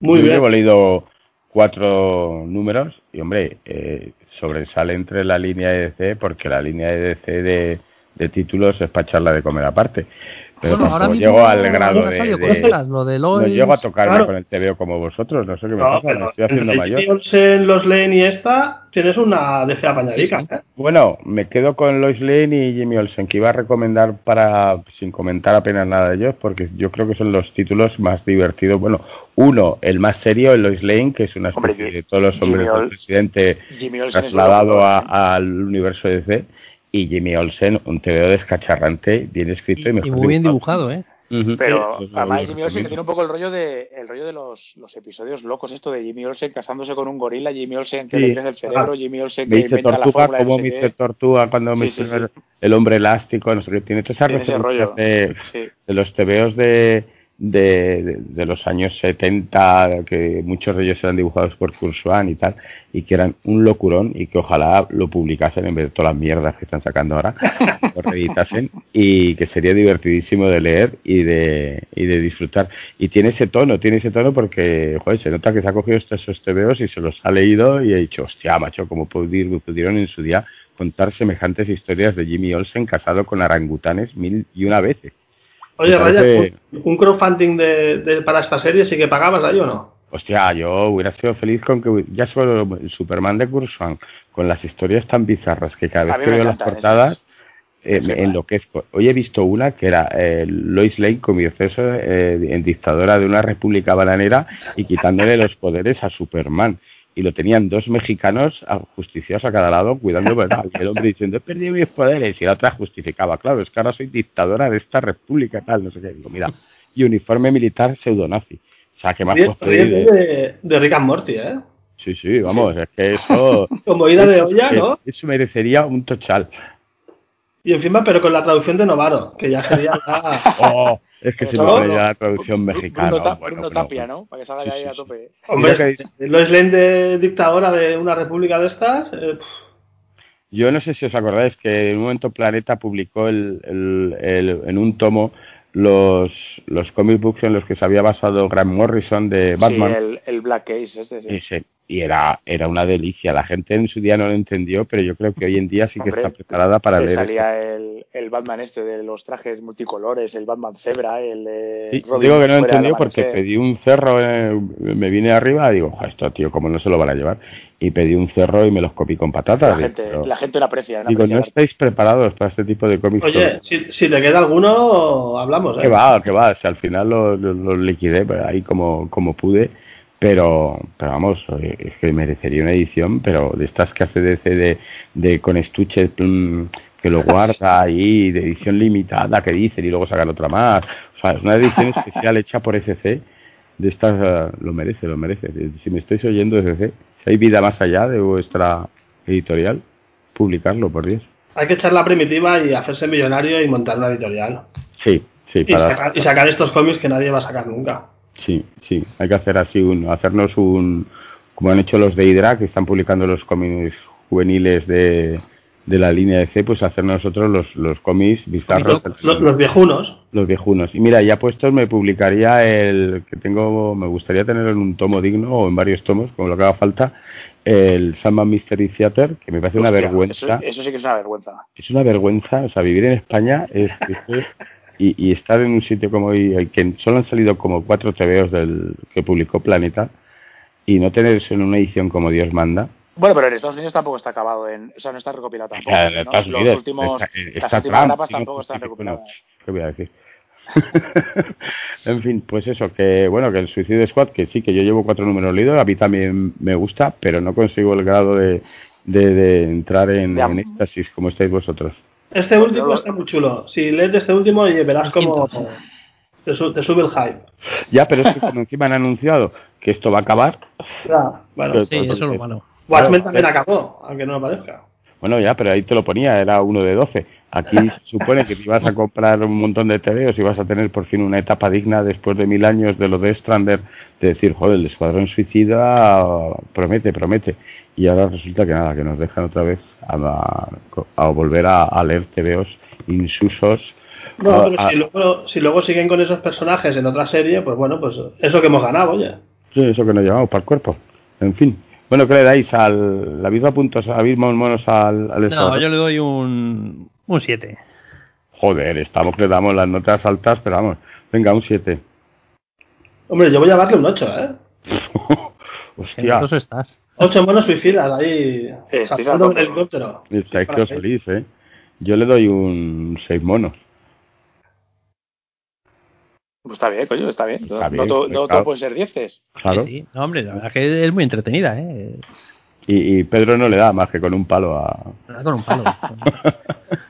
Muy Yo bien. Leído cuatro números y, hombre, eh, sobresale entre la línea de DC porque la línea de DC de, de títulos es para echarla de comer aparte. Pero Bueno, ahora mismo llego al grado de... de- cosas, lo de no Lois, llego a tocarme claro. con el TVO como vosotros, no sé qué me No, pasa, me estoy haciendo mayor. Olsen, los Lane y esta, tienes una DC apañadica, ¿eh? Bueno, me quedo con Lois Lane y Jimmy Olsen, que iba a recomendar para, sin comentar apenas nada de ellos, porque yo creo que son los títulos más divertidos. Bueno, uno, el más serio, el Lois Lane, que es una Hombre, especie Jimmy- de todos los hombres Jimmy del presidente trasladado al universo de DC, y Jimmy Olsen, un TVO descacharrante, bien escrito y, y, mejor y muy bien dibujado. dibujado, ¿eh? Pero Sí, además Jimmy Olsen que tiene un poco el rollo de el rollo de los, los episodios locos esto de Jimmy Olsen casándose con un gorila, Jimmy Olsen que Sí, le crece el cerebro, Jimmy Olsen que inventa la tortuga fórmula no como hice tortuga cuando Sí, sí, hice sí. el, el hombre elástico, no sé qué, tiene todas esas referencias de, Sí. de los tebeos de, de, de- de los años 70, que muchos de ellos eran dibujados por Kurzwan y tal, y que eran un locurón y que ojalá lo publicasen en vez de todas las mierdas que están sacando ahora, [laughs] lo reeditasen y que sería divertidísimo de leer y de, y de disfrutar. Y tiene ese tono, tiene ese tono porque, joder, se nota que se ha cogido estos esos tebeos y se los ha leído y ha dicho, hostia, macho, como pudieron, pudieron en su día contar semejantes historias de Jimmy Olsen casado con orangutanes mil y una veces. Oye, Me Raya, parece- ¿un- ¿un crowdfunding de, de- para esta serie sí que pagabas ahí o no? Hostia, yo hubiera sido feliz con que ya solo el Superman de Kurzwan, con las historias tan bizarras que cada vez que veo las portadas eh, me enloquezco. Hoy he visto una que era eh, Lois Lane convirtiéndose eh, en dictadora de una república bananera y quitándole los poderes a Superman. Y lo tenían dos mexicanos a- justiciados a cada lado cuidando, ¿verdad? El hombre diciendo, he perdido mis poderes. Y la otra justificaba, claro, es que ahora soy dictadora de esta república, tal, no sé qué. Digo, mira, y uniforme militar pseudonazi. O sea, que más eh? de, de Rick and Morty, ¿eh? Sí, sí, vamos, es que eso... [laughs] Como ida de olla, ¿no? Eso merecería un tochal. Y encima, pero con la traducción de Novaro, que ya sería ya... [laughs] Oh, es que se me ya la traducción Bruno, mexicana. Ta- bueno, Bruno bueno, Tapia. ¿no? Para que salga ahí a tope. Hombre, que- Lois Lane de dictadora de una república de estas... eh, Yo no sé si os acordáis que en un momento Planeta publicó el, el- el- en un tomo los, los comic books en los que se había basado Grant Morrison de Batman. Sí, el, el Black Case este, sí. Ese, y era, era una delicia. La gente en su día no lo entendió, pero yo creo que hoy en día sí que Hombre, está preparada para leer. salía el, el Batman este de los trajes multicolores, el Batman Zebra, el de Sí, digo que no lo entendió porque pedí un cerro, eh, me vine arriba y digo, "Jo, esto tío, ¿cómo no se lo van a llevar? Y pedí un cerro y me los copié con la patatas. gente, pero- la gente lo aprecia. no digo, aprecia no estáis preparados para este tipo de cómics. Oye, si, si te queda alguno, hablamos, ¿eh? Que va, que va, si al final lo, lo- lo liquidé pues, ahí como, como pude, pero, pero vamos, es que merecería una edición, pero de estas que hace DC de, de con estuche mm, que lo guarda [laughs] ahí, de edición limitada que dicen y luego sacan otra más. O sea, es una edición [laughs] especial hecha por SC, de estas eh, lo merece, lo merece. Si me estáis oyendo SC, si hay vida más allá de vuestra editorial, publicarlo, por Dios. Hay que echar la primitiva y hacerse millonario y montar una editorial. Sí, sí, Y para... sacar, y sacar estos cómics que nadie va a sacar nunca. Sí, sí, hay que hacer así un, hacernos un, como han hecho los de Hydra, que están publicando los cómics juveniles de, de la línea de C, pues hacer nosotros los, los cómics bizarros. Los, los, viejunos. Los viejunos. Y mira, ya puestos me publicaría el que tengo, me gustaría tener en un tomo digno o en varios tomos, como lo que haga falta, el Sandman Mystery Theater, que me parece una vergüenza. Eso, sí que es una vergüenza. Es una vergüenza, o sea, vivir en España es, y, y, estar en un sitio como hoy, que solo han salido como cuatro TVOs del que publicó Planeta, y no tener eso en una edición como Dios manda. Bueno, pero en Estados Unidos tampoco está acabado en, o sea, no está recopilado tampoco. ¿no? Los últimos, las últimas etapas tampoco están recopiladas. ¿Qué voy a decir? [laughs] en fin, pues eso, que bueno, que el Suicide Squad, que sí, que yo llevo cuatro números leídos, a mí también me gusta, pero no consigo el grado de, de, entrar en, en, éxtasis como estáis vosotros. Este último está muy chulo. Si lees de este último, verás como te, sube el hype. Ya, pero es que como encima han anunciado que esto va a acabar. Ya, bueno, sí, eso es lo malo. Watchmen también acabó, aunque no lo parezca. Bueno, ya, pero ahí te lo ponía, era uno de 12. Aquí [laughs] se supone que si vas a comprar un montón de TVOs y vas a tener por fin una etapa digna después de mil años de lo de Strander, de decir, joder, el Escuadrón Suicida promete, promete. Y ahora resulta que nada, que nos dejan otra vez a, a volver a, a, leer TVOs insusos. No, pero si, luego, si luego siguen con esos personajes en otra serie, pues bueno, pues eso que hemos ganado ya. Sí, eso que nos llevamos para el cuerpo. En fin. Bueno, ¿qué le dais al la misma puntos, a mismos monos al, al No, yo le doy un un 7. Joder, estamos que damos las notas altas, pero vamos, venga, un 7. Hombre, yo voy a darle un 8, ¿eh? [laughs] Hostia. En estás. 8 monos suicidas ahí, saltando en el helicóptero. Estáis que os feliz, ¿eh? Yo le doy un 6 monos. Pues está bien, coño, está bien. Está bien no, no, todo puede ser dieces. Claro. Sí, sí. No, hombre, la verdad que es muy entretenida, ¿eh? Y, y, Pedro no le da más que con un palo a. Con un palo. [laughs]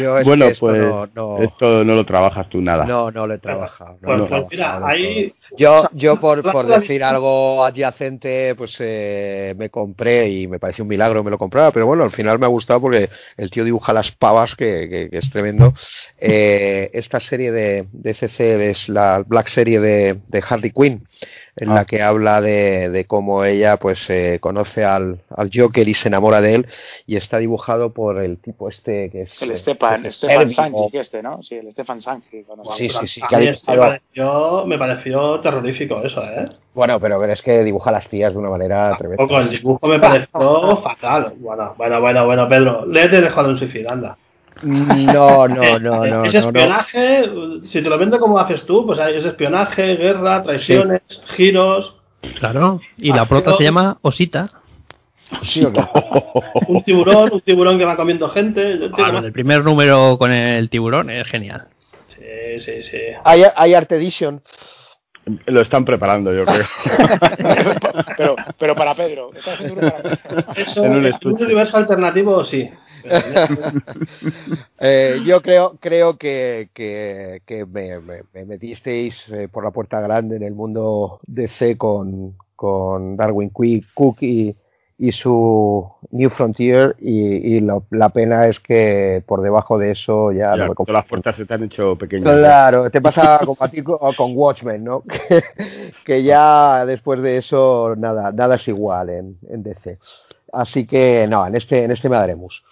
Yo es bueno, que esto pues no, no, esto no lo trabajas tú nada. No, no lo he trabajado. No Pues, lo he pues mira, ahí. Yo, yo por, por decir algo adyacente, pues eh, me compré y me pareció un milagro me lo comprara, pero bueno, al final me ha gustado porque el tío dibuja las pavas, que, que, que es tremendo. Eh, esta serie de, de CC es la Black Serie de, de Harley Quinn, en Ah. la que habla de, de cómo ella pues eh, conoce al, al Joker y se enamora de él, y está dibujado por el tipo este que es... El eh, Stefan. Sanji, este, ¿no? Sí, el Stefan Sanji. Sí, sí, sí, A que este pareció, me pareció terrorífico eso, ¿eh? Bueno, pero es que dibuja a las tías de una manera tremenda. Poco, el dibujo me pareció fatal. Bueno, bueno, bueno, bueno, Pedro, léete el Escuadrón Suicida, anda. No, no, no, no. es no, no. espionaje, si te lo vendo como haces tú, pues es espionaje, guerra, traiciones, giros, Claro. Y la prota se llama Osita. Sí, [laughs] un tiburón, un tiburón que va comiendo gente. Ah, más. el primer número con el tiburón es genial. Sí, sí, sí. Hay, hay Art Edition. Lo están preparando, yo creo. [laughs] pero, pero para Pedro. está haciendo uno para Pedro. Eso, En un un universo alternativo, sí. [laughs] Eh, yo creo, creo que, que, que me, me- me metisteis eh, por la puerta grande en el mundo DC con, con Darwin Quick, Cook y, y su New Frontier y, y lo- la pena es que por debajo de eso ya, Ya, no me las puertas se te han hecho pequeñas. Claro, te pasa a con Watchmen, ¿no? [laughs] Que, que ya después de eso nada, nada es igual en, en DC. Así que no, en este, en este me daremos.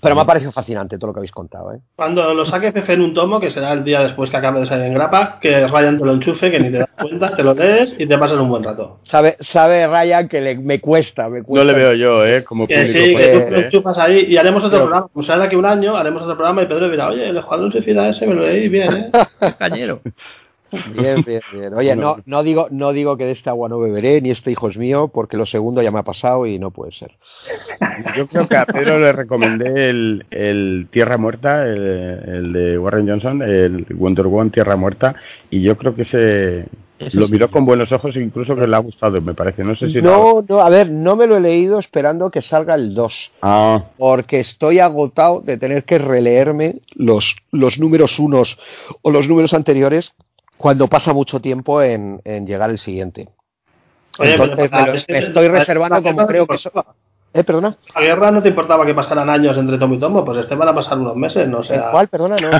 Pero me ha parecido fascinante todo lo que habéis contado, ¿eh? Cuando lo saque Fefe en un tomo, que será el día después que acabe de salir en grapa, que Ryan te lo enchufe, que ni te das cuenta, te lo lees y te pasas un buen rato. Sabe, sabe Ryan que le, me cuesta, me cuesta. No le veo yo, ¿eh? Como Que público. sí, que tú te lo ¿eh? enchufas ahí y haremos otro Pero- programa. Como sea de aquí un año, haremos otro programa y Pedro dirá, oye, el Escuadrón Suicida ese me lo leí bien, ¿eh? [laughs] Cañero. Bien, bien, bien. Oye, no, no, digo, no digo que de este agua no beberé, ni este hijo es mío, porque lo segundo ya me ha pasado y no puede ser. Yo creo que a Pedro le recomendé el, el Tierra Muerta, el, el de Warren Johnson, el Wonder Woman Tierra Muerta, y yo creo que se lo miró con buenos ojos e incluso que le ha gustado, me parece. No sé si No, no, a ver, no me lo he leído esperando que salga el 2. Ah, porque estoy agotado de tener que releerme los, los números unos o los números anteriores cuando pasa mucho tiempo en, en llegar el siguiente. Oye, pero Entonces para- me, lo- me estoy reservando como creo que importaba. ¿Eh, perdona? La guerra no te importaba que pasaran años entre tomo y tomo, pues este van a pasar unos meses, no ¿El sea. cuál? Perdona, no.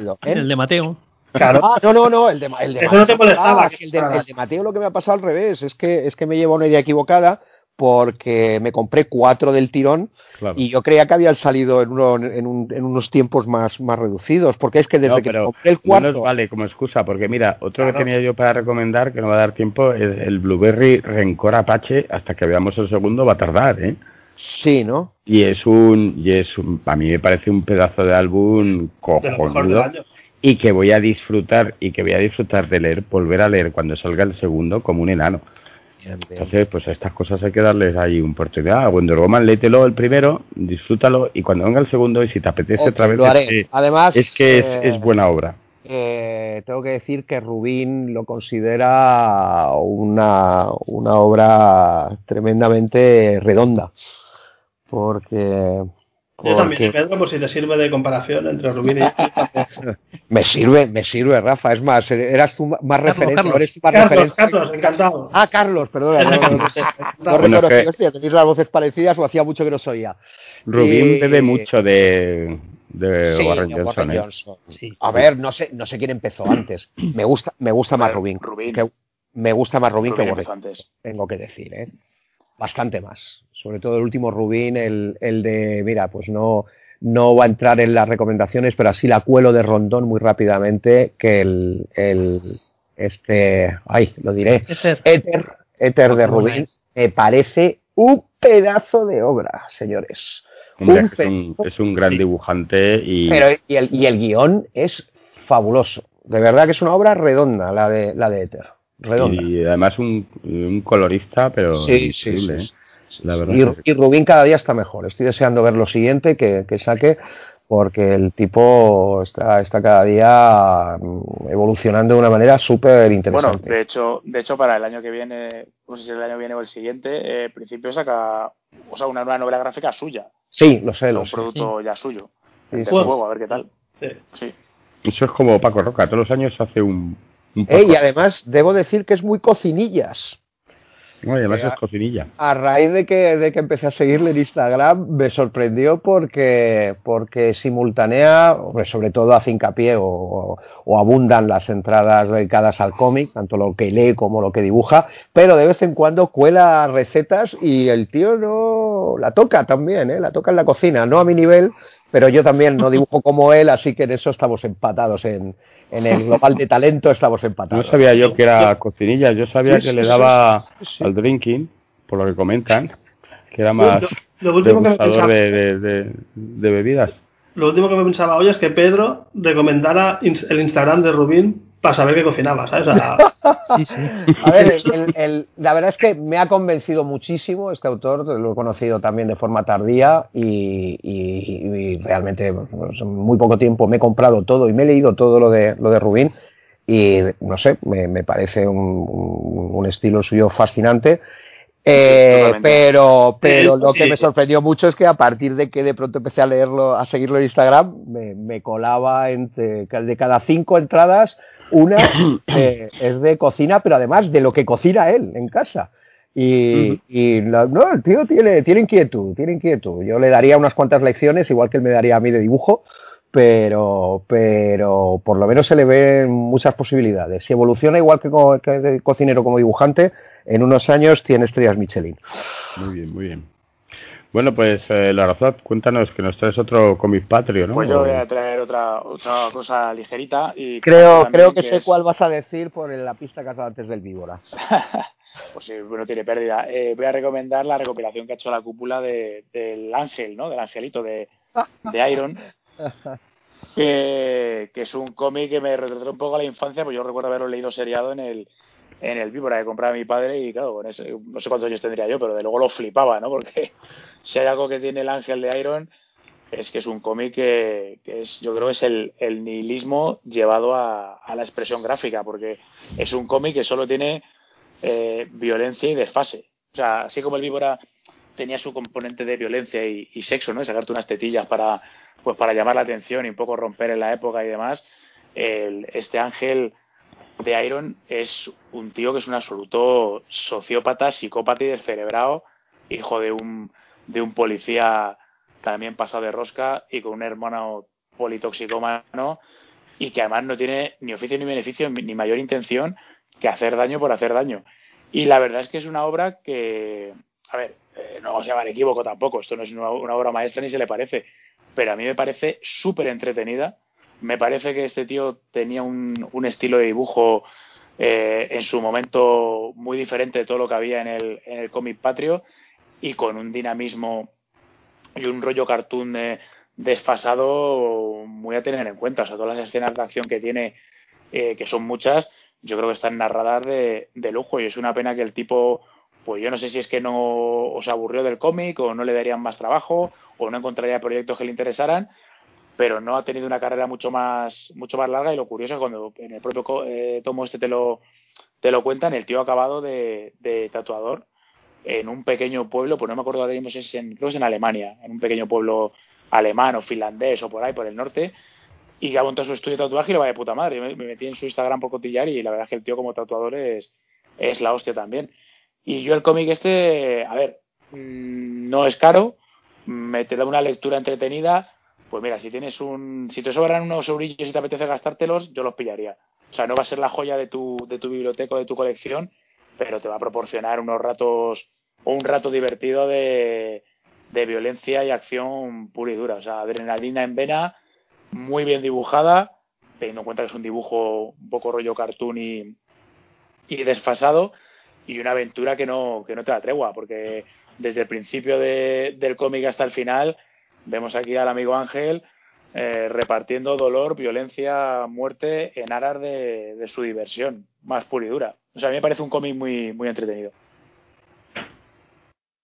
no. ¿Eh? [laughs] El de Mateo. Claro. Ah, no, no, no, el de, el de Eso no te molestaba, Ah, el, de, el de Mateo lo que me ha pasado al revés, es que, es que me llevo una idea equivocada porque me compré cuatro del tirón y yo creía que habían salido en, uno, en, unos tiempos más, más reducidos, porque es que desde que compré el cuarto... No vale como excusa, porque mira, otro que tenía yo para recomendar, que no va a dar tiempo, es el Blueberry Rencor Apache, hasta que veamos el segundo va a tardar, ¿eh? Sí, ¿no? Y es un, y es un, a mí me parece un pedazo de álbum cojonudo y que voy a disfrutar y que voy a disfrutar de leer, volver a leer cuando salga el segundo como un enano. Entonces, pues a estas cosas hay que darles ahí un oportunidad. A Wonder Woman, léetelo el primero, disfrútalo y cuando venga el segundo y si te apetece otra vez, es que, Además, es, que es, eh, buena obra. Eh, tengo que decir que Rubín lo considera una, una obra tremendamente redonda. Porque yo también, Pedro, por si te sirve de comparación entre Rubín y [laughs] Me sirve, me sirve, Rafa. Es más, eras tú más referencia. Carlos, Carlos, Carlos, encantado. Ah, Carlos, perdón. No, no, tenéis las voces parecidas o hacía mucho que no soía. Rubín bebe mucho de, de Warren Johnson. ¿eh? A ver, no sé, no sé quién empezó antes. Me gusta, me gusta más Rubín. Que, me gusta más Rubín, que Warren. Antes. Tengo que decir, ¿eh? Bastante más sobre todo el último Rubín, el, el de, mira, pues no, no va a entrar en las recomendaciones, pero así la cuelo de Rondón muy rápidamente, que el, el este, ay, lo diré, Éter, Éter de Rubín, me parece un pedazo de obra, señores. es, un, gran dibujante y... Pero, y, el, y el guion es fabuloso. De verdad que es una obra redonda la de, la de Éter. Redonda. Y además un, un colorista, pero sí, sí, sí, y, Rubín cada día está mejor. Estoy deseando ver lo siguiente que, saque porque el tipo está, está cada día mm, evolucionando de una manera súper interesante. Bueno, de hecho, de hecho para el año que viene, no sé si el año viene o el siguiente, eh, principio saca o sea, una nueva novela gráfica suya. Sí, lo sé, lo un producto ya suyo. Sí, juego, a ver qué tal. Sí. Eso es como Paco Roca, todos los años hace un... y además debo decir que es muy cocinillas. No, además es cocinilla. A raíz de que, de que empecé a seguirle en Instagram, me sorprendió porque, porque simultánea, sobre todo hace hincapié o, o, abundan las entradas dedicadas al cómic, tanto lo que lee como lo que dibuja, pero de vez en cuando cuela recetas y el tío no la toca también, ¿eh? la toca en la cocina, no a mi nivel, pero yo también no dibujo como él, así que en eso estamos empatados en, en el global de talento estamos empatados. No sabía yo que era cocinilla, yo sabía que le daba al drinking, por lo que comentan, que era más lo, último que de, de, de, bebidas. Lo último que me pensaba hoy es que Pedro recomendara el Instagram de Rubín para saber qué cocinaba, ¿sabes? [laughs] sí, sí. A ver, [laughs] la verdad es que me ha convencido muchísimo este autor, lo he conocido también de forma tardía y, realmente pues, en muy poco tiempo me he comprado todo y me he leído todo lo de, lo de Rubín y no sé, me, parece un, estilo suyo fascinante. Eh, pero pero lo que me sorprendió mucho es que a partir de que de pronto empecé a leerlo, a seguirlo en Instagram, me, me colaba entre de cada cinco entradas una [coughs] eh, es de cocina, pero además de lo que cocina él en casa. Y, no, el tío tiene, tiene inquietud, tiene inquietud. Yo le daría unas cuantas lecciones, igual que él me daría a mí de dibujo, pero, pero por lo menos se le ven muchas posibilidades. Si evoluciona igual que, que de cocinero como dibujante, en unos años tiene estrellas Michelin. Muy bien, muy bien. Bueno, pues eh, Larazot, cuéntanos que nos traes otro cómic patrio, ¿no? Pues yo voy a traer otra, otra cosa ligerita. y Creo, creo que, sé cuál vas a decir por la pista que has dado antes del víbora. [laughs] pues sí, no tiene pérdida. Eh, voy a recomendar la recopilación que ha hecho la cúpula de, del ángel, ¿no? Del angelito de, de Iron. que, que es un cómic que me retrata un poco a la infancia, pues yo recuerdo haberlo leído seriado en el, en el Víbora que compraba mi padre y claro, no sé cuántos años tendría yo, pero de luego lo flipaba, ¿no? Porque [laughs] si hay algo que tiene el ángel de Iron es que es un cómic que, es, yo creo es el, el nihilismo llevado a, la expresión gráfica, porque es un cómic que solo tiene eh, violencia y desfase. O sea, así como el víbora tenía su componente de violencia y, sexo, ¿no? sacarte unas tetillas para, pues para llamar la atención y un poco romper en la época y demás, el, este ángel de Iron es un tío que es un absoluto sociópata, psicópata y descerebrado, hijo de un de un policía también pasado de rosca y con un hermano politoxicómano y que además no tiene ni oficio ni beneficio ni mayor intención que hacer daño por hacer daño. Y la verdad es que es una obra que a ver, eh, no vamos a llamar equívoco tampoco, esto no es una, obra maestra ni se le parece, pero a mí me parece súper entretenida. Me parece que este tío tenía un, un estilo de dibujo eh, en su momento muy diferente de todo lo que había en el, en el cómic patrio y con un dinamismo y un rollo cartoon desfasado muy a tener en cuenta. O sea, todas las escenas de acción que tiene, eh, que son muchas, yo creo que están narradas de, de lujo y es una pena que el tipo pues yo no sé si es que no os aburrió del cómic o no le darían más trabajo o no encontraría proyectos que le interesaran, pero no ha tenido una carrera mucho más mucho más larga y lo curioso es cuando en el propio eh, tomo este te lo te lo cuentan, el tío ha acabado de, tatuador en un pequeño pueblo, pues no me acuerdo ahora mismo si es en, creo que es en Alemania, en un pequeño pueblo alemán o finlandés o por ahí, por el norte, y que ha montado su estudio de tatuaje y lo va de puta madre. Me, me metí en su Instagram por cotillar y la verdad es que el tío como tatuador es, es la hostia también. Y yo el cómic este, a ver, mm, no es caro, me te da una lectura entretenida. Pues mira, si tienes un, si te sobran unos eurillos y te apetece gastártelos, yo los pillaría. O sea, no va a ser la joya de tu, de tu biblioteca o de tu colección, pero te va a proporcionar unos ratos o un rato divertido de, de violencia y acción pura y dura. O sea, adrenalina en vena, muy bien dibujada, teniendo en cuenta que es un dibujo un poco rollo cartoon y, y desfasado, y una aventura que no, que no te da tregua, porque desde el principio de, del cómic hasta el final vemos aquí al amigo Ángel eh, repartiendo dolor, violencia, muerte en aras de, de, su diversión, más pura y dura. O sea, a mí me parece un cómic muy, muy entretenido.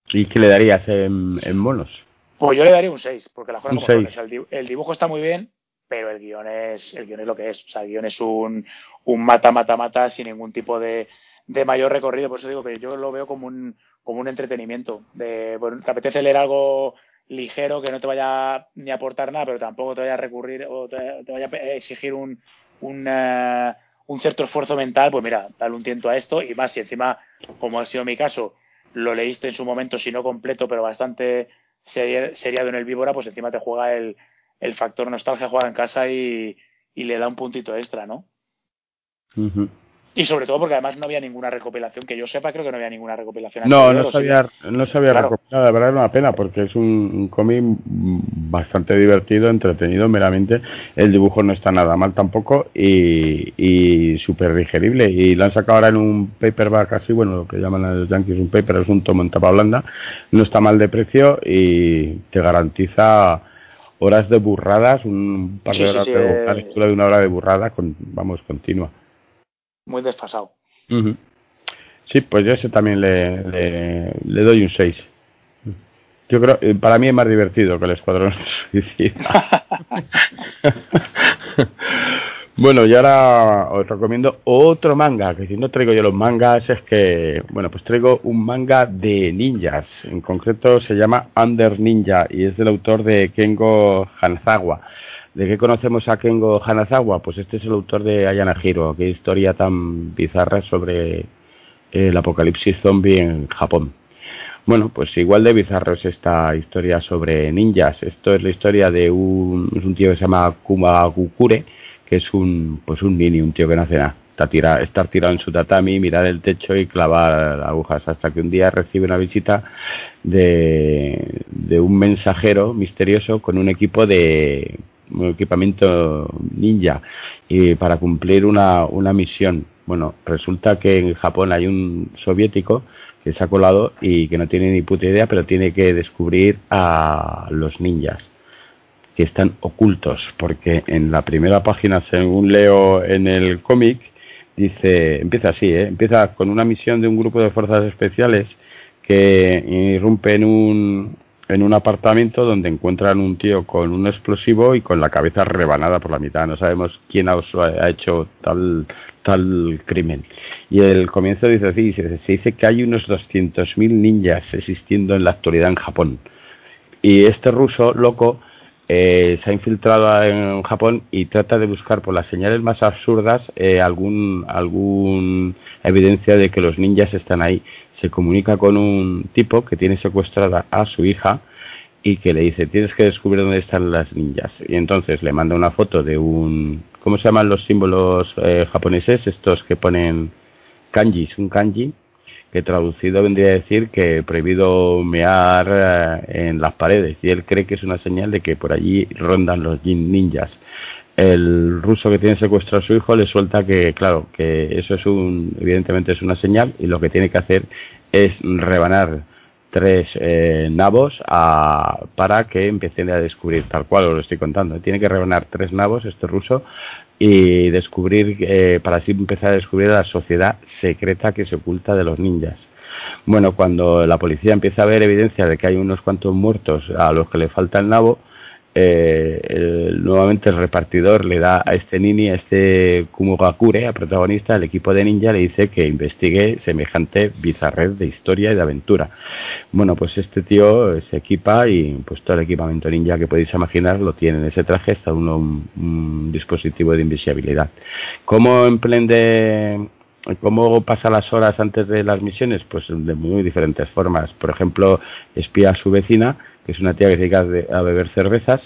¿Y qué le darías en, en monos? Pues yo le daría un 6, porque la cosas el, el dibujo está muy bien, pero el guion es el guion es lo que es. O sea, el guion es un, un mata, mata, mata sin ningún tipo de, de mayor recorrido. Por eso digo que yo lo veo como un, como un entretenimiento. De, te apetece leer algo ligero que no te vaya ni a aportar nada, pero tampoco te vaya a recurrir o te, vaya a exigir un, un, eh, un, cierto esfuerzo mental, pues mira, dale un tiento a esto y más si encima, como ha sido mi caso, lo leíste en su momento, si no completo, pero bastante seriado en el víbora, pues encima te juega el, el factor nostalgia, juega en casa y, y le da un puntito extra, ¿no? Y sobre todo porque además no había ninguna recopilación, que yo sepa, creo que no había ninguna recopilación. No, no se había, no se había recopilado, de verdad es una pena, porque es un, cómic bastante divertido, entretenido meramente. El dibujo no está nada mal tampoco y, y súper digerible. Y lo han sacado ahora en un paperback así, bueno, lo que llaman los yankees un paper, es un tomo en tapa blanda. No está mal de precio y te garantiza horas de burradas, un par de horas de, eh... lectura de una hora de burrada, con, vamos, continua muy desfasado. Sí, pues yo ese también le, le, doy un 6. Yo creo, eh, para mí es más divertido que el Escuadrón [laughs] Suicida. [laughs] bueno, y ahora os recomiendo otro manga, que si no traigo yo los mangas es que, bueno, pues traigo un manga de ninjas. En concreto se llama Under Ninja y es del autor de Kengo Hanzawa. ¿De qué conocemos a Kengo Hanazawa? Pues este es el autor de Ayana Hiro, qué historia tan bizarra sobre el apocalipsis zombie en Japón. Bueno, pues igual de bizarro es esta historia sobre ninjas. Esto es la historia de un, tío que se llama Kumagukure, que es un, pues un un tío que no hace nada. Está estar tirado en su tatami, mirar el techo y clavar agujas hasta que un día recibe una visita de, de un mensajero misterioso con un equipo de equipamiento ninja y para cumplir una, una misión. Bueno, resulta que en Japón hay un soviético que se ha colado y que no tiene ni puta idea, pero tiene que descubrir a los ninjas que están ocultos, porque en la primera página, según leo en el cómic, dice, empieza así, ¿eh? empieza con una misión de un grupo de fuerzas especiales que irrumpe en un, en un apartamento donde encuentran un tío con un explosivo y con la cabeza rebanada por la mitad. No sabemos quién ha, hecho tal, tal crimen. Y el comienzo dice así, se, dice que hay unos 200.000 ninjas existiendo en la actualidad en Japón. Y este ruso loco eh, se ha infiltrado en Japón y trata de buscar por las señales más absurdas eh, algún, algún evidencia de que los ninjas están ahí se comunica con un tipo que tiene secuestrada a su hija y que le dice tienes que descubrir dónde están las ninjas y entonces le manda una foto de un ¿cómo se llaman los símbolos eh, japoneses? estos que ponen kanjis un kanji que traducido vendría a decir que prohibido mear eh, en las paredes y él cree que es una señal de que por allí rondan los ninjas. El ruso que tiene secuestrado a su hijo le suelta que, claro, que eso es un, evidentemente es una señal y lo que tiene que hacer es rebanar tres eh, nabos para que empiecen a descubrir, tal cual os lo estoy contando. Tiene que rebanar tres nabos este ruso y descubrir, eh, para así empezar a descubrir la sociedad secreta que se oculta de los ninjas. Bueno, cuando la policía empieza a ver evidencia de que hay unos cuantos muertos a los que le falta el nabo, eh, nuevamente el repartidor le da a este nini, a este Kumogakure, a protagonista del equipo de ninja, le dice que investigue semejante bizarrez de historia y de aventura. Bueno, pues este tío se equipa y pues todo el equipamiento ninja que podéis imaginar lo tiene en ese traje, está uno un, dispositivo de invisibilidad. ¿Cómo emprende ¿Cómo pasa las horas antes de las misiones? Pues de muy diferentes formas. Por ejemplo, espía a su vecina que es una tía que se dedica a beber cervezas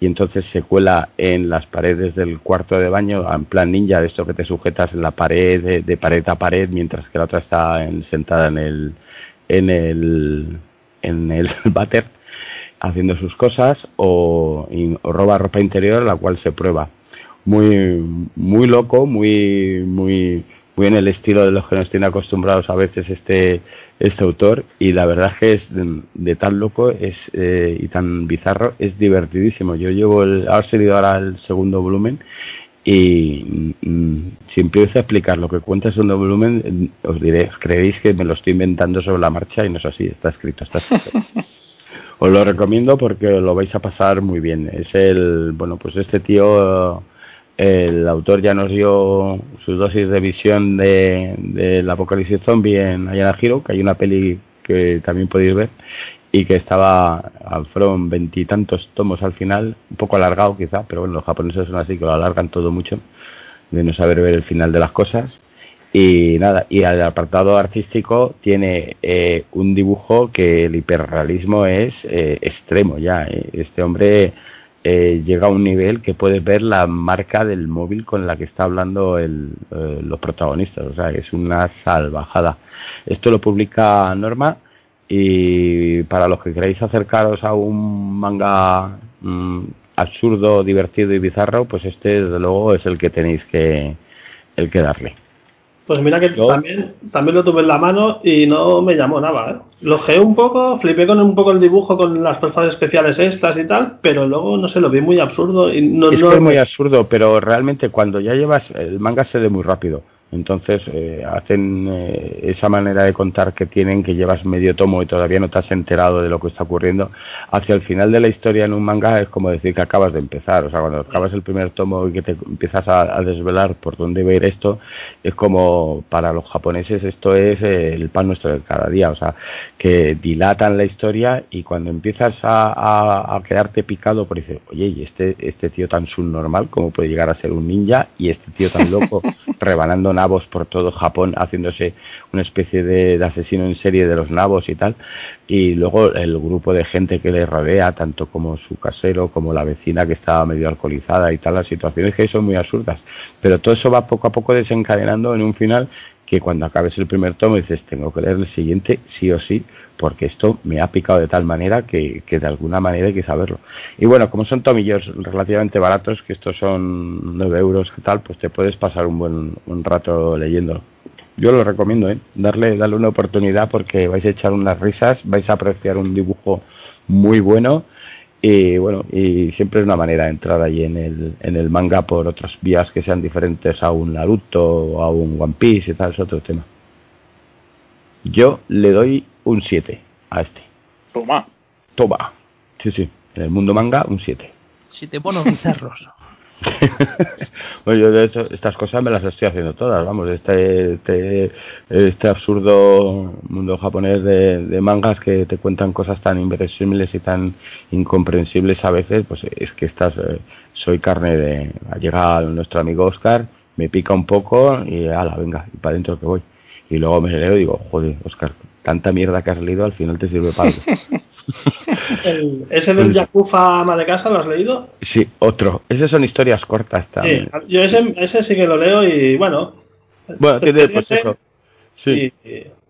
y entonces se cuela en las paredes del cuarto de baño en plan ninja de esto que te sujetas en la pared de, pared a pared mientras que la otra está sentada en el en el en el [laughs] váter haciendo sus cosas o, o, roba ropa interior la cual se prueba. Muy muy loco muy muy muy en el estilo de los que nos tiene acostumbrados a veces este este autor y la verdad es que es de, tan loco es eh, y tan bizarro es divertidísimo. Yo llevo el salido ahora el segundo volumen y mm, si empiezo a explicar lo que cuenta el segundo volumen os diré creéis que me lo estoy inventando sobre la marcha y no es así está escrito está escrito. [laughs] Os lo recomiendo porque lo vais a pasar muy bien. Es el bueno pues este tío el autor ya nos dio su dosis de visión de, apocalipsis zombie en Ayana Hiro, que hay una peli que también podéis ver y que estaba, fueron veintitantos tomos al final, un poco alargado quizá, pero bueno, los japoneses son así que lo alargan todo mucho, de no saber ver el final de las cosas. Y nada, y el apartado artístico tiene eh, un dibujo que el hiperrealismo es eh, extremo ya. Eh. Este hombre eh, llega a un nivel que puedes ver la marca del móvil con la que está hablando el, eh, los protagonistas. O sea, es una salvajada. Esto lo publica Norma y para los que queráis acercaros a un manga mm, absurdo, divertido y bizarro, pues este desde luego es el que tenéis que el que darle. Pues mira que también, también lo tuve en la mano y no me llamó nada. ¿eh? Lo geé un poco, flipé con un poco el dibujo con las fuerzas especiales estas y tal, pero luego no sé, lo vi muy absurdo. Y no, es que es muy absurdo, pero realmente cuando ya llevas, el manga se ve muy rápido. Entonces eh, hacen eh, esa manera de contar que tienen, que llevas medio tomo y todavía no te has enterado de lo que está ocurriendo. Hacia el final de la historia en un manga es como decir que acabas de empezar. O sea, cuando acabas el primer tomo y que te empiezas a, desvelar por dónde va a ir esto, es como para los japoneses esto es eh, el pan nuestro de cada día. O sea, que dilatan la historia y cuando empiezas a, a, quedarte picado por decir, oye, y este, este tío tan subnormal, ¿cómo puede llegar a ser un ninja? Y este tío tan loco [laughs] rebanando nada nabos por todo Japón haciéndose una especie de, asesino en serie de los nabos y tal. Y luego el grupo de gente que le rodea tanto como su casero como la vecina que estaba medio alcoholizada y tal las situaciones que son muy absurdas. Pero todo eso va poco a poco desencadenando en un final que cuando acabes el primer tomo dices tengo que leer el siguiente sí o sí porque esto me ha picado de tal manera que, de alguna manera hay que saberlo. Y bueno, como son tomillos relativamente baratos, que estos son 9 euros y tal, pues te puedes pasar un buen un rato leyendo. Yo lo recomiendo, ¿eh? darle, darle una oportunidad porque vais a echar unas risas, vais a apreciar un dibujo muy bueno y bueno, y siempre es una manera de entrar ahí en el, en el manga por otras vías que sean diferentes a un Naruto o a un One Piece y tal, es otro tema. Yo le doy un 7 a este. Toma. Toma. Sí, sí. En el mundo manga, un 7. Siete bonos bizarros. [laughs] [laughs] bueno, yo de hecho, estas cosas me las estoy haciendo todas, vamos, este, este, este absurdo mundo japonés de, mangas que te cuentan cosas tan inverosímiles y tan incomprensibles a veces, pues es que estas, eh, soy carne de, llega nuestro amigo Oscar, me pica un poco y ala, venga, y para adentro que voy. Y luego me leo y digo, joder, Oscar, tanta mierda que has leído al final te sirve para algo. [laughs] ¿Ese del Yakuza ama de casa lo has leído? Sí, otro. Esas son historias cortas también. Sí, yo ese, ese sí que lo leo y bueno. Bueno, tiene pues eso. Sí.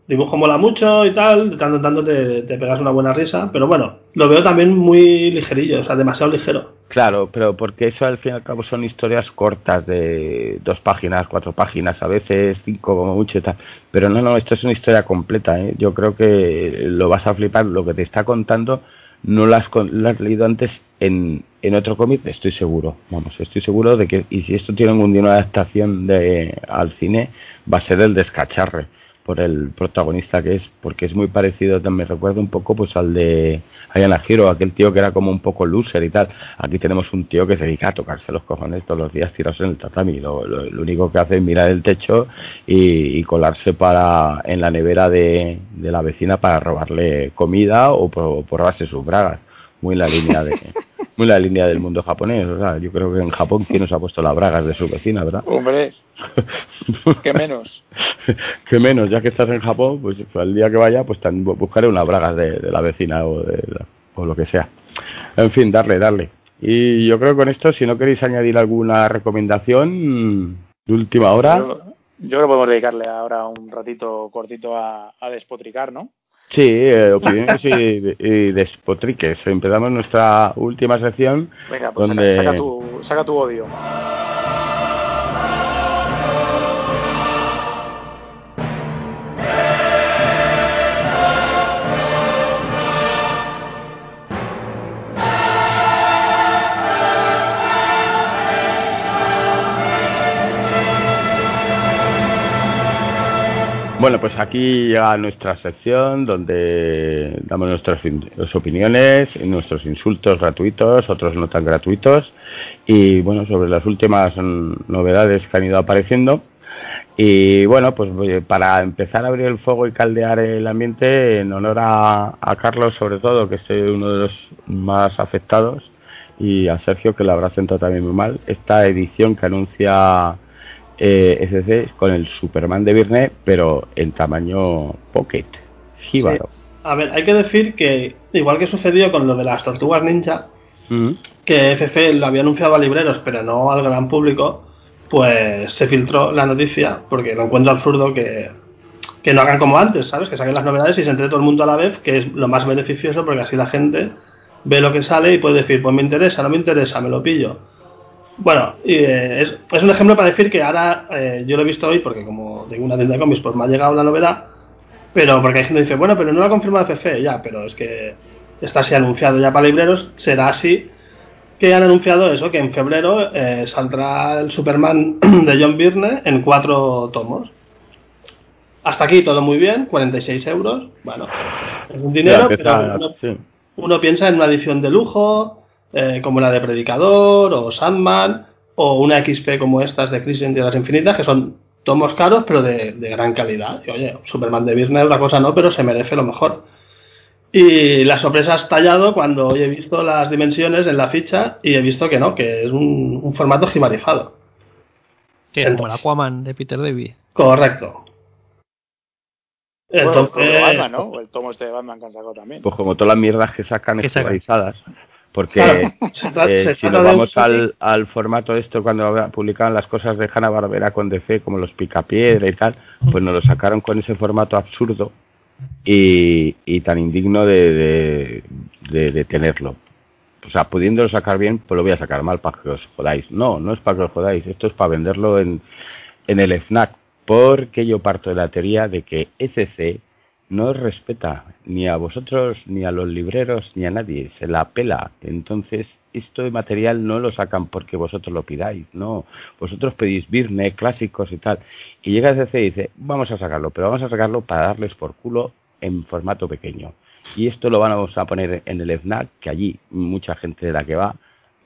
Dibujo mola mucho y tal, de tanto en tanto te, te, pegas una buena risa, pero bueno, lo veo también muy ligerillo, o sea, demasiado ligero. Claro, pero porque eso al fin y al cabo son historias cortas de dos páginas, cuatro páginas, a veces cinco como mucho y tal. Pero no, no, esto es una historia completa, ¿eh? Yo creo que lo vas a flipar, lo que te está contando no lo has, lo has leído antes en, en otro cómic, estoy seguro, vamos, estoy seguro de que, y si esto tiene un día una adaptación de, al cine, va a ser el descacharre por el protagonista que es, porque es muy parecido, me recuerda un poco pues al de Ayana Giro, aquel tío que era como un poco loser y tal. Aquí tenemos un tío que se dedica a tocarse los cojones todos los días tirados en el tatami. Lo, lo, único que hace es mirar el techo y, y colarse para en la nevera de, de, la vecina para robarle comida o por, sus bragas. Muy la línea de [laughs] muy la línea del mundo japonés. O sea, yo creo que en Japón, ¿quién nos ha puesto las bragas de su vecina, verdad? Hombre, [laughs] ¿qué menos? ¿Qué menos? Ya que estás en Japón, pues el día que vaya, pues buscaré unas bragas de, de la vecina o, de, o lo que sea. En fin, darle, darle. Y yo creo que con esto, si no queréis añadir alguna recomendación de última hora. Yo, yo creo que podemos dedicarle ahora un ratito cortito a, a despotricar, ¿no? Sí, eh, opiniones y, y, despotriques. Empezamos nuestra última sección. Venga, pues donde... saca, saca, tu, saca tu odio. Bueno, pues aquí llega nuestra sección donde damos nuestras opiniones, nuestros insultos gratuitos, otros no tan gratuitos y bueno, sobre las últimas novedades que han ido apareciendo. Y bueno, pues para empezar a abrir el fuego y caldear el ambiente, en honor a, a Carlos sobre todo, que es uno de los más afectados, y a Sergio, que lo habrá sentado también muy mal, esta edición que anuncia eh, SC con el Superman de Virne, pero en tamaño pocket, jíbaro. Sí. A ver, hay que decir que, igual que sucedió con lo de las tortugas ninja, Mm. que FF lo había anunciado a libreros, pero no al gran público, pues se filtró la noticia, porque lo encuentro absurdo que, que no hagan como antes, ¿sabes? Que saquen las novedades y se entre todo el mundo a la vez, que es lo más beneficioso, porque así la gente ve lo que sale y puede decir, pues me interesa, no me interesa, me lo pillo. Bueno, eh, es, es, un ejemplo para decir que ahora eh, yo lo he visto hoy porque como tengo una tienda de cómics, pues me ha llegado la novedad, pero porque hay gente que dice, bueno, pero no lo ha confirmado CC, ya, pero es que está así anunciado ya para libreros, será así que han anunciado eso, que en febrero eh, saldrá el Superman [clears throat] de John Byrne en cuatro tomos. Hasta aquí todo muy bien, 46 euros, bueno, es un dinero, Ya, pero está- uno, sí. uno piensa en una edición de lujo, eh, como la de Predicador o Sandman, o una XP como estas de Crisis en Tierras Infinitas, que son tomos caros, pero de, de gran calidad. Y oye, Superman de Virne es la cosa no, pero se merece lo mejor. Y la sorpresa ha estallado cuando hoy he visto las dimensiones en la ficha y he visto que no, que es un, un formato jibarizado. Que es como el Aquaman de Peter David. Correcto. Bueno, Entonces, el de Batman, ¿no? El tomo este de Batman que han sacado también. Pues como todas las mierdas que sacan Que sacan. escolarizadas. Porque Claro, eh, [laughs] si nos vamos al, al formato esto cuando publicaban las cosas de Hanna Barbera con DC como los picapiedra y tal, pues nos lo sacaron con ese formato absurdo y, y tan indigno de, de, de- de tenerlo. O sea, pudiéndolo sacar bien, pues lo voy a sacar mal para que os jodáis. No, no es para que os jodáis, esto es para venderlo en, en el FNAC, porque yo parto de la teoría de que ECC no os respeta ni a vosotros, ni a los libreros, ni a nadie, se la pela. Entonces, esto de material no lo sacan porque vosotros lo pidáis, no. Vosotros pedís Virne, clásicos y tal. Y llega ECC y dice, vamos a sacarlo, pero vamos a sacarlo para darles por culo en formato pequeño. Y esto lo vamos a poner en el FNAC, que allí mucha gente de la que va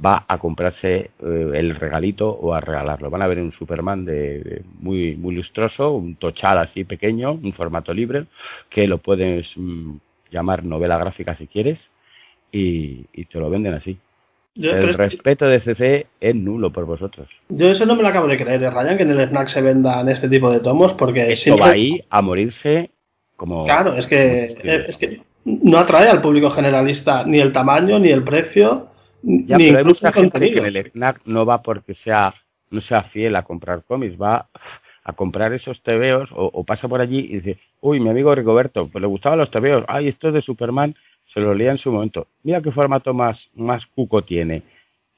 va a comprarse eh, el regalito o a regalarlo. Van a ver un Superman de, de muy muy lustroso, un tochal así pequeño, un formato libre, que lo puedes mm, llamar novela gráfica si quieres, y, y te lo venden así. yo, el respeto de CC es nulo por vosotros. yo eso no me lo acabo de creer, eh, Ryan, que en el snack se vendan este tipo de tomos, porque Esto siempre- va ahí a morirse como... Claro, es que, como- es que no atrae al público generalista ni el tamaño, ni el precio, Ya, ni pero hay mucha gente que en el FNAC no va porque sea no sea fiel a comprar cómics, va a comprar esos tebeos o, o pasa por allí y dice, Uy, mi amigo Rigoberto, pues le gustaban los TVOs. Ay, esto es de Superman, se lo leía en su momento. Mira qué formato más, más cuco tiene.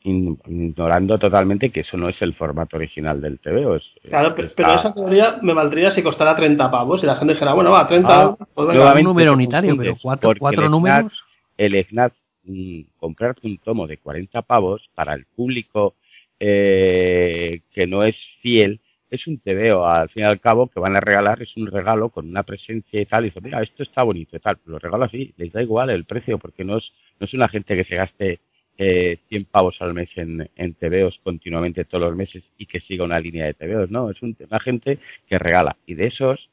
Ignorando totalmente que eso no es el formato original del TVO. claro, pero, esa teoría me valdría si costara 30 pavos y la gente dijera, bueno, va, 30 ah, pues un número unitario, pero cuatro, cuatro números. el SNAP, mm, comprarte un tomo de 40 pavos para el público eh, que no es fiel, es un TVO, al fin y al cabo, que van a regalar, es un regalo con una presencia y tal, y dice, mira, esto está bonito y tal, lo regalo así, les da igual el precio, porque no es, no es una gente que se gaste eh, 100 pavos al mes en, en continuamente todos los meses y que siga una línea de TVOs, no, es una gente que regala, y de esos,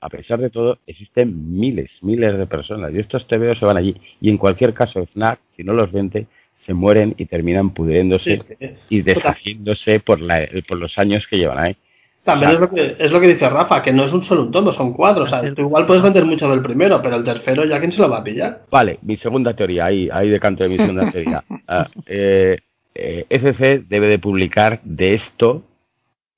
a pesar de todo, existen miles, miles de personas, y estos TVOs se van allí, y en cualquier caso, FNAC, si no los vende, se mueren y terminan pudriéndose y deshaciéndose por, la, por los años que llevan ahí. También es, lo que, es lo que dice Rafa, que no es un solo un tomo, son cuatro. O sea, tú igual puedes vender mucho del primero, pero el tercero ya quién se lo va a pillar. Vale, mi segunda teoría, ahí, ahí de canto de mi segunda [laughs] teoría. Uh, eh, eh, debe de publicar de esto,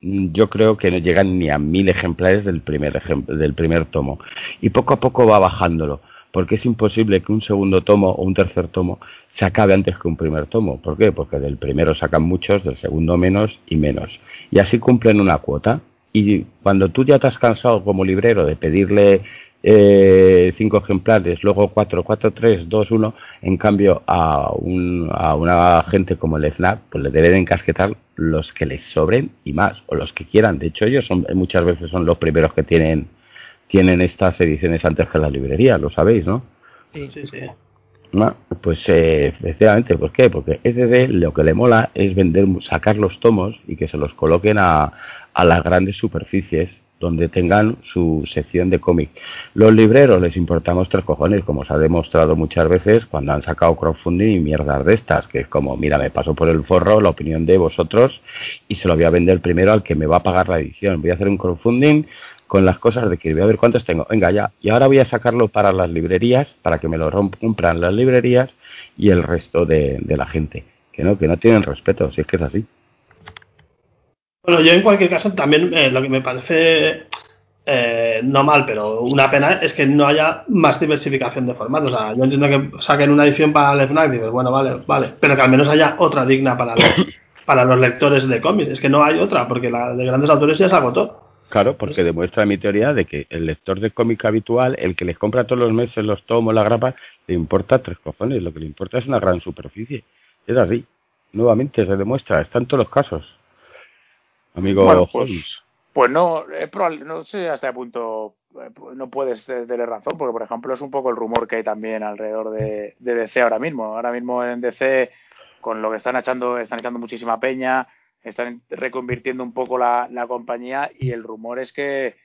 yo creo que no llegan ni a mil ejemplares del primer, del primer tomo. Y poco a poco va bajándolo, porque es imposible que un segundo tomo o un tercer tomo se acabe antes que un primer tomo. ¿Por qué? Porque del primero sacan muchos, del segundo menos y menos y así cumplen una cuota. Y cuando tú ya te has cansado como librero de pedirle eh, cinco ejemplares, luego cuatro, cuatro, tres, dos, uno, en cambio a, un, a una gente como el FNAC, pues le deben encasquetar los que les sobren y más, o los que quieran. De hecho, ellos son, muchas veces son los primeros que tienen, tienen estas ediciones antes que la librería, lo sabéis, ¿no? Sí, sí, sí. No, pues eh, efectivamente, ¿por qué? Porque de lo que le mola es vender, sacar los tomos y que se los coloquen a, a las grandes superficies donde tengan su sección de cómic. Los libreros les importamos tres cojones, como se ha demostrado muchas veces cuando han sacado crowdfunding y mierdas de estas, que es como, mira, me paso por el forro la opinión de vosotros y se lo voy a vender primero al que me va a pagar la edición. Voy a hacer un crowdfunding con las cosas de que voy a ver cuántos tengo. Venga, ya. Y ahora voy a sacarlo para las librerías, para que me lo compran las librerías y el resto de, la gente. Que no, que no tienen respeto, si es que es así. Bueno, yo en cualquier caso también eh, lo que me parece eh, no mal, pero una pena es que no haya más diversificación de formatos. O sea, yo entiendo que saquen una edición para el FNAC, dices, bueno, vale, vale, pero que al menos haya otra digna para los, [laughs] para los lectores de cómics. Es que no hay otra, porque la de grandes autores ya se agotó. Claro, porque demuestra mi teoría de que el lector de cómic habitual, el que les compra todos los meses los tomos, la grapa, le importa tres cojones. Lo que le importa es una gran superficie. Es así. Nuevamente se demuestra, está en todos los casos. Amigo bueno, pues, pues, no, es probable, no sé hasta qué punto eh, no puedes tener razón, porque por ejemplo es un poco el rumor que hay también alrededor de, de DC ahora mismo. Ahora mismo en DC, con lo que están echando, están echando muchísima peña están reconvirtiendo un poco la, compañía y el rumor es que,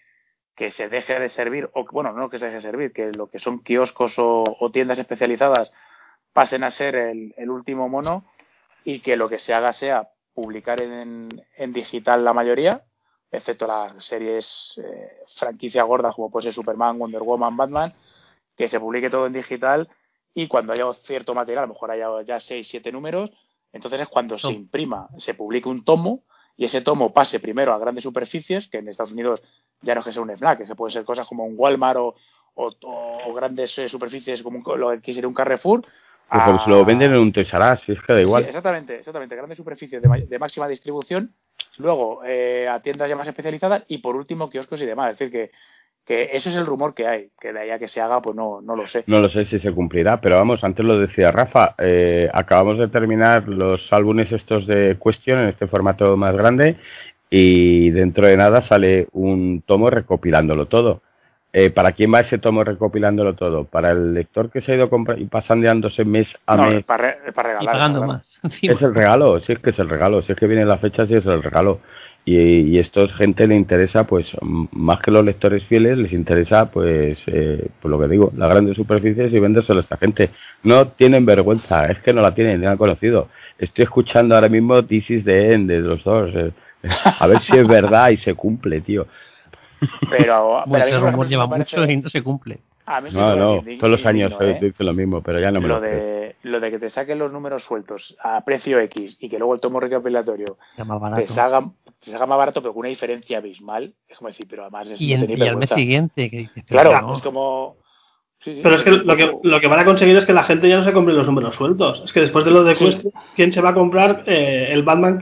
que, se deje de servir, o bueno, no que se deje de servir, que lo que son kioscos o, tiendas especializadas pasen a ser el, último mono y que lo que se haga sea publicar en, en digital la mayoría, excepto las series eh, franquicia gordas como puede ser Superman, Wonder Woman, Batman, que se publique todo en digital y cuando haya cierto material, a lo mejor haya ya seis, siete números, entonces es cuando se imprima, se publique un tomo y ese tomo pase primero a grandes superficies, que en Estados Unidos ya no es que sea un FNAC, que puede ser cosas como un Walmart o, o, grandes eh, superficies como lo que sería un Carrefour. Pues se lo venden en un Tesará, si es que da igual. exactamente, exactamente. Grandes superficies de, máxima distribución, luego eh, a tiendas ya más especializadas y por último kioscos y demás. Es decir, que que eso es el rumor que hay, que de ahí a que se haga, pues no, no lo sé. No lo sé si se cumplirá, pero vamos, antes lo decía Rafa, eh, acabamos de terminar los álbumes estos de Question en este formato más grande y dentro de nada sale un tomo recopilándolo todo. Eh, ¿Para quién va ese tomo recopilándolo todo? ¿Para el lector que se ha ido y pasandeándose mes a mes? Para, para regalar. Y pagando más. [laughs] Es el regalo, sí es que es el regalo, si es que viene la fecha, sí es el regalo y, esto es gente le interesa pues más que los lectores fieles les interesa pues eh, pues lo que digo las grandes superficies y vendérselo a esta gente no tienen vergüenza es que no la tienen ni han conocido estoy escuchando ahora mismo This is the end de los dos eh, [laughs] a ver si es verdad y se cumple tío pero, pero ese rumor lleva mucho y no se cumple no, no, todos los años ¿eh? dice lo mismo, pero ya no me lo, de lo de que te saquen los números sueltos a precio X y que luego el tomo recopilatorio te salga, te salga más barato, pero con una diferencia abismal, es como decir, pero además es Y, el, y al mes siguiente. Que, claro, es como. pero es que lo, que lo que van a conseguir es que la gente ya no se compre los números sueltos. Es que después de lo de Quest, ¿quién se va a comprar eh, el Batman,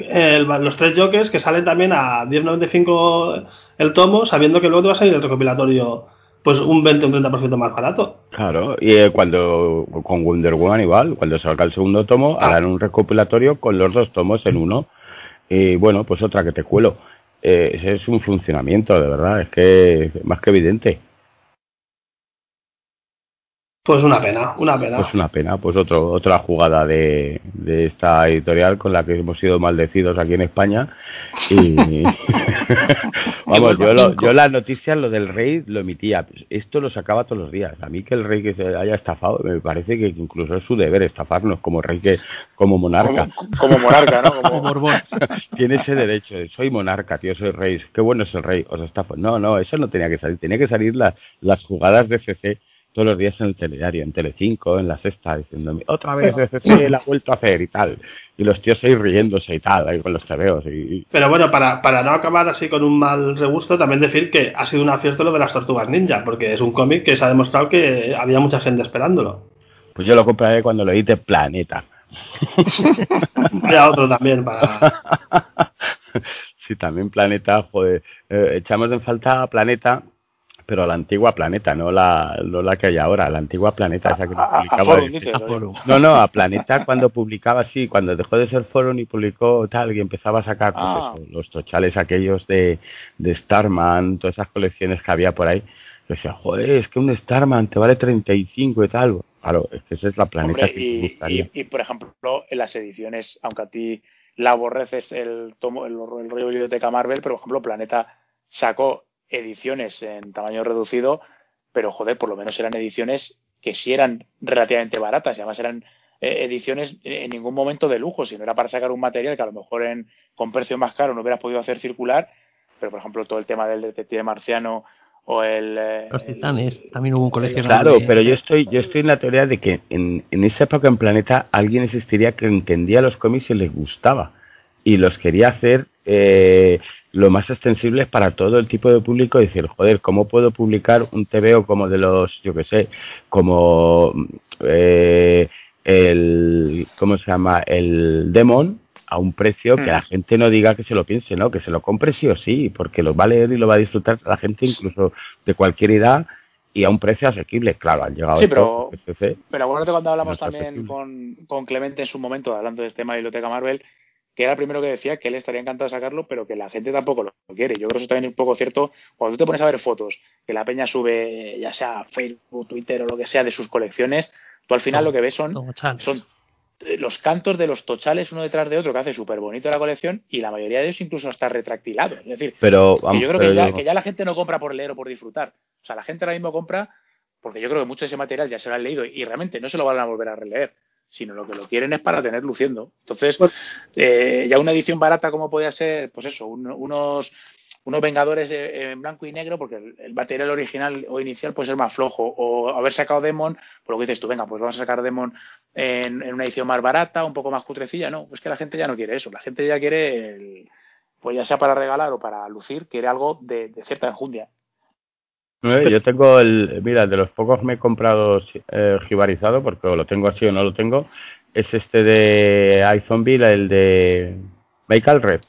los tres Jokers que salen también a 10.95 el tomo, sabiendo que luego te va a salir el recopilatorio pues un 20 o un 30% más barato. Claro, y eh, cuando con Wonder Woman igual, cuando salga el segundo tomo, ah. harán un recopilatorio con los dos tomos en uno. Y bueno, pues otra que te cuelo. Eh, ese es un funcionamiento, de verdad, es que más que evidente. Pues una pena, una pena. Pues una pena, pues otro, otra jugada de, de esta editorial con la que hemos sido maldecidos aquí en España. Y [laughs] vamos, yo, lo, yo las noticias, lo del rey lo emitía. Esto lo sacaba todos los días. A mí que el rey que se haya estafado, me parece que incluso es su deber estafarnos como rey, que como monarca. Como, monarca, ¿no? [laughs] Como Borbón. Tiene ese derecho. Soy monarca, tío, soy rey. Qué bueno es el rey. Os estafo. No, no, eso no tenía que salir. Tenía que salir las, las jugadas de CC todos los días en el telediario, en Telecinco, en la sexta, diciéndome, otra vez [laughs] la ha vuelto a hacer y tal. Y los tíos ahí riéndose y tal, ahí con los tebeos. Y... Pero bueno, para, para no acabar así con un mal regusto, también decir que ha sido un acierto lo de las tortugas ninja, porque es un cómic que se ha demostrado que había mucha gente esperándolo. Pues yo lo compraré cuando lo edite Planeta. [laughs] ya otro también para... [laughs] sí, también Planeta, joder. Eh, echamos en falta Planeta pero la antigua Planeta, no la, no la que hay ahora, la antigua Planeta, esa que publicaba. no, no, a Planeta cuando publicaba, sí, cuando dejó de ser Forum y publicó tal, y empezaba a sacar pues ah. los tochales aquellos de, de Starman, todas esas colecciones que había por ahí. decía, joder, es que un Starman te vale 35 y tal. Claro, es que esa es la Planeta que y, gustaría. Y, por ejemplo, en las ediciones, aunque a ti la aborreces el, tomo, el, el rollo biblioteca Marvel, pero por ejemplo, Planeta sacó ediciones en tamaño reducido, pero joder, por lo menos eran ediciones que sí eran relativamente baratas y además eran eh, ediciones en ningún momento de lujo, si no era para sacar un material que a lo mejor en, con precio más caro no hubieras podido hacer circular, pero por ejemplo todo el tema del detective marciano o el... Eh, Los titanes, también hubo un colegio. Claro, pero yo estoy, yo estoy en la teoría de que en, en esa época en Planeta alguien existiría que entendía los cómics y les gustaba y los quería hacer eh, lo más extensibles para todo el tipo de público decir, joder, ¿cómo puedo publicar un TVO como de los, yo que sé, como eh, el, ¿cómo se llama? El Demon a un precio que mm. la gente no diga que se lo piense, ¿no? Que se lo compre sí o sí, porque lo va a leer y lo va a disfrutar la gente incluso de cualquier edad y a un precio asequible, claro, han llegado sí, pero, pero acuérdate cuando hablamos también con, con, Clemente en su momento, hablando de este tema de Biblioteca Marvel, que era el primero que decía que él estaría encantado de sacarlo, pero que la gente tampoco lo quiere. Yo creo que eso también es un poco cierto. Cuando tú te pones a ver fotos, que la peña sube, ya sea Facebook, Twitter o lo que sea, de sus colecciones, tú al final lo que ves son, son eh, los cantos de los tochales uno detrás de otro, que hace súper bonito la colección, y la mayoría de ellos incluso está retractilado. Es decir, pero, yo creo que, ya, que ya la gente no compra por leer o por disfrutar. O sea, la gente ahora mismo compra porque yo creo que mucho de ese material ya se lo han leído y realmente no se lo van a volver a releer sino lo que lo quieren es para tener luciendo. Entonces, pues, eh, ya una edición barata como podía ser, pues eso, unos unos Vengadores en blanco y negro, porque el, material original o inicial puede ser más flojo, o haber sacado Demon, por lo que dices tú, venga, pues vamos a sacar Demon en, una edición más barata, un poco más cutrecilla, no, pues que la gente ya no quiere eso, la gente ya quiere, pues ya sea para regalar o para lucir, quiere algo de, de cierta enjundia. Yo tengo el, mira, de los pocos me he comprado eh, jibarizado, porque lo tengo así o no lo tengo, es este de iZombie, el de Michael Red.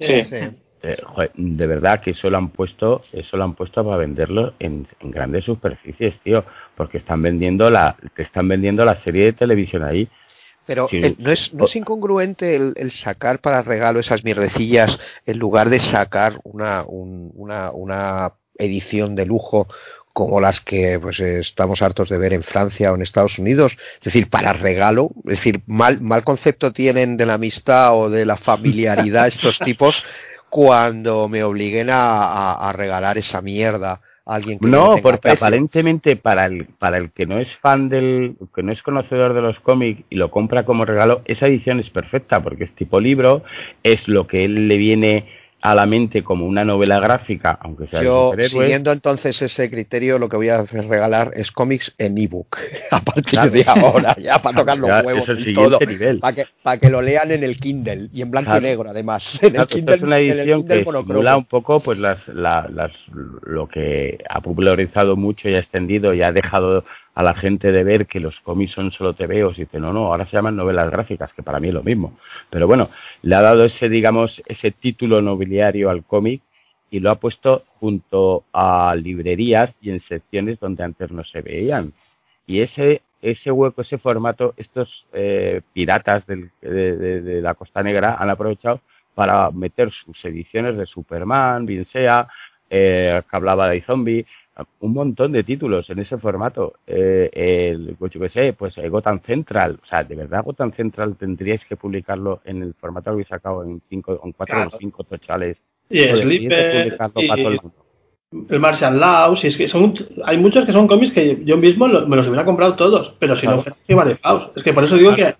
Sí, sí. Eh, de verdad que eso lo han puesto, eso lo han puesto para venderlo en, grandes superficies, tío, porque están vendiendo la, te están vendiendo la serie de televisión ahí. Pero eh, ¿no, es, ¿no es incongruente el, sacar para regalo esas mierdecillas en lugar de sacar una, una, una edición de lujo como las que pues estamos hartos de ver en Francia o en Estados Unidos, es decir, para regalo, es decir, mal, mal concepto tienen de la amistad o de la familiaridad estos [laughs] tipos cuando me obliguen a, regalar esa mierda a alguien que no, porque aparentemente para el para el que no es fan del que no es conocedor de los cómics y lo compra como regalo, esa edición es perfecta porque es tipo libro, es lo que él le viene a la mente como una novela gráfica, aunque sea Yo, siguiendo entonces ese criterio, lo que voy a hacer regalar es cómics en ebook. [laughs] A partir de ahora, ya para tocar los huevos y todo. Para que, para que lo lean en el Kindle y en blanco y negro, además. [laughs] En el Kindle, es una edición que simula un poco pues las, las, lo que ha popularizado mucho y ha extendido y ha dejado a la gente de ver que los cómics son solo tebeos y dice, no, no, ahora se llaman novelas gráficas, que para mí es lo mismo. Pero bueno, le ha dado ese, digamos, ese título nobiliario al cómic y lo ha puesto junto a librerías y en secciones donde antes no se veían. Y ese, ese hueco, ese formato, estos eh, piratas de, de, la Costa Negra han aprovechado para meter sus ediciones de Superman, bien sea, eh, que hablaba de zombie, un montón de títulos en ese formato. Eh, el, pues yo que sé, pues eh, Gotham Central, o sea, de verdad Gotham Central tendríais que publicarlo en el formato que habéis sacado en cinco, en cuatro o cinco tochales. Y el Sleeper, el Martian Law, si es que son, hay muchos que son cómics que yo mismo me los hubiera comprado todos, pero si no fuera Es que por eso digo que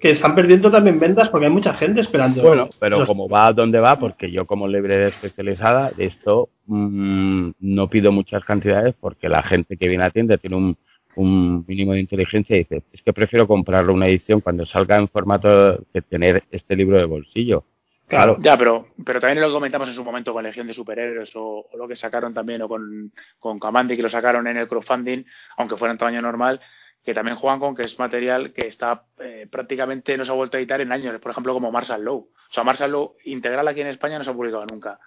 que están perdiendo también ventas porque hay mucha gente esperando. Bueno, pero como va a donde va, porque yo como librería especializada, esto mm, no pido muchas cantidades porque la gente que viene a tienda tiene un, un mínimo de inteligencia y dice, es que prefiero comprarlo una edición cuando salga en formato que tener este libro de bolsillo. Claro. Ya, pero, pero también lo comentamos en su momento con Legión de Superhéroes o, lo que sacaron también o con, con Kamandi que lo sacaron en el crowdfunding, aunque fuera en tamaño normal, que también juegan con que es material que está eh, prácticamente no se ha vuelto a editar en años, por ejemplo como Marshall Low. O sea, Marshall Low integral aquí en España no se ha publicado nunca.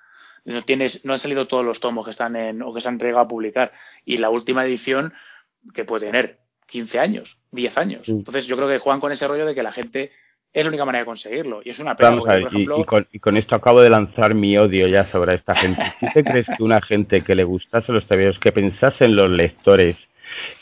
No tienes, no han salido todos los tomos que están en, o que se han entregado a publicar. Y la última edición, que puede tener 15 años, 10 años. Entonces yo creo que juegan con ese rollo de que la gente es la única manera de conseguirlo. Y es una pena. y, con, esto acabo de lanzar mi odio ya sobre esta gente. ¿Tú te crees que una gente que le gustase los tebeos, que pensase en los lectores,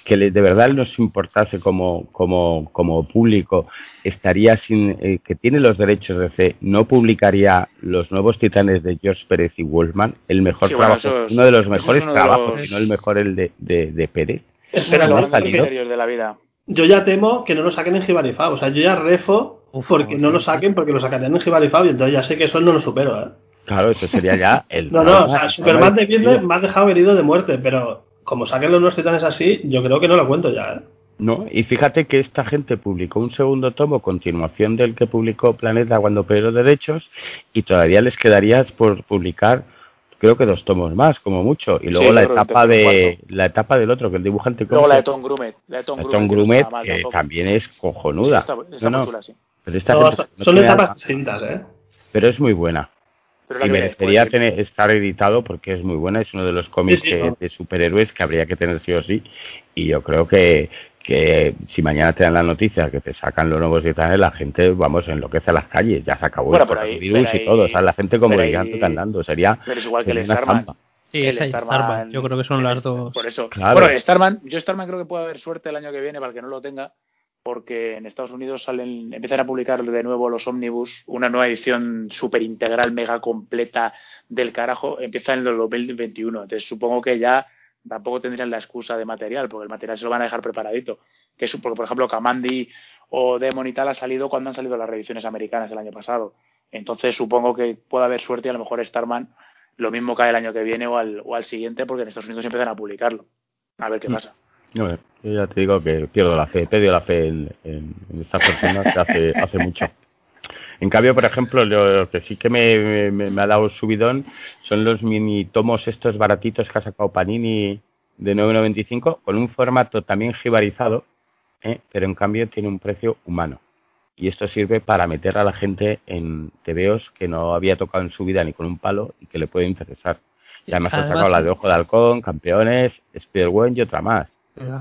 que de verdad nos importase como, como, como público, estaría sin, eh, que tiene los derechos de fe, no publicaría los nuevos titanes de George Pérez y Wolfman, el mejor trabajo, uno de los mejores trabajos, si no el mejor el de, de, Pérez. Es los de la vida. Yo ya temo que no lo saquen en Gibarifab, o sea, yo ya refo porque no lo saquen porque lo sacarían en Gibarifab y entonces ya sé que eso no lo supero, ¿eh? Claro, eso sería ya el... no, no, o sea, Superman de Kirchner me ha dejado herido de muerte, pero como saquen los nuevos titanes así, yo creo que no lo cuento ya. ¿eh? No, y fíjate que esta gente publicó un segundo tomo, continuación del que publicó Planeta cuando perdió derechos, y todavía les quedaría por publicar, creo que dos tomos más, como mucho, y luego la etapa de la etapa del otro, que el dibujante. Luego la de Tom Grumet, la de Tom, Grumet, que, también es cojonuda. son etapas distintas, ¿eh? Pero es muy buena y merecería tener, estar editado porque es muy buena, es uno de los cómics de superhéroes que habría que tener sí o sí. Y yo creo que, que si mañana te dan la noticia que te sacan los nuevos titanes, la gente, vamos, enloquece a las calles, ya se acabó el virus y todo, o sea, la gente como gigante andando, sería... Pero es igual que el Starman. Sí, el Starman, yo creo que son las dos. Por eso. Claro. Bueno, Starman, yo Starman creo que puede haber suerte el año que viene para el que no lo tenga, porque en Estados Unidos salen, empiezan a publicar de nuevo los ómnibus, una nueva edición súper integral, mega completa del carajo, empieza en el 2021. Entonces supongo que ya tampoco tendrían la excusa de material, porque el material se lo van a dejar preparadito. Que es porque, por ejemplo, Kamandi o Demon y tal ha salido cuando han salido las reediciones americanas el año pasado. Entonces supongo que puede haber suerte y a lo mejor Starman lo mismo cae el año que viene o al, o al siguiente, porque en Estados Unidos empiezan a publicarlo. A ver qué mm. Yo ya te digo que pierdo la fe, perdido la fe en, en, estas personas que hace, [laughs] hace mucho. En cambio, por ejemplo, lo que sí que me, me, ha dado subidón son los mini tomos estos baratitos que ha sacado Panini de 9.95 con un formato también jibarizado, ¿eh? pero en cambio tiene un precio humano. Y esto sirve para meter a la gente en TVOs que no había tocado en su vida ni con un palo y que le puede interesar. Y además, ha sacado la de Ojo de Halcón, Campeones, spider y otra más.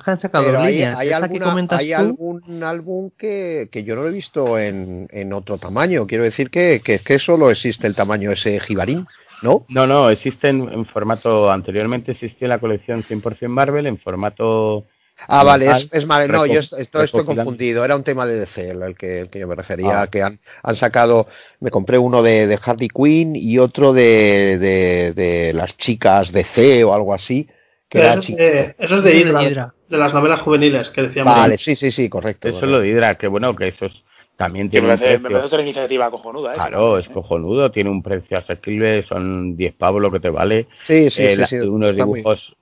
Han sacado hay, hay, algún álbum que, que, yo no lo he visto en, en otro tamaño. Quiero decir que, que, que, solo existe el tamaño ese jibarín, ¿no? No, no, existe en, formato. Anteriormente existía la colección 100% Marvel en formato. Ah, vale, es, es Marvel. No, yo esto, estoy confundido. Era un tema de DC el que, el que yo me refería. Ah. Que han, han sacado. Me compré uno de, de Harley Quinn y otro de, de, de las chicas de C o algo así eso, es de, eso, es de, Hydra, de las novelas juveniles que decíamos. Vale, sí, sí, sí, correcto. Eso es lo de Hydra, que bueno, que esos También tiene me, un parece, precio. me parece otra iniciativa cojonuda. ¿eh? Claro, es cojonudo, tiene un precio asequible, son 10 pavos lo que te vale. Sí, sí, Eh, sí, la- sí, unos muy- dibujos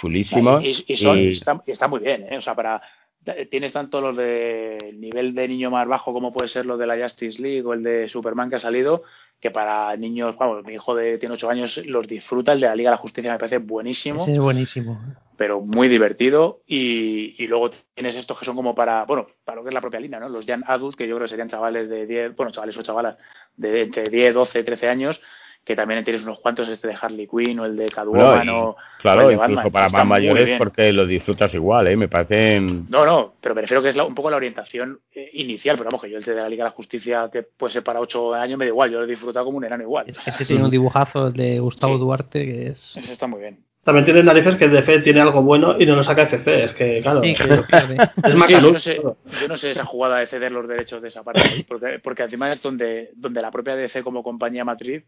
chulísimos. Y, y son, y- y está, y está muy bien, ¿eh? O sea, para. Tienes tanto los de nivel de niño más bajo como puede ser los de la Justice League o el de Superman que ha salido, que para niños, vamos, mi hijo de, tiene 8 años los disfruta, el de la Liga de la Justicia me parece buenísimo, Ese es buenísimo. pero muy divertido y, y luego tienes estos que son como para, bueno, para lo que es la propia línea, ¿no? Los Young Adults, que yo creo que serían chavales de 10, bueno, chavales o chavalas de entre 10, 12, 13 años, que también tienes unos cuantos, este de Harley Quinn o el de Catwoman No, y- o, o Claro, el de incluso Batman, para más mayores porque lo disfrutas igual, ¿eh? Me parecen... No, no, pero prefiero que es la- un poco la orientación eh, inicial, pero vamos, que yo el de la Liga de la Justicia, que puede ser para 8 años, me da igual, yo lo he disfrutado como un enano igual. Ese tiene un dibujazo el de Gustavo Sí. Duarte que es. Eso está muy bien. También tiene narices que el DC tiene algo bueno y no lo saca FC. Es que, claro, Sí, que lo pierde. [laughs] es Sí, macanudo. yo, no sé, yo no sé esa jugada de ceder los derechos de esa parte, porque, porque encima es donde, donde la propia DC como compañía matriz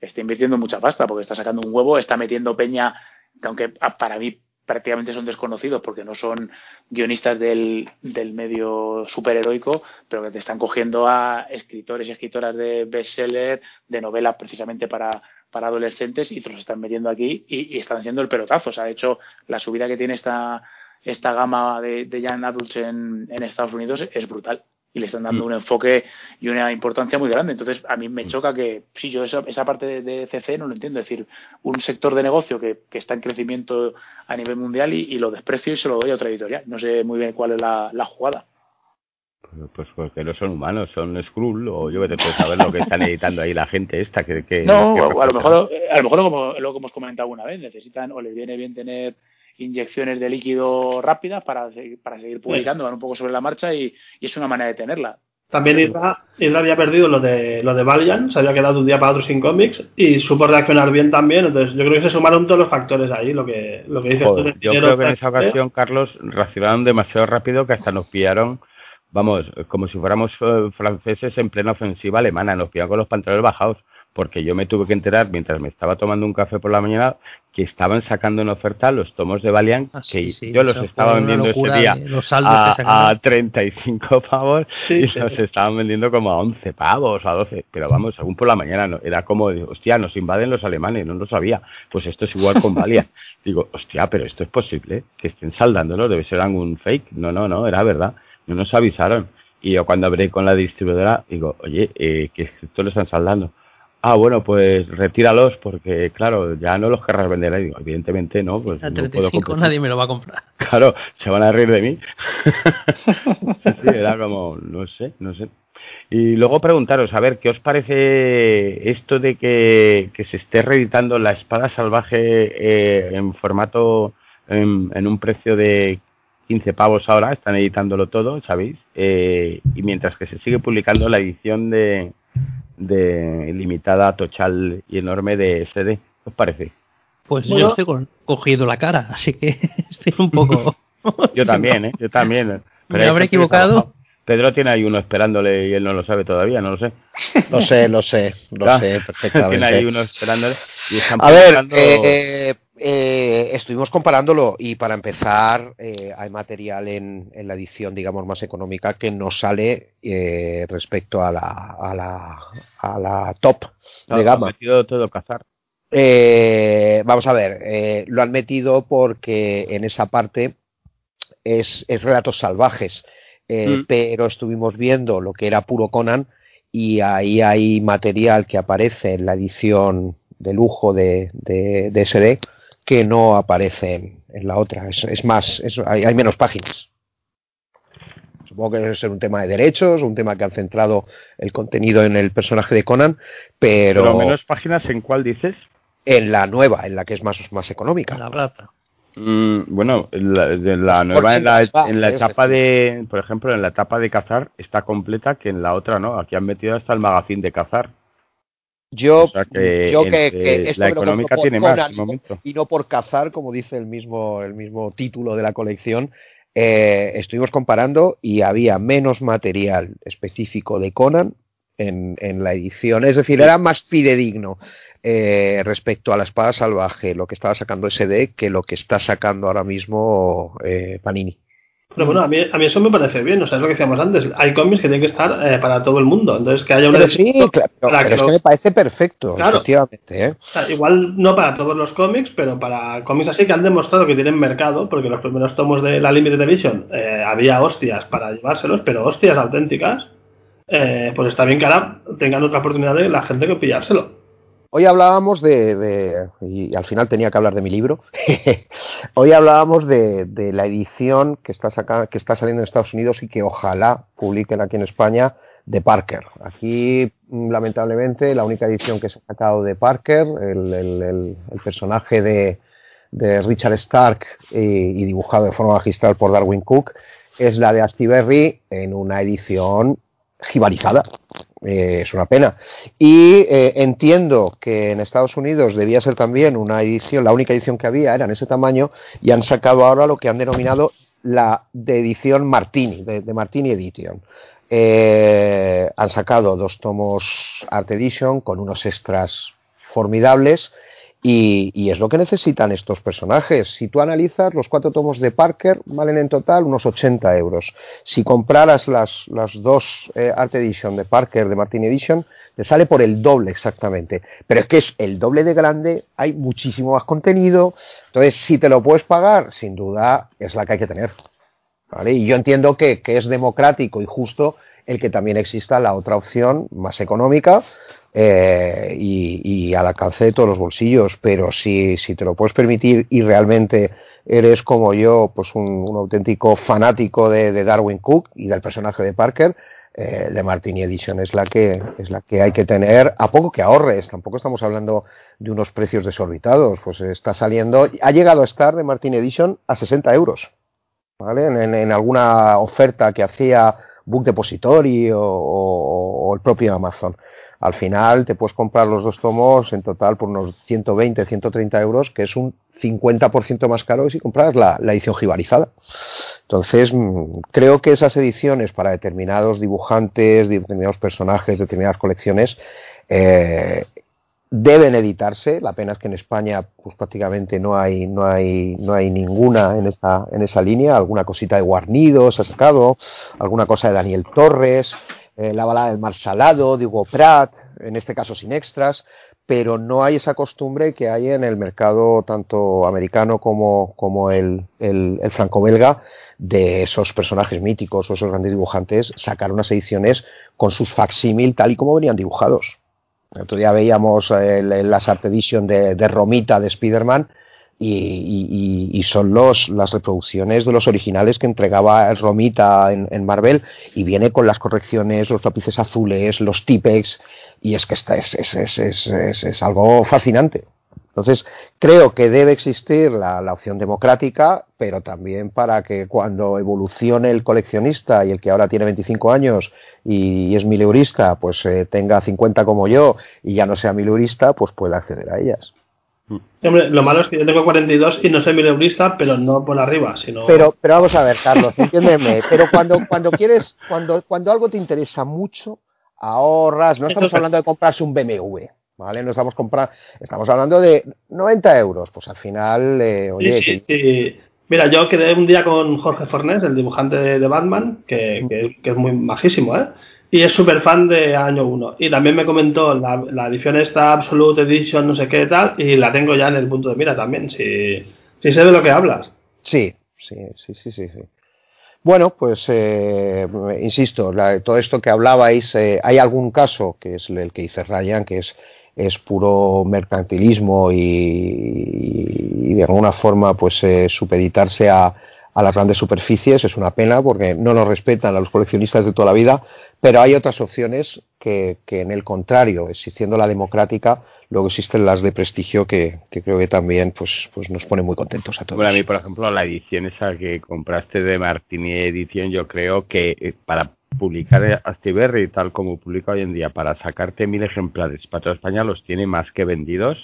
está invirtiendo mucha pasta, porque está sacando un huevo, está metiendo peña, que aunque a- para mí prácticamente son desconocidos porque no son guionistas del, del medio superheroico, pero que te están cogiendo a escritores y escritoras de bestseller, de novelas precisamente para, para adolescentes y te los están metiendo aquí y, están haciendo el pelotazo. O sea, de hecho, la subida que tiene esta, esta gama de, de young adults en, en Estados Unidos es brutal y le están dando Mm. un enfoque y una importancia muy grande. Entonces, a mí me choca que, sí, yo esa, esa parte de, de CC no lo entiendo. Es decir, un sector de negocio que, que está en crecimiento a nivel mundial y, y lo desprecio y se lo doy a otra editorial. No sé muy bien cuál es la, la jugada. Pues, pues porque no son humanos, son Skrull o yo que te puedo saber lo que están editando ahí la gente esta que... que No, que a lo mejor, a lo mejor como lo que hemos comentado alguna vez, necesitan o les viene bien tener inyecciones de líquido rápidas para, seguir- para seguir publicando, van un poco sobre la marcha y, y es una manera de tenerla. También Isra, Isra había perdido lo de lo de Valiant, se había quedado de un día para otro sin cómics y supo reaccionar bien también. Entonces, yo creo que se sumaron todos los factores ahí, lo que, lo que dices Joder, tú. yo creo que en esa ¿eh? ocasión, Carlos, reaccionaron demasiado rápido que hasta nos pillaron, vamos, como si fuéramos eh, franceses en plena ofensiva alemana, nos pillaron con los pantalones bajados, porque yo me tuve que enterar mientras me estaba tomando un café por la mañana que estaban sacando en oferta los tomos de Valiant, Ah, que sí, sí, yo los estaba vendiendo ese día los que a, a 35 [laughs] pavos Sí, y los estaban vendiendo como a 11 pavos, a 12, pero vamos, según por la mañana, no, era como, hostia, nos invaden los alemanes, no lo sabía, pues esto es igual con Valiant. [laughs] Digo, hostia, pero esto es posible, que estén saldándolo, debe ser algún fake. No, no, no, era verdad, no nos avisaron. Y yo cuando hablé con la distribuidora, digo, oye, eh, que esto lo están saldando. Ah, bueno, pues retíralos porque, claro, ya no los querrás vender ahí. Digo, evidentemente no, pues A no puedo 35 competir. nadie me lo va a comprar. [laughs] Claro, se van a reír de mí. [laughs] Sí, sí, era como, no sé, no sé. Y luego preguntaros, a ver, ¿qué os parece esto de que, que se esté reeditando la espada salvaje eh, en formato, en, en un precio de 15 pavos ahora? Están editándolo todo, ¿sabéis? Eh, y mientras que se sigue publicando la edición de, de limitada, tochal y enorme de SD. ¿Qué os parece? Pues Bueno. yo estoy con, cogido la cara, así que [laughs] estoy un poco. [laughs] Yo también, ¿eh? Yo también. [laughs] Me habré equivocado. Pedro tiene ahí uno esperándole y él no lo sabe todavía, no lo sé. Lo sé, lo sé, lo Ah, sé Tiene ahí perfectamente. uno esperándole y están A ver, publicando- eh, eh, estuvimos comparándolo y para empezar eh, hay material en, en la edición, digamos, más económica que no sale eh, respecto a la, a la, a la top No, de gama. metido todo cazar. Eh, vamos a ver, lo han metido porque en esa parte es, es relatos salvajes, Mm. pero estuvimos viendo lo que era puro Conan y ahí hay material que aparece en la edición de lujo de, de, de SD que no aparece en, en la otra. Es, es más, es- hay, hay menos páginas. Supongo que debe ser un tema de derechos, un tema que han centrado el contenido en el personaje de Conan, pero, Pero menos páginas en cuál dices? en la nueva, en la que es más, más económica. La plata. Mm, bueno, la, de la nueva en la, en la etapa de, por ejemplo, en la etapa de cazar está completa que en la otra no. Aquí han metido hasta el magazine de cazar. Yo, O sea que yo que, que esto la económica por tiene más, momento. y no por cazar, como dice el mismo, el mismo título de la colección, eh, estuvimos comparando y había menos material específico de Conan en, en la edición. Es decir, era más fidedigno eh, respecto a la espada salvaje, lo que estaba sacando SD, que lo que está sacando ahora mismo eh, Panini. Pero bueno, a mí, a mí eso me parece bien, o sea, es lo que decíamos antes. Hay cómics que tienen que estar eh, para todo el mundo. Entonces, que haya una. Pero sí, claro, pero es que me parece perfecto, efectivamente. ¿eh? O sea, igual no para todos los cómics, pero para cómics así que han demostrado que tienen mercado, porque los primeros tomos de la Limited Edition eh, había hostias para llevárselos, pero hostias auténticas. Eh, pues está bien que ahora tengan otra oportunidad de la gente que pillárselo. Hoy hablábamos de, y al final tenía que hablar de mi libro, [laughs] hoy hablábamos de, la edición que está, que está saliendo en Estados Unidos y que ojalá publiquen aquí en España de Parker. Aquí, mm, lamentablemente, la única edición que se ha sacado de Parker, el, personaje de, Richard Stark y, dibujado de forma magistral por Darwin Cook, es la de Astiberri en una edición jibarizada. Eh, es una pena. Y eh, entiendo que en Estados Unidos debía ser también una edición, la única edición que había era en ese tamaño, y han sacado ahora lo que han denominado la de edición Martini, de, Martini Edition. Eh, han sacado dos tomos Art Edition con unos extras formidables y, es lo que necesitan estos personajes. Si tú analizas, los cuatro tomos de Parker valen en total unos 80 euros. Si compraras las, las dos eh, Art Edition de Parker, de Martin Edition, te sale por el doble exactamente. Pero es que es el doble de grande, hay muchísimo más contenido. Entonces, si te lo puedes pagar, sin duda es la que hay que tener. Y yo entiendo que, que es democrático y justo el que también exista la otra opción más económica eh, y, al alcance de todos los bolsillos, pero si, si te lo puedes permitir y realmente eres como yo, pues un, auténtico fanático de, Darwin Cook y del personaje de Parker, eh, de Martini Edition es la que es la que hay que tener a poco que ahorres. Tampoco estamos hablando de unos precios desorbitados, pues está saliendo, ha llegado a estar de Martini Edition a 60 euros, ¿vale? En, alguna oferta que hacía Book Depository o el propio Amazon al final te puedes comprar los dos tomos en total por unos 120, 130 euros, que es un 50% más caro que si compras la, edición jibarizada. Entonces, mm, creo que esas ediciones para determinados dibujantes, determinados personajes, determinadas colecciones, eh, deben editarse. La pena es que en España, pues prácticamente no hay, no hay, no hay ninguna en esa, en esa línea. Alguna cosita de Guarnido se ha sacado, alguna cosa de Daniel Torres. Eh, la balada del mar salado, de Hugo Pratt, en este caso sin extras, pero no hay esa costumbre que hay en el mercado tanto americano como, como el, el, franco-belga de esos personajes míticos o esos grandes dibujantes sacar unas ediciones con sus facsímil tal y como venían dibujados. El otro día veíamos eh, las Art Edition de, de Romita de Spider-Man y, son los, las reproducciones de los originales que entregaba el Romita en, Marvel y viene con las correcciones, los lápices azules, los tipex y es que esta es, es, es, es, algo fascinante. Entonces, creo que debe existir la, la, opción democrática, pero también para que cuando evolucione el coleccionista y el que ahora tiene 25 años y, es mileurista, pues eh, tenga 50 como yo y ya no sea mileurista, pues pueda acceder a ellas. Hombre, lo malo es que yo tengo 42 y no soy mileurista, pero no por arriba, sino... Pero, pero vamos a ver, Carlos, entiéndeme. Pero cuando, cuando quieres, cuando, cuando algo te interesa mucho, ahorras. No estamos hablando de comprarse un BMW, ¿vale? No estamos comprando, estamos hablando de 90 euros. Pues al final, eh, oye... Sí, Mira, yo quedé un día con Jorge Fornés, el dibujante de, Batman, que, que, es muy majísimo, ¿eh? Y es súper fan de año 1. Y también me comentó la, la, edición esta Absolute Edition, no sé qué tal, y la tengo ya en el punto de mira también, si, si sé de lo que hablas. Sí, sí, sí, sí, sí. sí. Bueno, pues eh, insisto, todo esto que hablabais, eh, hay algún caso, que es el que dice Ryan, que es, es puro mercantilismo y, de alguna forma pues eh, supeditarse a, a las grandes superficies, es una pena porque no nos respetan a los coleccionistas de toda la vida, pero hay otras opciones que, que en el contrario, existiendo la democrática, luego existen las de prestigio que, que creo que también pues, pues nos pone muy contentos a todos. Bueno, a mí, por ejemplo, la edición esa que compraste de Martini Edición, yo creo que eh, para publicar Astiberri tal como publica hoy en día, para sacarte mil ejemplares para toda España, los tiene más que vendidos.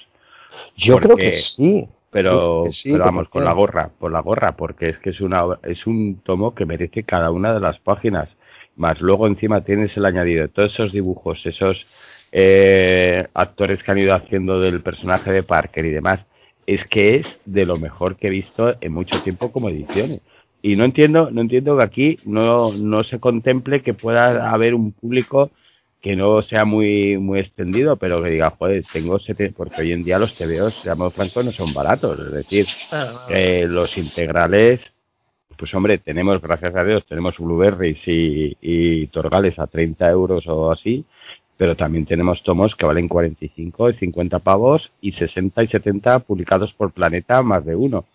Yo creo que sí pero, pero vamos, con la gorra, por la gorra, porque es que es, una, es un tomo que merece cada una de las páginas. Más luego encima tienes el añadido de todos esos dibujos, esos eh, actores que han ido haciendo del personaje de Parker y demás. Es que es de lo mejor que he visto en mucho tiempo como ediciones. y no entiendo, no entiendo que aquí no, no se contemple que pueda haber un público que no sea muy muy extendido, pero que diga, joder, tengo sete, porque hoy en día los TVOs, seamos francos, no son baratos, es decir, eh, los integrales, pues hombre, tenemos, gracias a Dios, tenemos Blueberries y, y Torgales a 30 euros o así, pero también tenemos tomos que valen 45 y 50 pavos y 60 y 70 publicados por Planeta más de uno.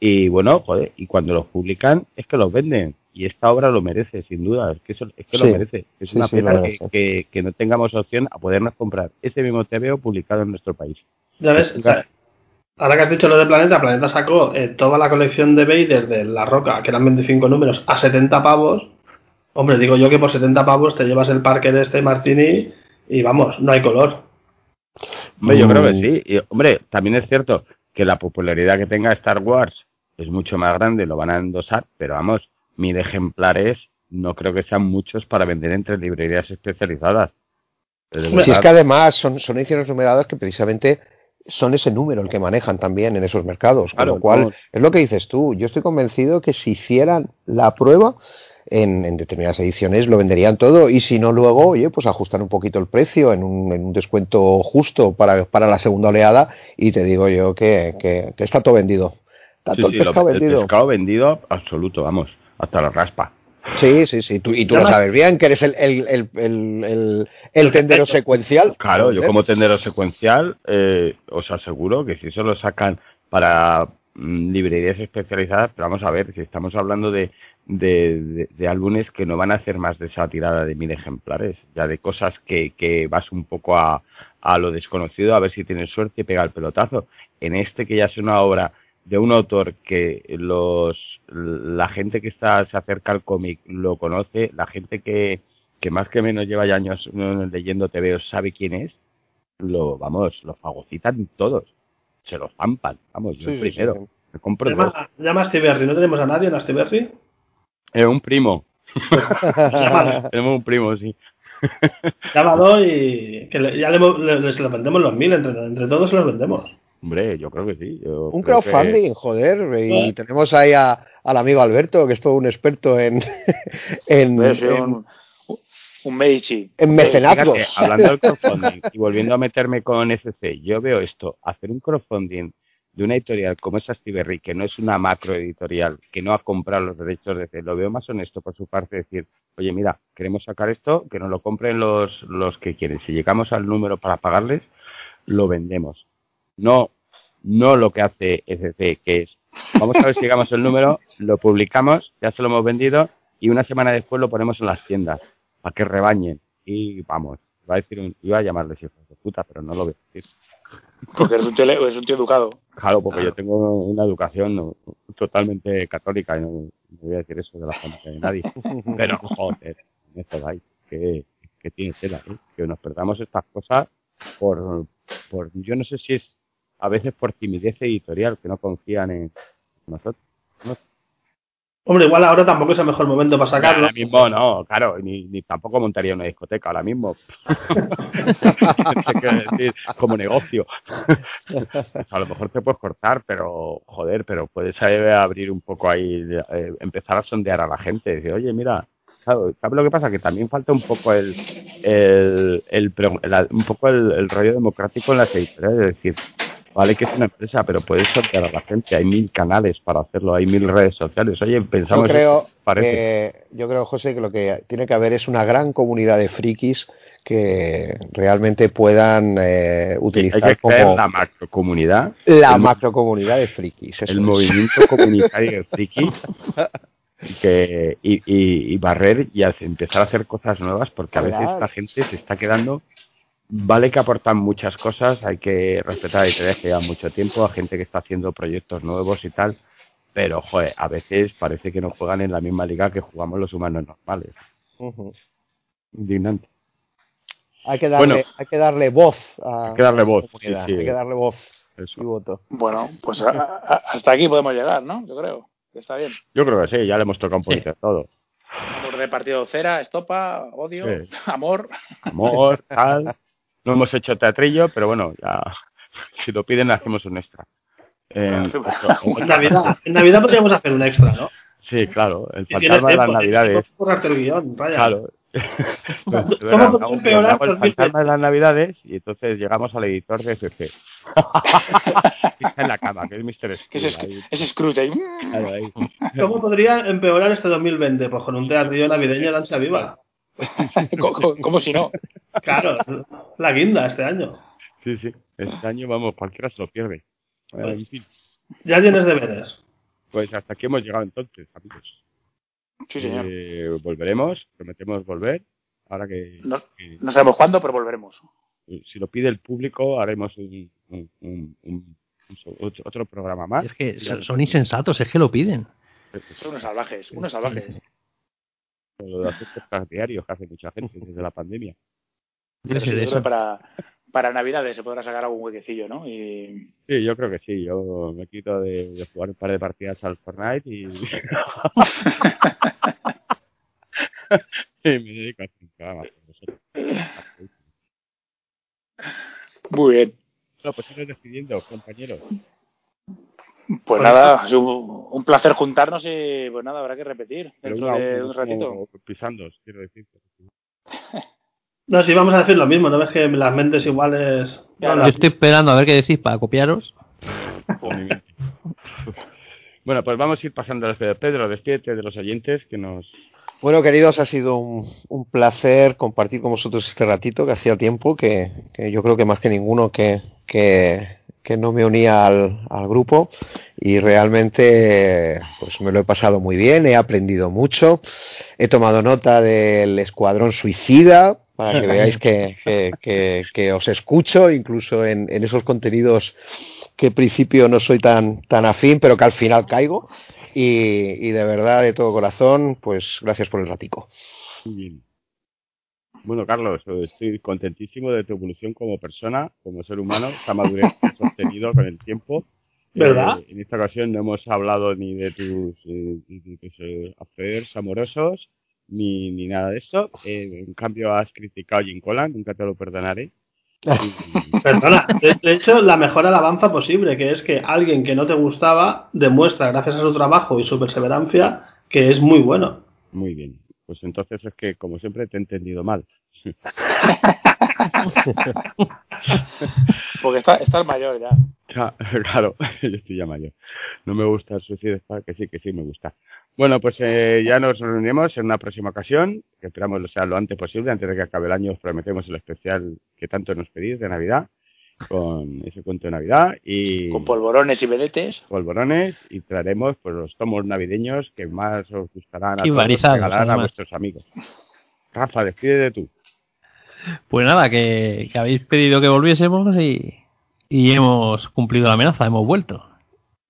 Y bueno, joder, y cuando los publican es que los venden. Y esta obra lo merece, sin duda. Es que, eso, es que lo merece. Es una pena que, que, no tengamos opción a podernos comprar ese mismo TVO publicado en nuestro país. Ya ves, ahora que has dicho lo de Planeta, Planeta sacó eh, toda la colección de Vader de La Roca, que eran 25 números, a 70 pavos. Hombre, digo yo que por 70 pavos te llevas el parque de este Martini y vamos, no hay color. Hombre, yo creo que mm. sí. Y, hombre, también es cierto que la popularidad que tenga Star Wars es mucho más grande, lo van a endosar, pero vamos, mil ejemplares no creo que sean muchos para vender entre librerías especializadas. Si es que además son, son ediciones numeradas que precisamente son ese número el que manejan también en esos mercados. Con lo cual, es lo que dices tú. Yo estoy convencido que si hicieran la prueba en, en, determinadas ediciones lo venderían todo y si no luego, oye, pues ajustan un poquito el precio en un, en un descuento justo para, para, la segunda oleada y te digo yo que, que, que está todo vendido el pescado vendido. El pescado vendido absoluto, vamos, hasta la raspa. Sí, sí, sí, tú, y tú lo sabes bien, que eres el, el, el, el, el tendero secuencial. Claro, yo como tendero secuencial eh, os aseguro que si eso lo sacan para mm, librerías especializadas, pero vamos a ver, si estamos hablando de, de, de, álbumes que no van a hacer más de esa tirada de mil ejemplares, ya de cosas que, que vas un poco a, a lo desconocido, a ver si tienes suerte y pega el pelotazo. En este que ya es una obra de un autor que los la gente que está se acerca al cómic lo conoce, la gente que, que más que menos lleva ya años leyendo veo sabe quién es, lo vamos, lo fagocitan todos, se lo zampan, vamos, yo primero, me compro llama, llama a Steverry, ¿no tenemos a nadie en Steverry? Eh, un primo. [laughs] [laughs] tenemos un primo, sí. Llámalo y que ya le, les lo vendemos los mil, entre, entre todos los vendemos. Hombre, yo creo que sí. un crowdfunding, joder. Y tenemos ahí a, al amigo Alberto, que es todo un experto en. [laughs] en, un, un Meichi. En mecenazgos. hablando del crowdfunding y volviendo a meterme con SC, yo veo esto: hacer un crowdfunding de una editorial como es Astiberri, que no es una macro editorial, que no ha comprado los derechos de C, lo veo más honesto por su parte decir, oye, mira, queremos sacar esto, que nos lo compren los, los que quieren. Si llegamos al número para pagarles, lo vendemos no, no lo que hace SC, que es, vamos a ver si llegamos el número, lo publicamos, ya se lo hemos vendido y una semana después lo ponemos en las tiendas para que rebañen y vamos, va a decir un, iba a llamarles hijos de puta, pero no lo voy a decir. Porque es un tío, es un tío educado. Claro, porque yo tengo una educación totalmente católica y no, voy a decir eso de la familia de nadie. [laughs] Pero joder, que, que tiene tela, ¿eh? que nos perdamos estas cosas por, por, yo no sé si es a veces por timidez editorial, que no confían en nosotros. Hombre, igual ahora tampoco es el mejor momento para sacarlo. Ahora mismo no, claro, ni, ni tampoco montaría una discoteca ahora mismo. [laughs] decir, como negocio. [laughs] a lo mejor te puedes cortar, pero joder, pero puedes abrir un poco ahí, eh, empezar a sondear a la gente, decir, oye, mira, ¿sabes lo que pasa? Que también falta un poco el, el, el, un poco el, rollo democrático en las editoriales, es decir, vale que es una empresa, pero puedes sortear a la gente, hay mil canales para hacerlo, hay mil redes sociales. Oye, pensamos... Yo creo, que, yo creo, José, que lo que tiene que haber es una gran comunidad de frikis que realmente pudan eh, utilizar hay que como la macrocomunidad. La macrocomunidad de frikis. El movimiento [laughs] comunitario de frikis que, y, y, barrer y empezar a hacer cosas nuevas porque a veces la gente se está quedando vale que aportan muchas cosas hay que respetar a editoriales que llevan mucho tiempo a gente que está haciendo proyectos nuevos y tal pero joder a veces parece que no juegan en la misma liga que jugamos los humanos normales. Indignante. Hay que darle hay que darle voz a hay que darle voz hay que darle voz y voto. Bueno pues hasta aquí podemos llegar no yo creo Está bien. Yo creo que sí, ya le hemos tocado un poquito de todo. Hemos repartido cera, estopa, odio, amor. Amor, tal. No hemos hecho teatrillo, pero bueno, ya [laughs] si lo piden hacemos un extra. [laughs] en, Navidad, en Navidad podríamos hacer un extra, ¿no? Sí, claro, el fantasma de las navidades. el guion, Claro. [laughs] ¿Cómo podemos empeorar el fantasma de las navidades y entonces llegamos al editor de. Está en la cama, que es Mr. Que es, es Scrooge ahí. ¿Cómo podría empeorar este 2020? Pues con un teatrillo navideño de ansia viva. [laughs] ¿Cómo, si no? Claro, la guinda este año. Sí, sí, este año vamos, cualquiera se lo pierde. Pues, ya tienes deberes. Pues hasta aquí hemos llegado entonces, amigos. Sí, señor. Eh, volveremos, prometemos volver. Ahora que no, sabemos cuándo, pero volveremos. Si lo pide el público, haremos otro, programa más. Es que son, insensatos, es que lo piden. Son unos salvajes, unos salvajes. Lo de hacer diarios que hace mucha gente desde la pandemia. [laughs] Para, para Navidades se podrá sacar algún huequecillo, ¿no? Y... Sí, yo creo que sí. Yo me quito de, jugar un par de partidas al Fortnite y... [laughs] [laughs] me dedico a programa Muy bien. Bueno, pues irnos despidiendo, compañeros. Pues nada, un, placer juntarnos y pues nada, habrá que repetir dentro de un ratito. Pisando, quiero decir. [laughs] No, sí, vamos a decir lo mismo, ¿no ves que las mentes iguales... Yo estoy esperando a ver qué decís para copiaros. [laughs] bueno, pues vamos a ir pasando a Pedro, despídete de los oyentes que nos... Bueno, queridos, ha sido un, placer compartir con vosotros este ratito que hacía tiempo, que, yo creo que más que ninguno que, que, no me unía al, al, grupo y realmente pues me lo he pasado muy bien, he aprendido mucho, he tomado nota del Escuadrón Suicida, para que veáis que, que, os escucho, incluso en, esos contenidos que al principio no soy tan, tan afín, pero que al final caigo. Y, de verdad, de todo corazón, pues gracias por el ratico. Bueno, Carlos, estoy contentísimo de tu evolución como persona, como ser humano, esa madurez que has obtenido con el tiempo. ¿Verdad? Eh, en esta ocasión no hemos hablado ni de tus, eh, eh affairs amorosos, ni, ni nada de eso. Eh, en cambio, has criticado a Jim Collan, nunca te lo perdonaré. Perdona, de hecho, la mejor alabanza posible, que es que alguien que no te gustaba demuestra, gracias a su trabajo y su perseverancia, que es muy bueno. Muy bien. Pues entonces es que, como siempre, te he entendido mal. [laughs] Porque está, estás mayor ya. Claro, [laughs] yo estoy ya mayor. No me gusta el suicidio, que sí, que sí me gusta. Bueno, pues eh, ya nos reuniremos en una próxima ocasión, que esperamos lo sea lo antes posible, antes de que acabe el año os prometemos el especial que tanto nos pedís de Navidad, con ese cuento de Navidad y... Con polvorones y vedetes. Polvorones y traeremos pues los tomos navideños que más os gustarán a, regalar a vuestros amigos. Rafa, despídete tú. Pues nada, que, habéis pedido que volviésemos y, y hemos cumplido la amenaza, hemos vuelto.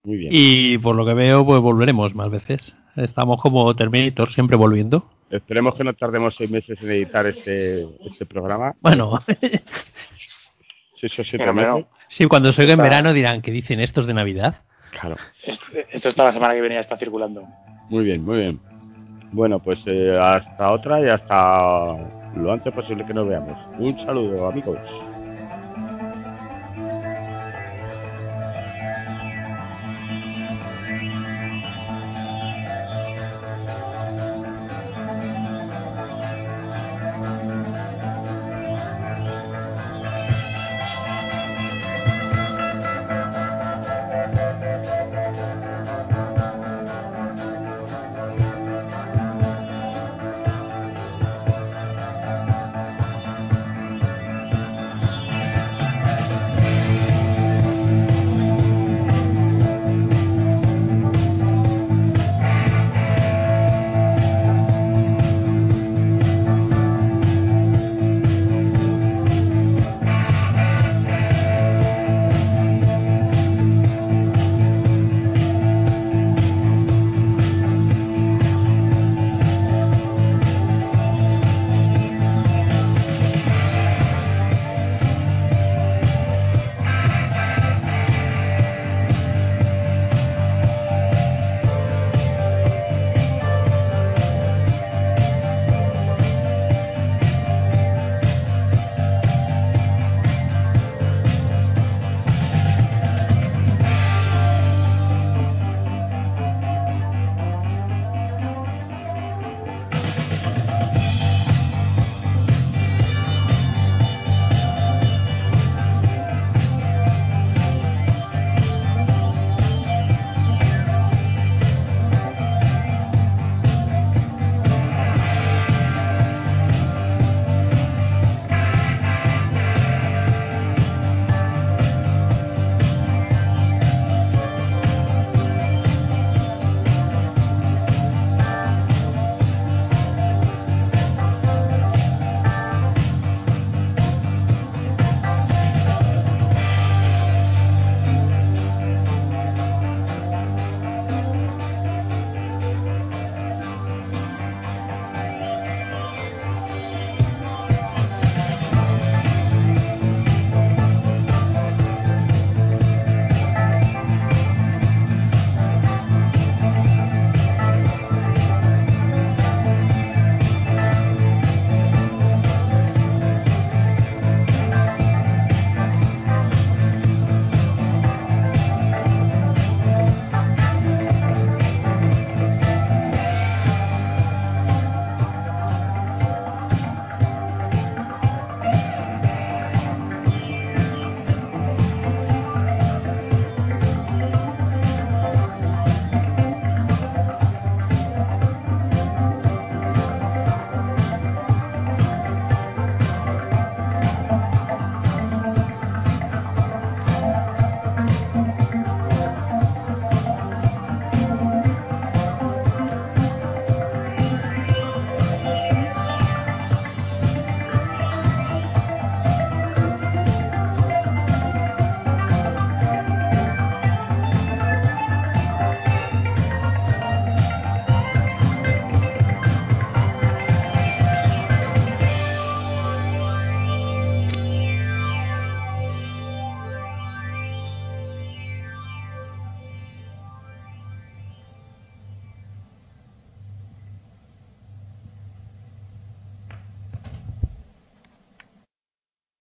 Muy bien. Y por lo que veo, pues volveremos más veces. Estamos como Terminator, siempre volviendo. Esperemos que no tardemos seis meses en editar este, este programa. Bueno. [laughs] sí, sí, sí, cuando salga en verano dirán que dicen estos de Navidad. Claro. Esto, está la semana que viene, ya está circulando. Muy bien, muy bien. Bueno, pues eh, hasta otra y hasta lo antes posible que nos veamos. Un saludo, amigos.